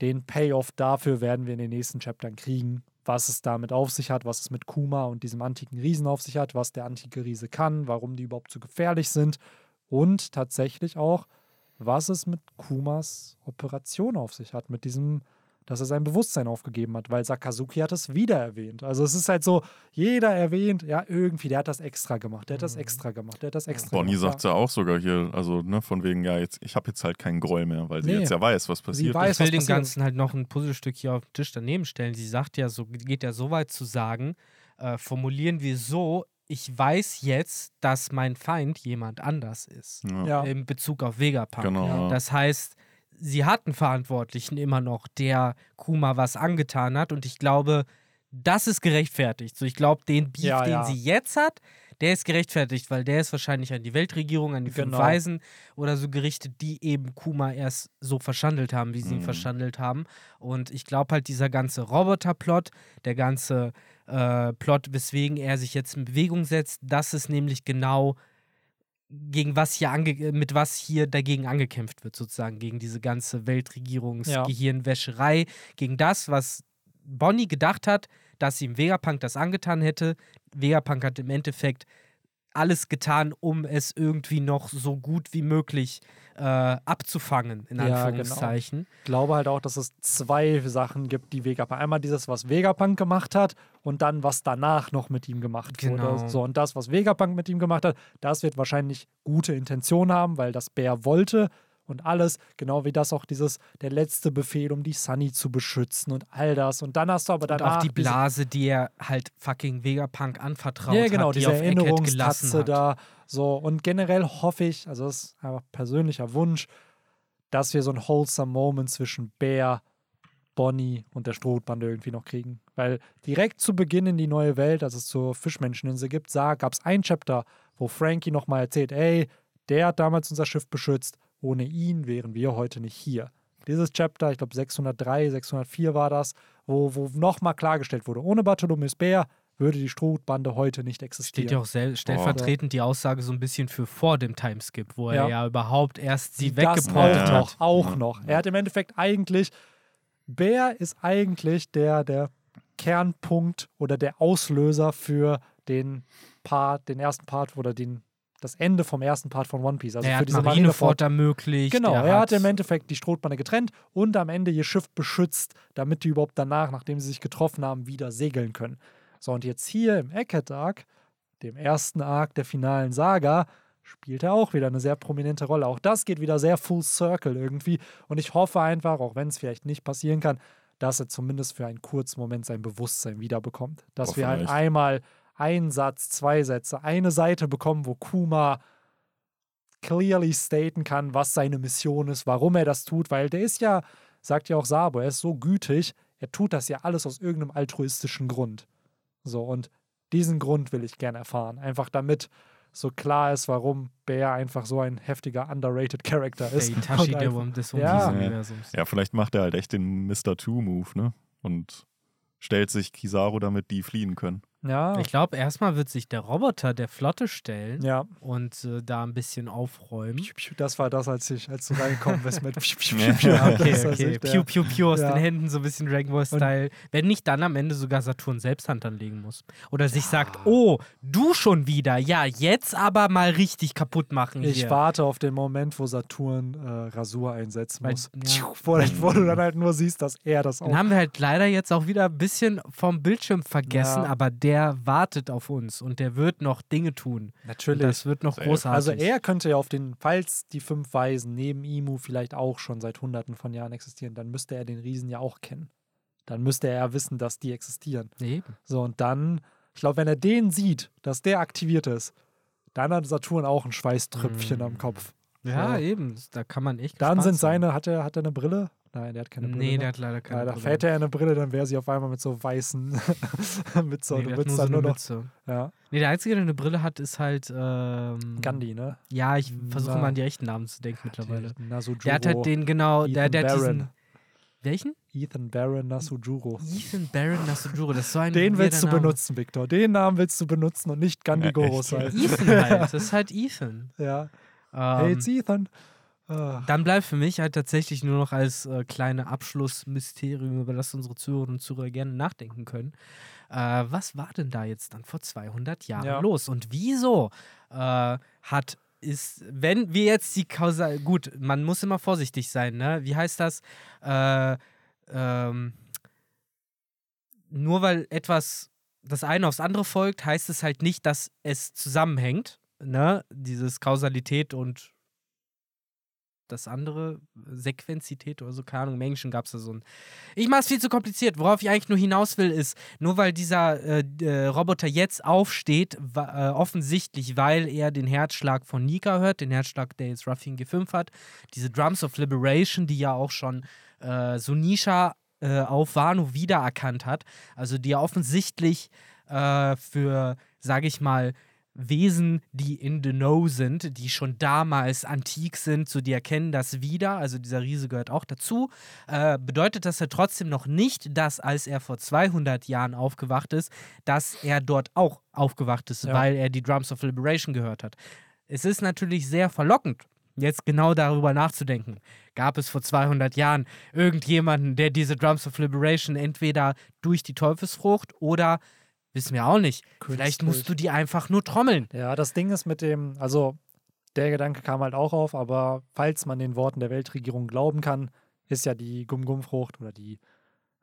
den Payoff dafür werden wir in den nächsten Chaptern kriegen, was es damit auf sich hat, was es mit Kuma und diesem antiken Riesen auf sich hat, was der antike Riese kann, warum die überhaupt so gefährlich sind und tatsächlich auch, was es mit Kumas Operation auf sich hat, mit diesem dass er sein Bewusstsein aufgegeben hat, weil Sakazuki hat es wieder erwähnt. Also es ist halt so, jeder erwähnt, ja, irgendwie, der hat das extra gemacht, der hat das mhm. extra gemacht, der hat das extra Bonnie gemacht. sagt es ja. ja auch sogar hier, also ne, von wegen, ja, jetzt, ich habe jetzt halt keinen Groll mehr, weil sie nee. jetzt ja weiß, was passiert. Sie weiß, ich will dem Ganzen halt noch ein Puzzlestück hier auf den Tisch daneben stellen. Sie sagt ja so, geht ja so weit zu sagen, äh, formulieren wir so, ich weiß jetzt, dass mein Feind jemand anders ist. Ja. In Bezug auf Vegapunk. Genau. Das heißt, sie hat einen Verantwortlichen immer noch, der Kuma was angetan hat. Und ich glaube, das ist gerechtfertigt. So, ich glaube, den Beef, ja, den sie jetzt hat, der ist gerechtfertigt, weil der ist wahrscheinlich an die Weltregierung, an die genau. fünf Weisen oder so gerichtet, die eben Kuma erst so verschandelt haben, wie sie mhm. ihn verschandelt haben. Und ich glaube halt, dieser ganze Roboter-Plot, der ganze äh, Plot, weswegen er sich jetzt in Bewegung setzt, das ist nämlich genau gegen was hier ange mit was hier dagegen angekämpft wird, sozusagen, gegen diese ganze Weltregierungsgehirnwäscherei, ja. gegen das, was Bonnie gedacht hat, dass ihm Vegapunk das angetan hätte. Vegapunk hat im Endeffekt alles getan, um es irgendwie noch so gut wie möglich äh, abzufangen, in Anführungszeichen. Ja, genau. Ich glaube halt auch, dass es zwei Sachen gibt, die Vegapunk. Einmal dieses, was Vegapunk gemacht hat und dann, was danach noch mit ihm gemacht genau. wurde. So, und das, was Vegapunk mit ihm gemacht hat, das wird wahrscheinlich gute Intention haben, weil das Bär wollte und alles, genau wie das auch dieses, der letzte Befehl, um die Sunny zu beschützen und all das. Und dann hast du aber danach. Und auch die Blase, die er halt fucking Vegapunk anvertraut ja, genau, hat, die diese Erinnerungstatze da. So, und generell hoffe ich, also das ist einfach persönlicher Wunsch, dass wir so ein wholesome Moment zwischen Bär, Bonnie und der Strohbande irgendwie noch kriegen. Weil direkt zu Beginn in die neue Welt, als es zur Fischmenscheninsel gibt, gab es ein Chapter, wo Frankie nochmal erzählt, ey, der hat damals unser Schiff beschützt ohne ihn wären wir heute nicht hier. Dieses Chapter, ich glaube 603, 604 war das, wo, wo nochmal klargestellt wurde, ohne Bartholomew Bär würde die Strohbande heute nicht existieren. Steht ja auch stellvertretend oh. die Aussage so ein bisschen für vor dem Timeskip, wo er ja überhaupt erst sie weggeportet hat. Noch, auch noch. Er hat im Endeffekt eigentlich, Bär ist eigentlich der, der Kernpunkt oder der Auslöser für den Part, den ersten Part oder den das Ende vom ersten Part von One Piece. Also er für hat diese Marineford ermöglicht. Genau, er hat, hat im Endeffekt die Strohbande getrennt und am Ende ihr Schiff beschützt, damit die überhaupt danach, nachdem sie sich getroffen haben, wieder segeln können. So, und jetzt hier im Eckhead Arc, dem ersten Arc der finalen Saga, spielt er auch wieder eine sehr prominente Rolle. Auch das geht wieder sehr full circle irgendwie. Und ich hoffe einfach, auch wenn es vielleicht nicht passieren kann, dass er zumindest für einen kurzen Moment sein Bewusstsein wiederbekommt. Dass wir halt einmal ein Satz, zwei Sätze, eine Seite bekommen, wo Kuma clearly staten kann, was seine Mission ist, warum er das tut, weil der ist ja, sagt ja auch Sabo, er ist so gütig, er tut das ja alles aus irgendeinem altruistischen Grund. So, und diesen Grund will ich gerne erfahren. Einfach damit so klar ist, warum Bär einfach so ein heftiger, underrated Character ist. Der Itachi der des ja. Universums. Ja, vielleicht macht er halt echt den Mr. Two-Move, ne? Und stellt sich Kizaru damit, die fliehen können. Ja. Ich glaube, erstmal wird sich der Roboter der Flotte stellen ja. und äh, da ein bisschen aufräumen. Das war das, als, ich, als du reingekommen bist mit Piu, Piu, Piu, Piu. Okay, okay. Piu, Piu, Piu aus ja. den Händen, so ein bisschen Dragon Ball-Style. Wenn nicht, dann am Ende sogar Saturn selbst Hand anlegen muss. Oder sich ja. sagt, oh, du schon wieder. Ja, jetzt aber mal richtig kaputt machen Ich hier. warte auf den Moment, wo Saturn äh, Rasur einsetzen muss. Wo, wo, du dann halt nur siehst, dass er das auch... Dann haben wir halt leider jetzt auch wieder ein bisschen vom Bildschirm vergessen, aber der der wartet auf uns und der wird noch Dinge tun. Natürlich. Und das wird noch großartig. Also er könnte ja auf den, falls die fünf Weisen neben Imu vielleicht auch schon seit hunderten von Jahren existieren, dann müsste er den Riesen ja auch kennen. Dann müsste er ja wissen, dass die existieren. Eben. So, und dann, ich glaube, wenn er den sieht, dass der aktiviert ist, dann hat Saturn auch ein Schweißtröpfchen mm. am Kopf. Ja, so. eben. Da kann man echt. Dann sind seine, hat er, hat er eine Brille? Nein, der hat keine Brille. Nee, der hat leider keine Brille. Hätte er eine Brille, dann wäre sie auf einmal mit so weißen mit so, nee, du nur, so nur noch, Mütze. Ja. Nee, der Einzige, der eine Brille hat, ist halt ähm, Gandhi, ne? Ja, ich versuche mal an die echten Namen zu denken mittlerweile. Nasujuro. Der hat halt den genau, Ethan der, der hat diesen welchen? Ethan Baron Nasujuro. Ethan Baron Nasujuro, das ist so ein Den willst du Name. benutzen, Victor. Den Namen willst du benutzen und nicht Gandhi ja, Goros halt. Ethan halt, das ist halt Ethan. Ja. Um, hey, it's Ethan. Ah. Dann bleibt für mich halt tatsächlich nur noch als äh, kleine Abschlussmysterium, über das unsere Zuhörerinnen und Zuhörer gerne nachdenken können. Äh, was war denn da jetzt dann vor 200 Jahren Ja. los? Und wieso äh, hat ist, wenn wir jetzt die Kausal, gut, man muss immer vorsichtig sein, ne? Wie heißt das? Äh, ähm, nur weil etwas das eine aufs andere folgt, heißt es halt nicht, dass es zusammenhängt, ne? Dieses Kausalität und das andere, Sequenzität oder so, keine Ahnung, im Englischen gab es da so ein. Ich mach's viel zu kompliziert. Worauf ich eigentlich nur hinaus will, ist, nur weil dieser äh, äh, Roboter jetzt aufsteht, äh, offensichtlich, weil er den Herzschlag von Nika hört, den Herzschlag, der jetzt Ruffy in G5 hat, diese Drums of Liberation, die ja auch schon äh, Sunisha äh, auf Wano wiedererkannt hat, also die ja offensichtlich äh, für, sage ich mal, Wesen, die in the know sind, die schon damals antik sind, so die erkennen das wieder, also dieser Riese gehört auch dazu, äh, bedeutet das ja trotzdem noch nicht, dass als er vor 200 Jahren aufgewacht ist, dass er dort auch aufgewacht ist, Ja. weil er die Drums of Liberation gehört hat. Es ist natürlich sehr verlockend, jetzt genau darüber nachzudenken. Gab es vor 200 Jahren irgendjemanden, der diese Drums of Liberation entweder durch die Teufelsfrucht oder wissen wir auch nicht. Vielleicht Künstlich. musst du die einfach nur trommeln. Ja, das Ding ist mit dem, also der Gedanke kam halt auch auf, aber falls man den Worten der Weltregierung glauben kann, ist ja die Gum-Gum-Frucht oder die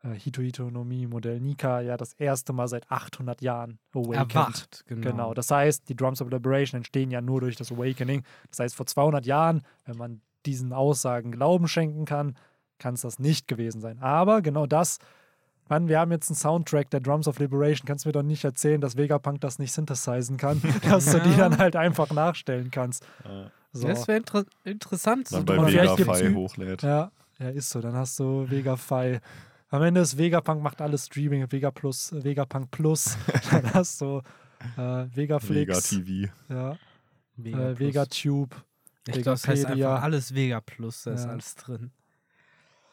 äh, Hito-Hitonomie Modell Nika ja das erste Mal seit 800 Jahren awakened. Erwacht, genau. Genau, das heißt, die Drums of Liberation entstehen ja nur durch das Awakening. Das heißt, vor 200 Jahren, wenn man diesen Aussagen Glauben schenken kann, kann es das nicht gewesen sein. Aber genau das, Mann, wir haben jetzt einen Soundtrack der Drums of Liberation. Kannst du mir doch nicht erzählen, dass Vegapunk das nicht synthesizen kann, dass du die dann halt einfach nachstellen kannst. So. Das wäre inter interessant. Dann so bei Vegafy hochlädt. Ja, ja, ist so. Dann hast du Vegafy. Am Ende ist Vegapunk macht alles Streaming, Vega Plus, Vegapunk Plus. dann hast du äh, Vegaflix, Vega TV. ja, Vega äh, Plus. Vegatube. Ich glaube, das heißt einfach alles Vega Plus, da ist Ja. alles drin.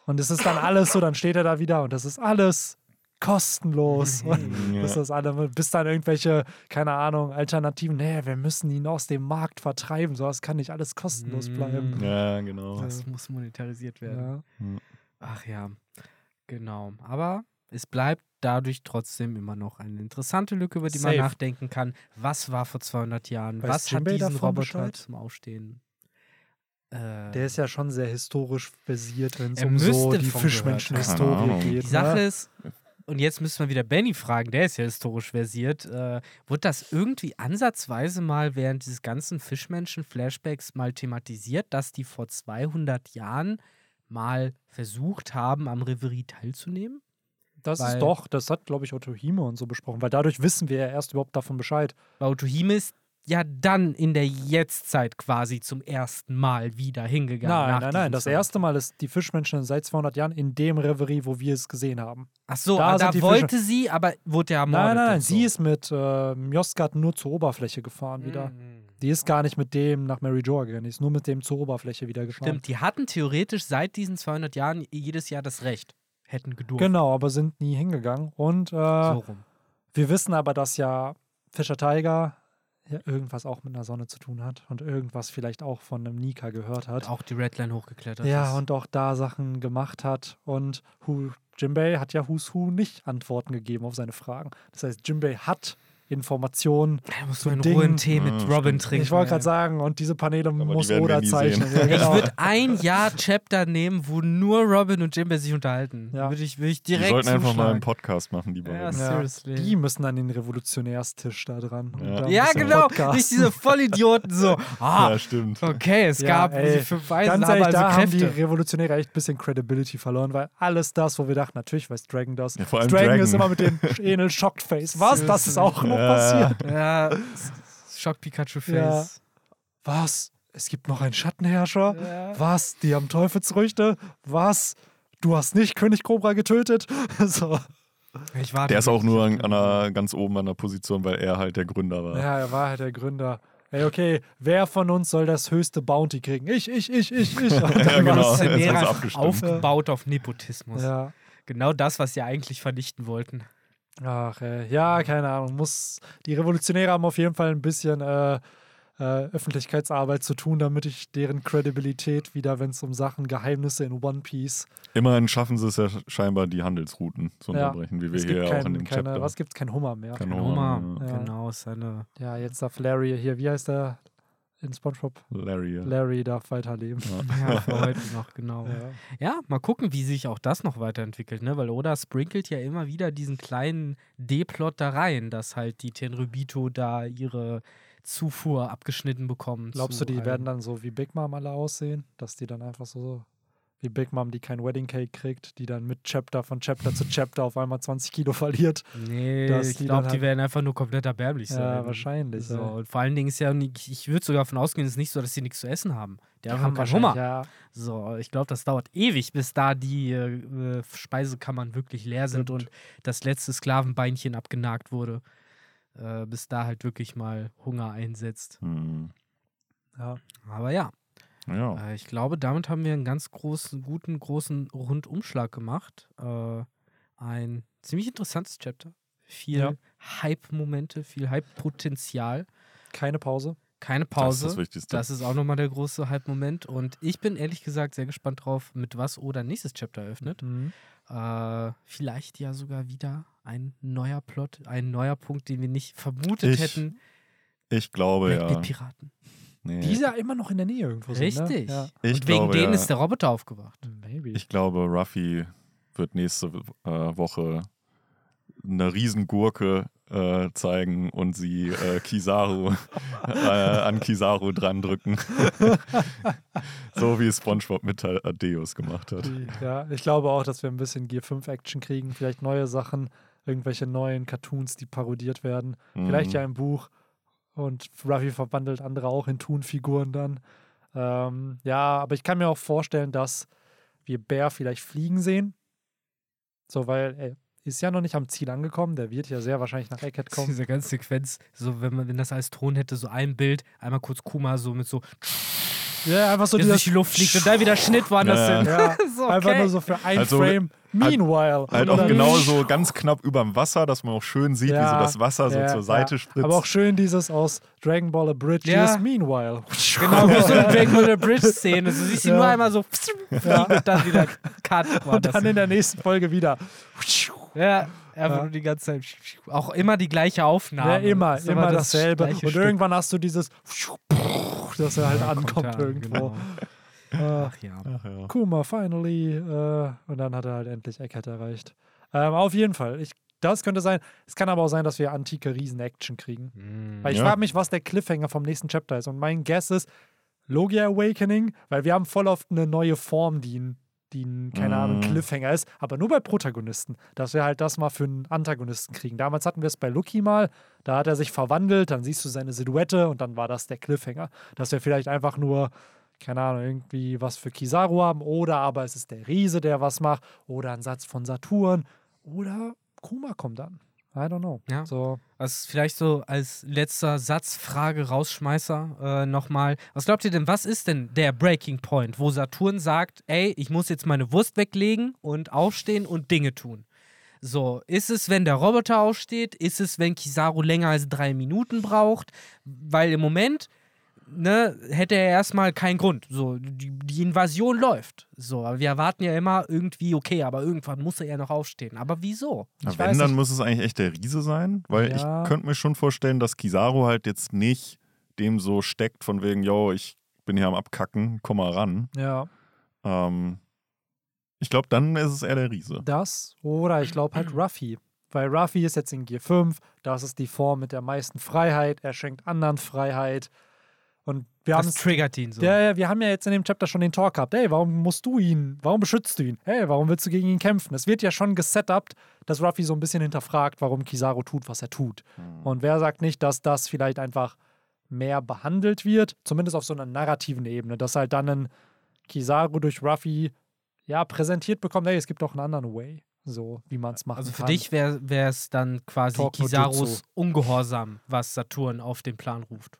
Und es ist dann alles so, dann steht er da wieder und das ist alles kostenlos. Und Ja. bis das alle, bis dann irgendwelche, keine Ahnung, Alternativen, nee, wir müssen ihn aus dem Markt vertreiben, sowas kann nicht alles kostenlos bleiben. Ja, genau. Das muss monetarisiert werden. Ja. Ach ja, genau. Aber es bleibt dadurch trotzdem immer noch eine interessante Lücke, über die man Safe. nachdenken kann. Was war vor 200 Jahren? Weiß Was hat Jinbei diesen Roboter Bescheid? zum Aufstehen? Äh, Der ist ja schon sehr historisch versiert, wenn es um so die. Fischmenschenhistorie geht. die Sache ne? ist, und jetzt müssen wir wieder Benny fragen, der ist ja historisch versiert. Äh, wurde das irgendwie ansatzweise mal während dieses ganzen Fischmenschen-Flashbacks mal thematisiert, dass die vor 200 Jahren mal versucht haben, am Reverie teilzunehmen? Das weil- ist doch, das hat, glaube ich, Otto Hime und so besprochen, weil dadurch wissen wir ja erst überhaupt davon Bescheid. Weil Otohime ist ja dann in der Jetztzeit quasi zum ersten Mal wieder hingegangen. nein, nein, nein. Das Zeit. erste Mal ist die Fischmenschen seit 200 Jahren in dem Reverie, wo wir es gesehen haben. Ach so, Da da, sind da wollte sie, aber wurde ja ermordet. Nein, nein, nein. so. Sie ist mit äh, Mjoskat nur zur Oberfläche gefahren wieder. Mhm. Die ist gar nicht mit dem nach Mary Joa gegangen, die ist nur mit dem zur Oberfläche wieder gefahren. Stimmt, die hatten theoretisch seit diesen 200 Jahren jedes Jahr das Recht. Hätten gedurft. Genau, aber sind nie hingegangen. Und äh, So rum. wir wissen aber, dass ja Fischer Tiger ja irgendwas auch mit einer Sonne zu tun hat und irgendwas vielleicht auch von einem Nika gehört hat. Auch die Redline hochgeklettert Ja, ist. und auch da Sachen gemacht hat. Und Hu, Jimbei hat ja Who's Who nicht Antworten gegeben auf seine Fragen. Das heißt, Jimbei hat Informationen. Da musst so du in Ruhe einen Tee mit Ah, Robin stimmt. trinken. ich wollte gerade sagen, und diese Paneele die muss wir Oda zeichnen. Ja, genau. Ich würde ein Jahr Chapter nehmen, wo nur Robin und Jimbe sich unterhalten. Ja. Würde ich, würde ich Die direkt sollten einfach mal einen Podcast machen, die beiden. Ja, seriously. die müssen an den Revolutionärstisch da dran. Ja. Ja, genau. Nicht diese Vollidioten so. Ah, Ja, stimmt. okay, es Ja, gab ey, fünf Weisen, Ganz aber ehrlich, also da haben die Kräfte. Revolutionäre echt ein bisschen Credibility verloren, weil alles das, wo wir dachten, natürlich weiß Dragon das. Ja, vor allem Dragon, Dragon. ist immer mit dem Enel Shocked Face. Was? Das ist auch noch Ja. passiert. Ja, Schock Pikachu Ja. Face. Was? Es gibt noch einen Schattenherrscher? Ja. Was? Die haben Teufelsfrüchte? Was? Du hast nicht König Cobra getötet? so. Ich warte Der ist auch nur an, an einer, ganz oben an der Position, weil er halt der Gründer war. Ja, er war halt der Gründer. Ey, okay, wer von uns soll das höchste Bounty kriegen? Ich, ich, ich, ich, ich. Und Ja, genau. abgestimmt. aufgebaut auf Nepotismus. Ja. Genau das, was sie eigentlich vernichten wollten. Ach, ey. ja, keine Ahnung. Muss, die Revolutionäre haben auf jeden Fall ein bisschen äh, äh, Öffentlichkeitsarbeit zu tun, damit ich deren Credibilität wieder, wenn es um Sachen, Geheimnisse in One Piece. Immerhin schaffen sie es ja scheinbar, die Handelsrouten zu Ja. unterbrechen, wie wir Es hier ja auch in kein, dem keine, Chapter. was gibt's? Kein Hummer mehr. Kein Hummer, Hummer, Ja. genau, ist eine. Ja, jetzt darf Larry hier, wie heißt der in SpongeBob? Larry. ja. Larry darf weiterleben. Ja, für heute noch, genau. Ja. Ja, mal gucken, wie sich auch das noch weiterentwickelt, ne? Weil Oda sprinkelt ja immer wieder diesen kleinen D-Plot da rein, dass halt die Tenryubito da ihre Zufuhr abgeschnitten bekommen. Glaubst zu du, die werden dann so wie Big Mom alle aussehen? Dass die dann einfach so wie Big Mom, die kein Wedding Cake kriegt, die dann mit Chapter von Chapter zu Chapter auf einmal 20 Kilo verliert? Nee, ich die glaube, die halt- werden einfach nur komplett erbärmlich sein. Ja, wahrscheinlich. So, ja. und vor allen Dingen ist ja, nicht- ich würde sogar davon ausgehen, es ist nicht so, dass sie nichts zu essen haben. Die haben keinen Hunger. Ja, So, ich glaube, das dauert ewig, bis da die äh, Speisekammern wirklich leer sind Stimmt. und das letzte Sklavenbeinchen abgenagt wurde. Äh, bis da halt wirklich mal Hunger einsetzt. Hm. ja. Aber ja, Ja. äh, ich glaube, damit haben wir einen ganz großen, guten, großen Rundumschlag gemacht. Äh, ein ziemlich interessantes Chapter. Viel Ja. Hype-Momente, viel Hype-Potenzial. Keine Pause. Keine Das ist Pause. das Wichtigste. Das ist auch nochmal der große Hype-Moment. Und ich bin ehrlich gesagt sehr gespannt drauf, mit was Oda nächstes Chapter eröffnet. Mhm. Äh, vielleicht ja sogar wieder ein neuer Plot, ein neuer Punkt, den wir nicht vermutet Ich hätten. ich glaube ja. Blackbeard-Piraten. Nee. Die ist ja immer noch in der Nähe irgendwo. sind, Richtig. Ne? Ja. ich Und wegen glaube, denen ja, ist der Roboter aufgewacht. Maybe. Ich glaube, Ruffy wird nächste äh, Woche eine Riesengurke äh, zeigen und sie äh, Kizaru äh, an Kizaru dran drücken. so wie es SpongeBob mit Adeus gemacht hat. Ja, ich glaube auch, dass wir ein bisschen Gear 5 Action kriegen. Vielleicht neue Sachen, irgendwelche neuen Cartoons, die parodiert werden. Vielleicht Mhm. ja ein Buch. Und Ruffy verwandelt andere auch in Thun-Figuren dann. Ähm, ja, aber ich kann mir auch vorstellen, dass wir Bär vielleicht fliegen sehen. So, weil er ist ja noch nicht am Ziel angekommen. Der wird ja sehr wahrscheinlich nach Egghead kommen. Diese ganze Sequenz, so wenn man, wenn das als Ton hätte, so ein Bild, einmal kurz Kuma so mit so, Ja, einfach so der durch dieses. die Luft fliegt und dann wieder Schnitt woanders Ja, hin. Ja, so, einfach okay. nur so für ein Also, Frame. Meanwhile. Halt Und auch genau so ganz knapp überm Wasser, dass man auch schön sieht, wie so Ja, das Wasser so ja, zur Seite ja. spritzt. Aber auch schön dieses aus Dragon Ball A Bridge, Ja. Meanwhile. Genau, wie so eine Dragon Ball Bridge-Szene. Du siehst sie Ja. nur einmal so Ja. und dann wieder Cut. Und dann in der nächsten Folge wieder. Ja, einfach Ja. nur die ganze Zeit. Auch immer die gleiche Aufnahme. Ja, immer, Ist immer das dasselbe. Und Stück. irgendwann hast du dieses, dass er halt Ja, kommt ankommt er an, irgendwo. genau. Ach ja. Ach ja. Kuma, finally. Äh, und dann hat er halt endlich Eckert erreicht. Ähm, auf jeden Fall. Ich, das könnte sein. Es kann aber auch sein, dass wir antike Riesen-Action kriegen. Weil ich Ja. frage mich, was der Cliffhanger vom nächsten Chapter ist. Und mein Guess ist Logia Awakening, weil wir haben voll oft eine neue Form, die ein, die ein keine Ahnung, Mm. Cliffhanger ist, aber nur bei Protagonisten. Dass wir halt das mal für einen Antagonisten kriegen. Damals hatten wir es bei Lucky mal, da hat er sich verwandelt, dann siehst du seine Silhouette und dann war das der Cliffhanger. Dass wir vielleicht einfach nur, keine Ahnung, irgendwie was für Kizaru haben oder aber es ist der Riese, der was macht oder ein Satz von Saturn oder Kuma kommt dann. I don't know. Ja. So, Was vielleicht so als letzter Satz, Frage, Rausschmeißer äh, nochmal. Was glaubt ihr denn, was ist denn der Breaking Point, wo Saturn sagt, ey, ich muss jetzt meine Wurst weglegen und aufstehen und Dinge tun? So, ist es, wenn der Roboter aufsteht? Ist es, wenn Kizaru länger als drei Minuten braucht? Weil im Moment ne, hätte er erstmal keinen Grund. So, die, die Invasion läuft. So, aber wir erwarten ja immer irgendwie, okay, aber irgendwann muss er ja noch aufstehen. Aber wieso? Na, wenn, weiß dann muss es eigentlich echt der Riese sein, weil Ja. ich könnte mir schon vorstellen, dass Kizaru halt jetzt nicht dem so steckt, von wegen, yo, ich bin hier am Abkacken, komm mal ran. ja. Ähm, ich glaube, dann ist es eher der Riese. Das oder ich glaube halt Ruffy. Weil Ruffy ist jetzt in Gear 5, das ist die Form mit der meisten Freiheit, er schenkt anderen Freiheit. Und wir haben Das triggert ihn so. ja, ja, wir haben ja jetzt in dem Chapter schon den Talk gehabt. Hey, warum musst du ihn? Warum beschützt du ihn? Hey, warum willst du gegen ihn kämpfen? Es wird ja schon gesetupt, dass Ruffy so ein bisschen hinterfragt, warum Kizaru tut, was er tut. Und wer sagt nicht, dass das vielleicht einfach mehr behandelt wird, zumindest auf so einer narrativen Ebene, dass halt dann ein Kizaru durch Ruffy ja präsentiert bekommt, hey, es gibt doch einen anderen Way, so wie man es machen Also für kann. dich wäre es dann quasi Talk Jutsu. Ungehorsam, was Saturn auf den Plan ruft.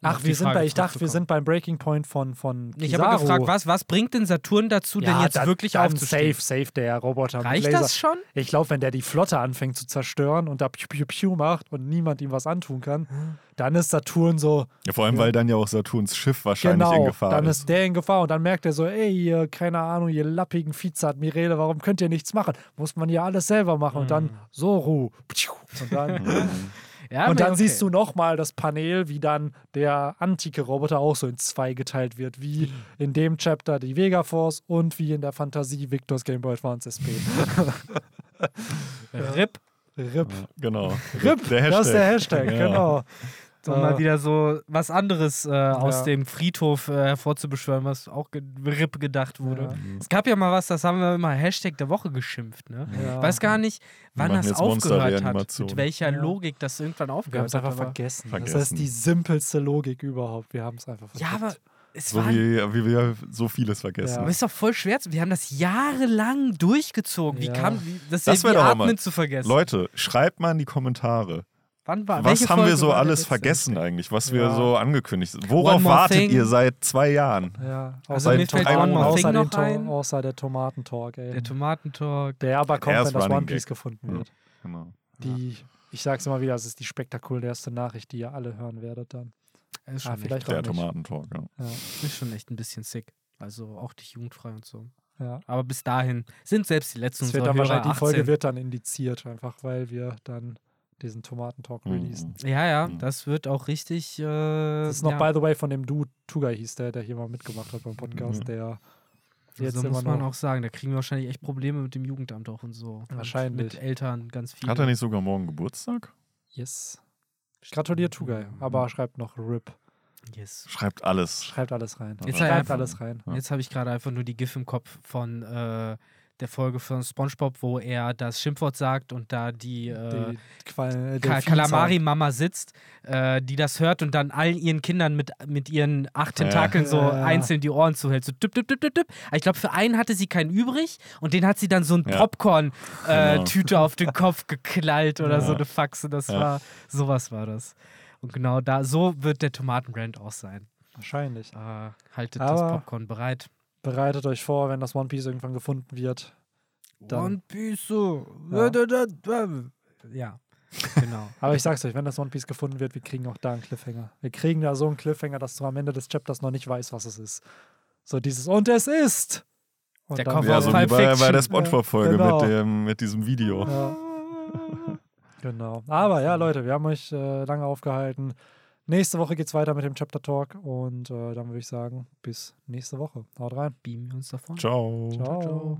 Ach, wir sind Frage bei, ich dachte, wir sind beim Breaking Point von, von Ich habe gefragt, was, was bringt denn Saturn dazu, denn ja, jetzt dann, wirklich dann aufzustehen? safe, safe der Roboter mit Reicht Laser. das schon? Ich glaube, wenn der die Flotte anfängt zu zerstören und da Piu Piu Piu macht und niemand ihm was antun kann, dann ist Saturn so, Ja, vor allem, Ja. weil dann ja auch Saturns Schiff wahrscheinlich genau, in Gefahr dann ist. ist der in Gefahr und dann merkt er so, ey, ihr, keine Ahnung, ihr lappigen Vizeadmirale, warum könnt ihr nichts machen? Muss man ja alles selber machen und dann so Ru. Und dann, Ja, und dann okay. siehst du nochmal das Panel, wie dann der antike Roboter auch so in zwei geteilt wird, wie in dem Chapter die Vega Force und wie in der Fantasie Victors Game Boy Advance SP. RIP. RIP. Genau. RIP, Der das ist der Hashtag. Hashtag, Ja. genau. Um Äh, mal wieder so was anderes äh, aus Ja. dem Friedhof äh, hervorzubeschwören, was auch ge RIP gedacht wurde. Ja. Es gab ja mal was, das haben wir immer Hashtag der Woche geschimpft. Ne? Ja. Ich weiß gar nicht, wann das aufgehört hat, mit welcher Ja. Logik das irgendwann Wir haben aufgehört es hat. einfach aber- vergessen. Das Vergessen. ist die simpelste Logik überhaupt. Wir haben es einfach Ja, vergessen. aber es So war wie, wie wir so vieles vergessen. aber ist doch voll schwer. zu- Wir haben das jahrelang durchgezogen. Wie Ja. kam wie, das, Das ist wär wie Atmen mal- zu vergessen? Leute, schreibt mal in die Kommentare. Wann war, Was haben wir Folge so war der alles vergessen eigentlich, was wir Ja. so angekündigt haben? Worauf wartet Thing. ihr seit zwei Jahren? Ja, Also außer, mir den fällt Tomaten, One More außer, noch To- ein. außer der Tomatentalk, ey. Der Tomatentalk. der aber kommt, wenn ist das One Piece Gag. gefunden Ja. wird. Genau. Die, ich sag's immer wieder, das ist die spektakulärste Nachricht, die ihr alle hören werdet dann. Ist Ah, schon, vielleicht echt, Der. Tomatentalk, ja. Ja, ist schon echt ein bisschen sick. Also auch nicht jugendfrei und so. ja. Aber bis dahin sind selbst die letzten Das wird unserer dann Hörer wahrscheinlich, die 18. Folge wird dann indiziert, einfach weil wir dann diesen Tomatentalk Mhm. releasen. Ja, ja, Mhm. das wird auch richtig. Äh, Das ist noch, ja. by the way, von dem Dude, Tugai hieß der, der hier mal mitgemacht hat beim Podcast, Mhm. der jetzt so immer muss man auch sagen, da kriegen wir wahrscheinlich echt Probleme mit dem Jugendamt auch und so. Wahrscheinlich. Und mit Eltern ganz viel. Hat er nicht sogar morgen Geburtstag? Yes. Gratuliert Tugai, aber schreibt noch RIP. Yes. Schreibt alles. Schreibt alles rein. Jetzt Schreibt einfach- alles rein. Jetzt habe ich gerade einfach nur die GIF im Kopf von äh, der Folge von SpongeBob, wo er das Schimpfwort sagt und da die, äh, Die Qual äh, Ka. Kalamari-Mama sitzt, äh, die das hört und dann all ihren Kindern mit, mit ihren acht Ja. Tentakeln so Ja. einzeln die Ohren zuhält. So düpp, düpp, düpp, düpp, düpp. Ich glaube, für einen hatte sie keinen übrig und den hat sie dann so ein Ja. Popcorn-Tüte Genau. auf den Kopf geklallt oder Ja. so eine Faxe. Das Ja. war, sowas war das. Und genau da, so wird der Tomatenbrand auch sein. Wahrscheinlich. Äh, haltet das Aber- Popcorn bereit. Bereitet euch vor, wenn das One Piece irgendwann gefunden wird. Dann- One Piece. so. Ja. Ja, genau. Aber ich sag's euch, wenn das One Piece gefunden wird, wir kriegen auch da einen Cliffhanger. Wir kriegen da so einen Cliffhanger, dass du am Ende des Chapters noch nicht weißt, was es ist. So dieses Und es ist! Und Der dann- Koffer Ja, so wie bei, bei der Spongebob-Folge Genau. mit, dem, mit diesem Video. Ja, genau. Aber ja, Leute, wir haben euch äh, lange aufgehalten. Nächste Woche geht's weiter mit dem Chapter Talk und äh, dann würde ich sagen, bis nächste Woche. Haut rein. Beamen wir uns davon. Ciao. Ciao. ciao.